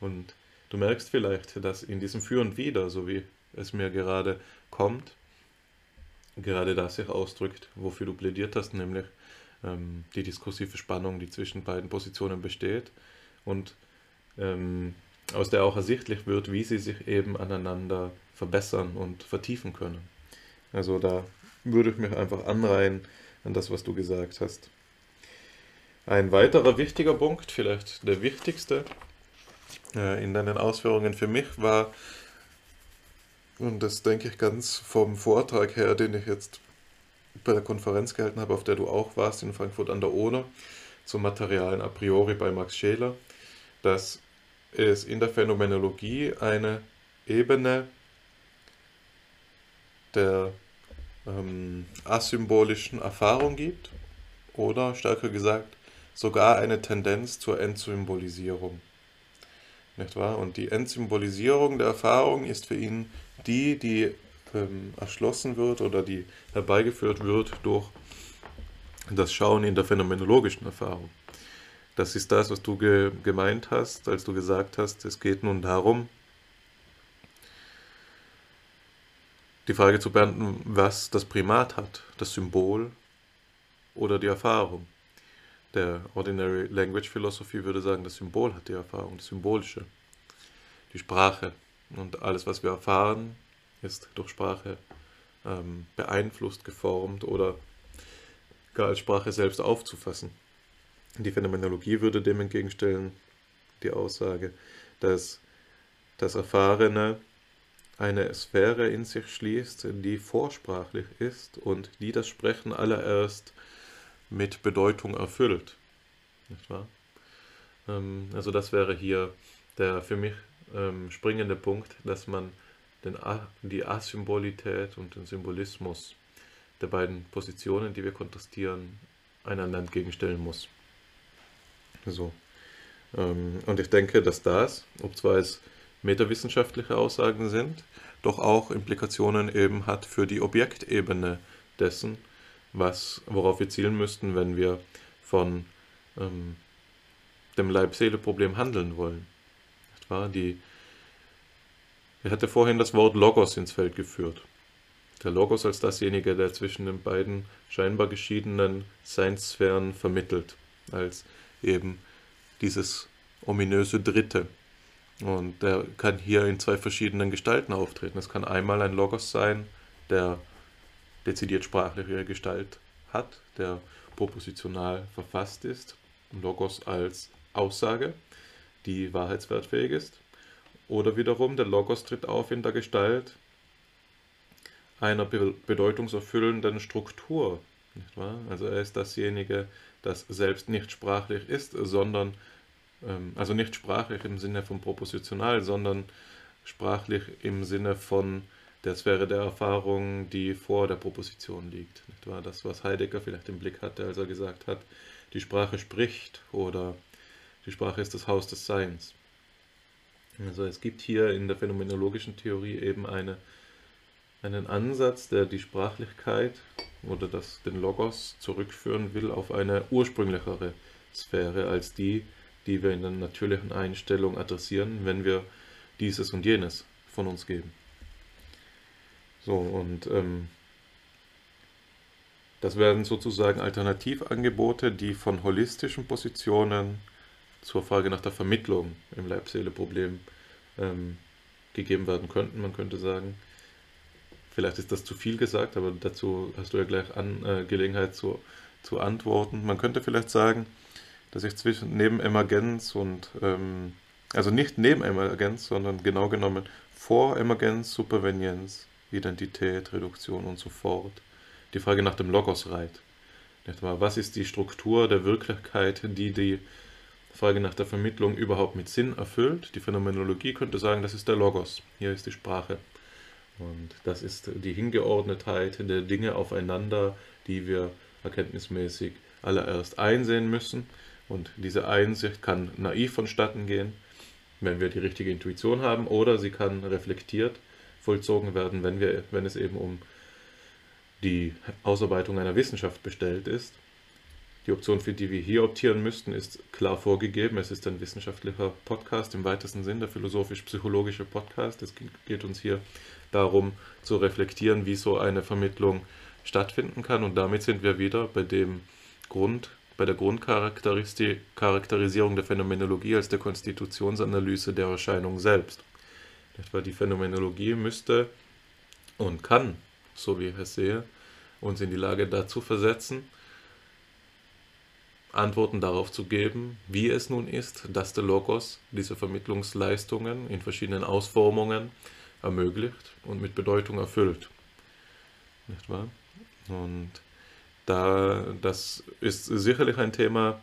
Und du merkst vielleicht, dass in diesem Für und Wider, so wie es mir gerade kommt, gerade das sich ausdrückt, wofür du plädiert hast, nämlich ähm, die diskursive Spannung, die zwischen beiden Positionen besteht und ähm, aus der auch ersichtlich wird, wie sie sich eben aneinander verbessern und vertiefen können. Also da würde ich mich einfach anreihen an das, was du gesagt hast. Ein weiterer wichtiger Punkt, vielleicht der wichtigste äh, in deinen Ausführungen für mich war, und das denke ich ganz vom Vortrag her, den ich jetzt bei der Konferenz gehalten habe, auf der du auch warst, in Frankfurt an der Oder, zum Materialen a priori bei Max Scheler, dass es in der Phänomenologie eine Ebene der ähm, asymbolischen Erfahrung gibt oder stärker gesagt sogar eine Tendenz zur Entsymbolisierung. Nicht wahr? Und die Entsymbolisierung der Erfahrung ist für ihn die, die ähm, erschlossen wird oder die herbeigeführt wird durch das Schauen in der phänomenologischen Erfahrung. Das ist das, was du ge gemeint hast, als du gesagt hast, es geht nun darum, die Frage zu beantworten, was das Primat hat, das Symbol oder die Erfahrung. Der Ordinary Language Philosophy würde sagen, das Symbol hat die Erfahrung, das Symbolische, die Sprache. Und alles, was wir erfahren, ist durch Sprache ähm, beeinflusst, geformt oder gar als Sprache selbst aufzufassen. Die Phänomenologie würde dem entgegenstellen die Aussage, dass das Erfahrene eine Sphäre in sich schließt, die vorsprachlich ist und die das Sprechen allererst mit Bedeutung erfüllt. Nicht wahr? Ähm, also das wäre hier der für mich ähm, springende Punkt, dass man den, die Asymbolität und den Symbolismus der beiden Positionen, die wir kontrastieren, einander entgegenstellen muss. So. Ähm, und ich denke, dass das, ob zwar es metawissenschaftliche Aussagen sind, doch auch Implikationen eben hat für die Objektebene dessen, was, worauf wir zielen müssten, wenn wir von ähm, dem Leib-Seele-Problem handeln wollen. Nicht? Die, er hatte vorhin das Wort Logos ins Feld geführt. Der Logos als dasjenige, der zwischen den beiden scheinbar geschiedenen Seinssphären vermittelt, als eben dieses ominöse Dritte. Und der kann hier in zwei verschiedenen Gestalten auftreten. Es kann einmal ein Logos sein, der dezidiert sprachliche Gestalt hat, der propositional verfasst ist. Logos als Aussage, die wahrheitswertfähig ist. Oder wiederum, der Logos tritt auf in der Gestalt einer bedeutungserfüllenden Struktur. Also er ist dasjenige, das selbst nicht sprachlich ist, sondern, ähm, also nicht sprachlich im Sinne von propositional, sondern sprachlich im Sinne von der Sphäre der Erfahrung, die vor der Proposition liegt. Nicht wahr? Das, was Heidegger vielleicht im Blick hatte, als er gesagt hat, die Sprache spricht oder die Sprache ist das Haus des Seins. Also es gibt hier in der phänomenologischen Theorie eben eine, einen Ansatz, der die Sprachlichkeit oder das, den Logos zurückführen will auf eine ursprünglichere Sphäre als die, die wir in der natürlichen Einstellung adressieren, wenn wir dieses und jenes von uns geben. So, und ähm, das werden sozusagen Alternativangebote, die von holistischen Positionen zur Frage nach der Vermittlung im Leib-Seele-Problem ähm, gegeben werden könnten. Man könnte sagen, vielleicht ist das zu viel gesagt, aber dazu hast du ja gleich an, äh, Gelegenheit zu, zu antworten. Man könnte vielleicht sagen, dass ich zwischen neben Emergenz und, ähm, also nicht neben Emergenz, sondern genau genommen Voremergenz, Supervenienz, Identität, Reduktion und so fort die Frage nach dem Logos reiht. Was ist die Struktur der Wirklichkeit, die die Frage nach der Vermittlung überhaupt mit Sinn erfüllt? Die Phänomenologie könnte sagen, das ist der Logos. Hier ist die Sprache. Und das ist die Hingeordnetheit der Dinge aufeinander, die wir erkenntnismäßig allererst einsehen müssen. Und diese Einsicht kann naiv vonstatten gehen, wenn wir die richtige Intuition haben, oder sie kann reflektiert vollzogen werden, wenn, wir, wenn es eben um die Ausarbeitung einer Wissenschaft bestellt ist. Die Option, für die wir hier optieren müssten, ist klar vorgegeben. Es ist ein wissenschaftlicher Podcast im weitesten Sinn, der philosophisch-psychologische Podcast. Es geht uns hier darum zu reflektieren, wie so eine Vermittlung stattfinden kann. Und damit sind wir wieder bei dem Grund, bei der Grundcharakterisierung der Phänomenologie als der Konstitutionsanalyse der Erscheinung selbst. Etwa die Phänomenologie müsste und kann, so wie ich es sehe, uns in die Lage dazu versetzen, Antworten darauf zu geben, wie es nun ist, dass der Logos diese Vermittlungsleistungen in verschiedenen Ausformungen ermöglicht und mit Bedeutung erfüllt. Nicht wahr? Und da, das ist sicherlich ein Thema,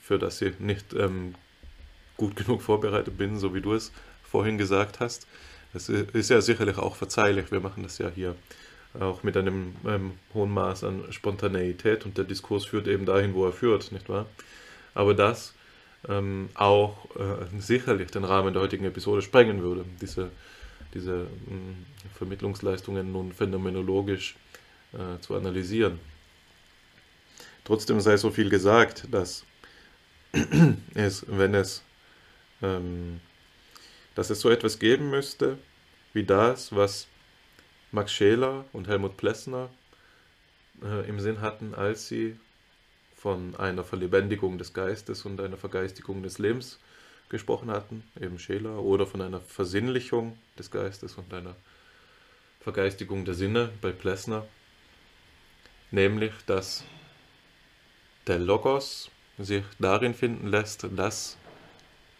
für das ich nicht ähm, gut genug vorbereitet bin, so wie du es vorhin gesagt hast. Es ist ja sicherlich auch verzeihlich, wir machen das ja hier auch mit einem ähm, hohen Maß an Spontaneität und der Diskurs führt eben dahin, wo er führt, nicht wahr? Aber das ähm, auch äh, sicherlich den Rahmen der heutigen Episode sprengen würde, diese, diese äh, Vermittlungsleistungen nun phänomenologisch äh, zu analysieren. Trotzdem sei so viel gesagt, dass [CLEARS THROAT] es, wenn es, ähm, dass es so etwas geben müsste, wie das, was Max Scheler und Helmut Plessner äh, im Sinn hatten, als sie von einer Verlebendigung des Geistes und einer Vergeistigung des Lebens gesprochen hatten, eben Scheler, oder von einer Versinnlichung des Geistes und einer Vergeistigung der Sinne bei Plessner, nämlich dass der Logos sich darin finden lässt, dass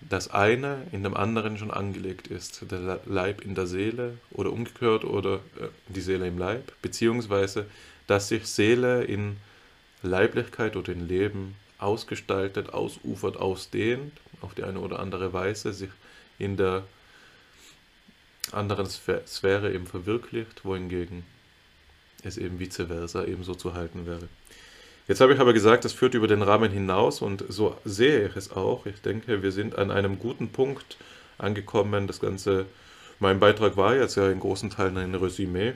das eine in dem anderen schon angelegt ist, der Leib in der Seele oder umgekehrt oder äh, die Seele im Leib, beziehungsweise dass sich Seele in Leiblichkeit oder in Leben ausgestaltet, ausufert, ausdehnt, auf die eine oder andere Weise sich in der anderen Sphäre eben verwirklicht, wohingegen es eben vice versa ebenso zu halten wäre. Jetzt habe ich aber gesagt, das führt über den Rahmen hinaus und so sehe ich es auch. Ich denke, wir sind an einem guten Punkt angekommen. Das Ganze, mein Beitrag war jetzt ja in großen Teilen ein Resümee,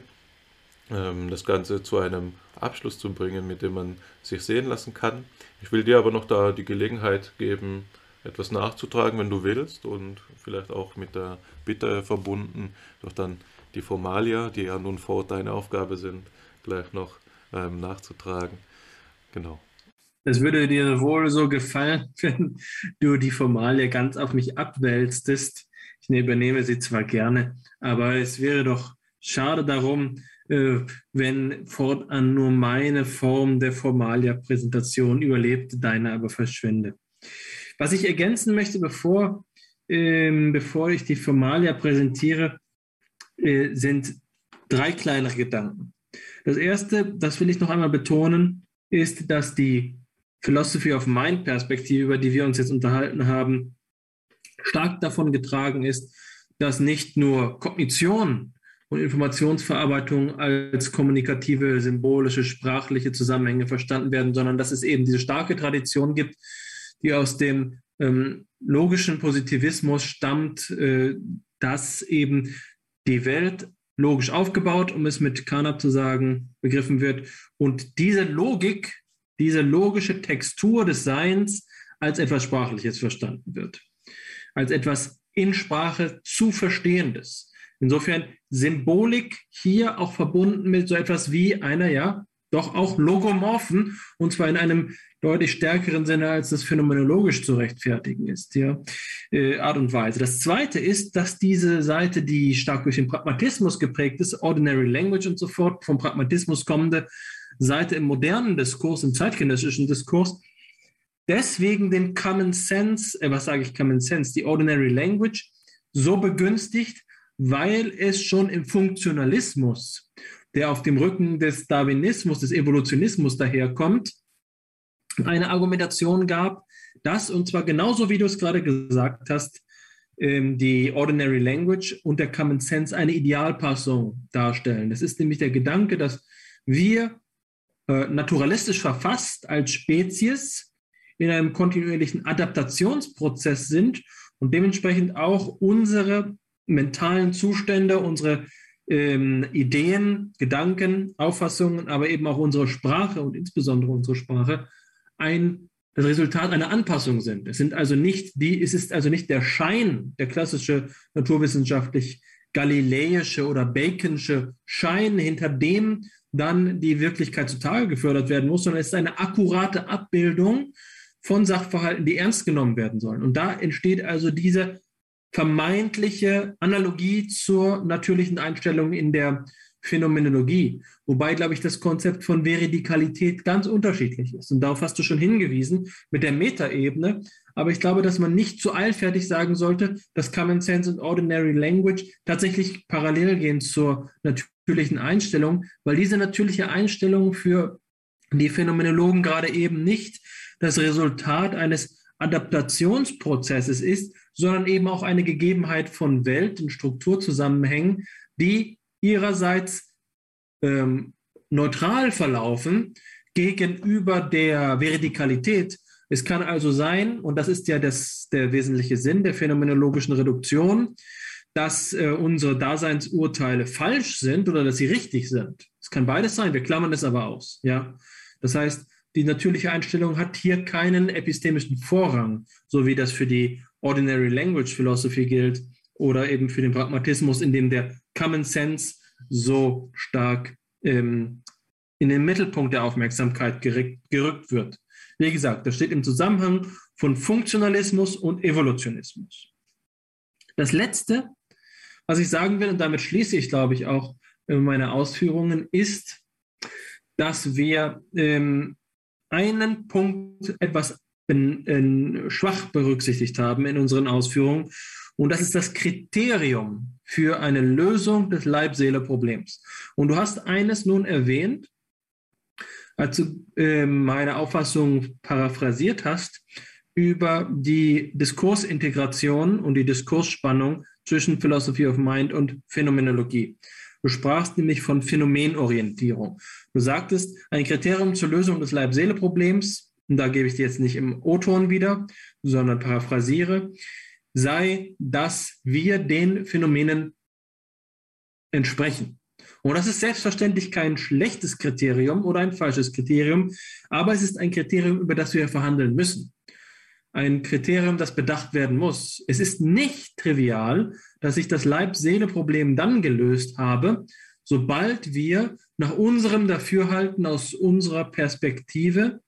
ähm, das Ganze zu einem Abschluss zu bringen, mit dem man sich sehen lassen kann. Ich will dir aber noch da die Gelegenheit geben, etwas nachzutragen, wenn du willst und vielleicht auch mit der Bitte verbunden, doch dann die Formalia, die ja nun vor deine Aufgabe sind, gleich noch ähm, nachzutragen. Genau. Es würde dir wohl so gefallen, [LAUGHS] wenn du die Formalie ganz auf mich abwälztest. Ich übernehme sie zwar gerne, aber es wäre doch schade darum, äh, wenn fortan nur meine Form der Formalia-Präsentation überlebt, deine aber verschwinde. Was ich ergänzen möchte, bevor, ähm, bevor ich die Formalia präsentiere, äh, sind drei kleinere Gedanken. Das erste, das will ich noch einmal betonen, ist, dass die Philosophy of Mind Perspektive, über die wir uns jetzt unterhalten haben, stark davon getragen ist, dass nicht nur Kognition und Informationsverarbeitung als kommunikative, symbolische, sprachliche Zusammenhänge verstanden werden, sondern dass es eben diese starke Tradition gibt, die aus dem ähm, logischen Positivismus stammt, äh, dass eben die Welt logisch aufgebaut, um es mit Carnap zu sagen, begriffen wird. Und diese Logik, diese logische Textur des Seins als etwas Sprachliches verstanden wird. Als etwas in Sprache zu Verstehendes. Insofern Symbolik hier auch verbunden mit so etwas wie einer, ja, doch auch Logomorphen, und zwar in einem deutlich stärkeren Sinne, als das phänomenologisch zu rechtfertigen ist, ja, äh, Art und Weise. Das Zweite ist, dass diese Seite, die stark durch den Pragmatismus geprägt ist, Ordinary Language und so fort, vom Pragmatismus kommende Seite im modernen Diskurs, im zeitgenössischen Diskurs, deswegen den Common Sense, äh, was sage ich Common Sense, die Ordinary Language so begünstigt, weil es schon im Funktionalismus, der auf dem Rücken des Darwinismus, des Evolutionismus daherkommt, eine Argumentation gab, dass, und zwar genauso wie du es gerade gesagt hast, ähm, die Ordinary Language und der Common Sense eine Idealpassung darstellen. Das ist nämlich der Gedanke, dass wir äh, naturalistisch verfasst als Spezies in einem kontinuierlichen Adaptationsprozess sind und dementsprechend auch unsere mentalen Zustände, unsere ähm, Ideen, Gedanken, Auffassungen, aber eben auch unsere Sprache und insbesondere unsere Sprache ein das Resultat einer Anpassung sind. Es sind also nicht die, es ist also nicht der Schein, der klassische naturwissenschaftlich galiläische oder baconsche Schein, hinter dem dann die Wirklichkeit zutage gefördert werden muss, sondern es ist eine akkurate Abbildung von Sachverhalten, die ernst genommen werden sollen. Und da entsteht also diese vermeintliche Analogie zur natürlichen Einstellung in der Phänomenologie. Wobei, glaube ich, das Konzept von Veridikalität ganz unterschiedlich ist. Und darauf hast du schon hingewiesen mit der Metaebene. Aber ich glaube, dass man nicht zu eilfertig sagen sollte, dass Common Sense und Ordinary Language tatsächlich parallel gehen zur natürlichen Einstellung, weil diese natürliche Einstellung für die Phänomenologen gerade eben nicht das Resultat eines Adaptationsprozesses ist, sondern eben auch eine Gegebenheit von Welt- und Strukturzusammenhängen, die ihrerseits ähm, neutral verlaufen gegenüber der Veridikalität. Es kann also sein, und das ist ja das, der wesentliche Sinn der phänomenologischen Reduktion, dass äh, unsere Daseinsurteile falsch sind oder dass sie richtig sind. Es kann beides sein, wir klammern es aber aus. Ja? Das heißt, die natürliche Einstellung hat hier keinen epistemischen Vorrang, so wie das für die Ordinary Language Philosophy gilt oder eben für den Pragmatismus, in dem der Common Sense so stark ähm, in den Mittelpunkt der Aufmerksamkeit gerückt, gerückt wird. Wie gesagt, das steht im Zusammenhang von Funktionalismus und Evolutionismus. Das Letzte, was ich sagen will, und damit schließe ich, glaube ich, auch äh, meine Ausführungen, ist, dass wir ähm, einen Punkt etwas in, in, schwach berücksichtigt haben in unseren Ausführungen, und das ist das Kriterium für eine Lösung des Leib-Seele-Problems. Und du hast eines nun erwähnt, als du äh, meine Auffassung paraphrasiert hast, über die Diskursintegration und die Diskursspannung zwischen Philosophy of Mind und Phänomenologie. Du sprachst nämlich von Phänomenorientierung. Du sagtest, ein Kriterium zur Lösung des Leib-Seele-Problems, und da gebe ich dir jetzt nicht im O-Ton wieder, sondern paraphrasiere, sei, dass wir den Phänomenen entsprechen. Und das ist selbstverständlich kein schlechtes Kriterium oder ein falsches Kriterium, aber es ist ein Kriterium, über das wir verhandeln müssen. Ein Kriterium, das bedacht werden muss. Es ist nicht trivial, dass ich das Leib-Seele-Problem dann gelöst habe, sobald wir nach unserem Dafürhalten aus unserer Perspektive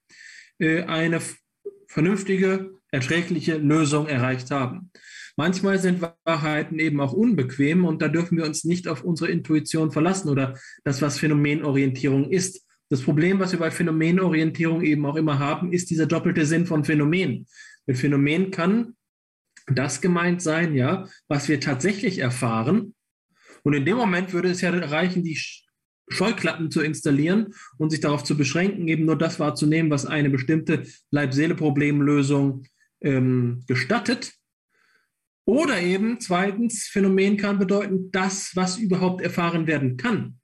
eine vernünftige erträgliche Lösung erreicht haben. Manchmal sind Wahrheiten eben auch unbequem und da dürfen wir uns nicht auf unsere Intuition verlassen oder das, was Phänomenorientierung ist. Das Problem, was wir bei Phänomenorientierung eben auch immer haben, ist dieser doppelte Sinn von Phänomen. Mit Phänomen kann das gemeint sein, ja, was wir tatsächlich erfahren. Und in dem Moment würde es ja reichen, die Scheuklappen zu installieren und sich darauf zu beschränken, eben nur das wahrzunehmen, was eine bestimmte Leib-Seele-Problemlösung ähm, gestattet. Oder eben zweitens, Phänomen kann bedeuten, das, was überhaupt erfahren werden kann.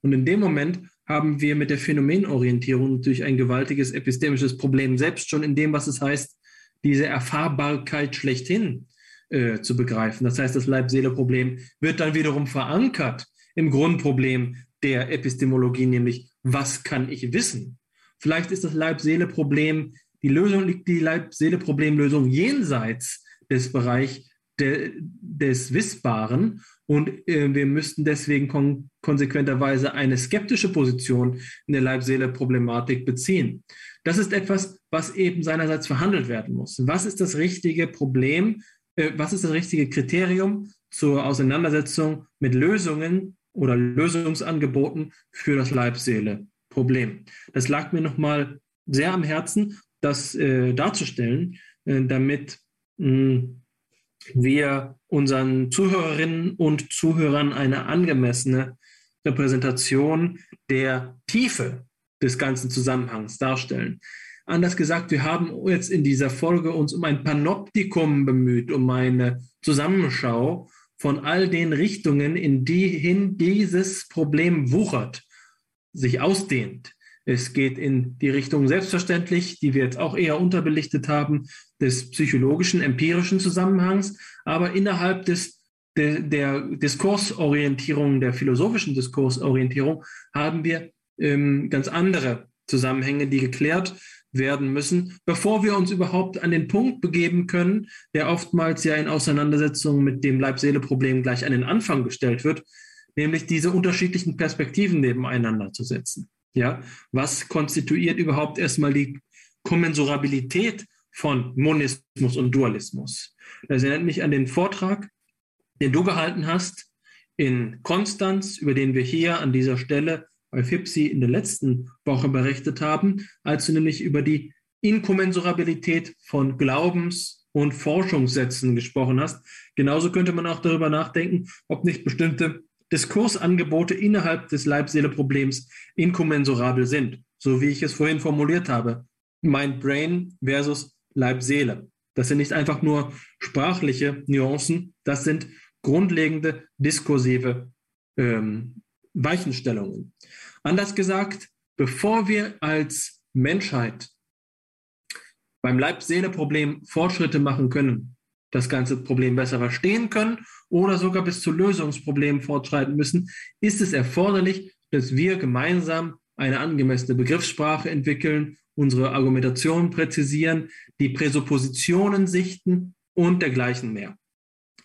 Und in dem Moment haben wir mit der Phänomenorientierung natürlich ein gewaltiges epistemisches Problem, selbst schon in dem, was es heißt, diese Erfahrbarkeit schlechthin äh, zu begreifen. Das heißt, das Leib-Seele-Problem wird dann wiederum verankert im Grundproblem der Epistemologie, nämlich was kann ich wissen? Vielleicht ist das Leib-Seele-Problem die Lösung liegt die Leib-Seele-Problemlösung jenseits des Bereichs de, des Wissbaren und äh, wir müssten deswegen kon konsequenterweise eine skeptische Position in der Leib-Seele-Problematik beziehen. Das ist etwas, was eben seinerseits verhandelt werden muss. Was ist das richtige Problem? Äh, was ist das richtige Kriterium zur Auseinandersetzung mit Lösungen oder Lösungsangeboten für das Leib-Seele-Problem? Das lag mir nochmal sehr am Herzen das äh, darzustellen, äh, damit mh, hm, wir unseren Zuhörerinnen und Zuhörern eine angemessene Repräsentation der Tiefe des ganzen Zusammenhangs darstellen. Anders gesagt, wir haben jetzt in dieser Folge uns um ein Panoptikum bemüht, um eine Zusammenschau von all den Richtungen, in die hin dieses Problem wuchert, sich ausdehnt. Es geht in die Richtung selbstverständlich, die wir jetzt auch eher unterbelichtet haben, des psychologischen, empirischen Zusammenhangs, aber innerhalb des, der, Diskursorientierung, der philosophischen Diskursorientierung haben wir ähm, ganz andere Zusammenhänge, die geklärt werden müssen, bevor wir uns überhaupt an den Punkt begeben können, der oftmals ja in Auseinandersetzungen mit dem Leib-Seele-Problem gleich an den Anfang gestellt wird, nämlich diese unterschiedlichen Perspektiven nebeneinander zu setzen. Ja, was konstituiert überhaupt erstmal die Kommensurabilität von Monismus und Dualismus? Das erinnert mich an den Vortrag, den du gehalten hast in Konstanz, über den wir hier an dieser Stelle bei FIPSI in der letzten Woche berichtet haben, als du nämlich über die Inkommensurabilität von Glaubens- und Forschungssätzen gesprochen hast. Genauso könnte man auch darüber nachdenken, ob nicht bestimmte Diskursangebote innerhalb des Leib-Seele-Problems inkommensurabel sind, so wie ich es vorhin formuliert habe. Mind-Brain versus Leib-Seele. Das sind nicht einfach nur sprachliche Nuancen, das sind grundlegende diskursive ähm, Weichenstellungen. Anders gesagt, bevor wir als Menschheit beim Leib-Seele-Problem Fortschritte machen können, das ganze Problem besser verstehen können oder sogar bis zu Lösungsproblemen fortschreiten müssen, ist es erforderlich, dass wir gemeinsam eine angemessene Begriffssprache entwickeln, unsere Argumentation präzisieren, die Präsuppositionen sichten und dergleichen mehr.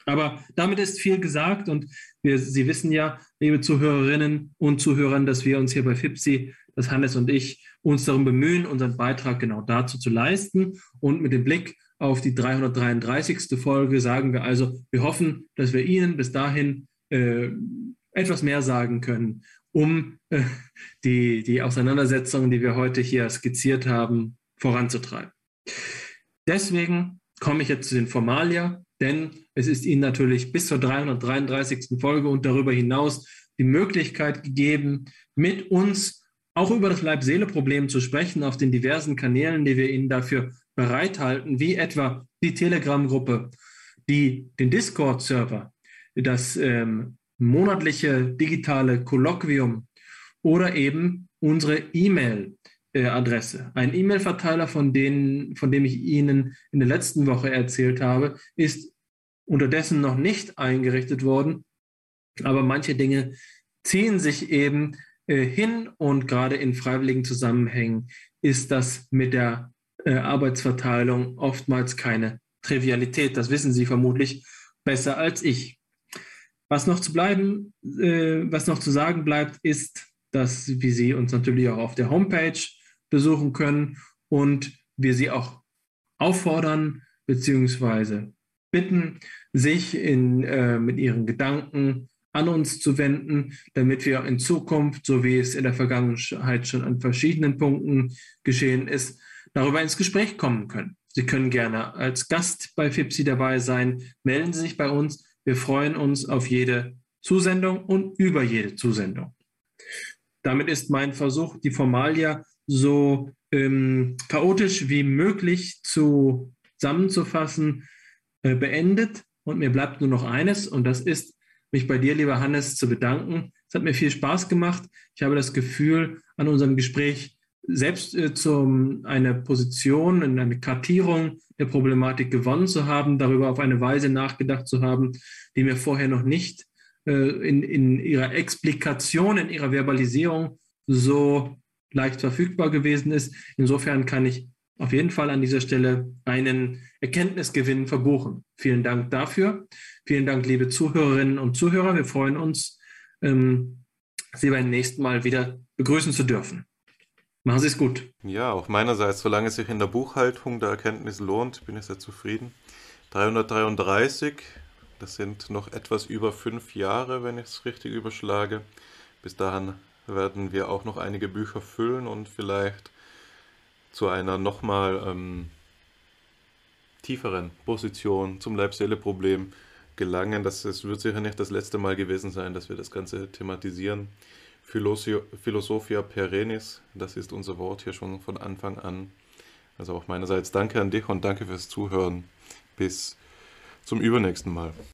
Aber damit ist viel gesagt und wir, Sie wissen ja, liebe Zuhörerinnen und Zuhörer, dass wir uns hier bei FIPSI, das Hannes und ich, uns darum bemühen, unseren Beitrag genau dazu zu leisten und mit dem Blick auf die 333. Folge sagen wir also, wir hoffen, dass wir Ihnen bis dahin äh, etwas mehr sagen können, um äh, die, die Auseinandersetzungen, die wir heute hier skizziert haben, voranzutreiben. Deswegen komme ich jetzt zu den Formalia, denn es ist Ihnen natürlich bis zur 333. Folge und darüber hinaus die Möglichkeit gegeben, mit uns auch über das Leib-Seele-Problem zu sprechen auf den diversen Kanälen, die wir Ihnen dafür bereithalten, wie etwa die Telegram-Gruppe, den Discord-Server, das ähm, monatliche digitale Kolloquium oder eben unsere E-Mail-Adresse. Ein E-Mail-Verteiler, von, von dem ich Ihnen in der letzten Woche erzählt habe, ist unterdessen noch nicht eingerichtet worden, aber manche Dinge ziehen sich eben äh, hin und gerade in freiwilligen Zusammenhängen ist das mit der äh, Arbeitsverteilung oftmals keine Trivialität. Das wissen Sie vermutlich besser als ich. Was noch zu bleiben, äh, was noch zu sagen bleibt, ist, dass wir Sie uns natürlich auch auf der Homepage besuchen können und wir Sie auch auffordern bzw. bitten, sich in, äh, mit Ihren Gedanken an uns zu wenden, damit wir in Zukunft, so wie es in der Vergangenheit schon an verschiedenen Punkten geschehen ist, darüber ins Gespräch kommen können. Sie können gerne als Gast bei FIPSI dabei sein. Melden Sie sich bei uns. Wir freuen uns auf jede Zusendung und über jede Zusendung. Damit ist mein Versuch, die Formalia so ähm, chaotisch wie möglich zu, zusammenzufassen, beendet. Und mir bleibt nur noch eines, und das ist, mich bei dir, lieber Hannes, zu bedanken. Es hat mir viel Spaß gemacht. Ich habe das Gefühl, an unserem Gespräch selbst äh, zum, eine Position, eine Kartierung der Problematik gewonnen zu haben, darüber auf eine Weise nachgedacht zu haben, die mir vorher noch nicht äh, in, in ihrer Explikation, in ihrer Verbalisierung so leicht verfügbar gewesen ist. Insofern kann ich auf jeden Fall an dieser Stelle einen Erkenntnisgewinn verbuchen. Vielen Dank dafür. Vielen Dank, liebe Zuhörerinnen und Zuhörer. Wir freuen uns, ähm, Sie beim nächsten Mal wieder begrüßen zu dürfen. Machen Sie es gut. Ja, auch meinerseits, solange es sich in der Buchhaltung der Erkenntnis lohnt, bin ich sehr zufrieden. 333, das sind noch etwas über fünf Jahre, wenn ich es richtig überschlage. Bis dahin werden wir auch noch einige Bücher füllen und vielleicht zu einer nochmal ähm, tieferen Position zum Leib-Seele-Problem gelangen. Das, das wird sicher nicht das letzte Mal gewesen sein, dass wir das Ganze thematisieren. Philosophia perennis, das ist unser Wort hier schon von Anfang an. Also auch meinerseits danke an dich und danke fürs Zuhören. Bis zum übernächsten Mal.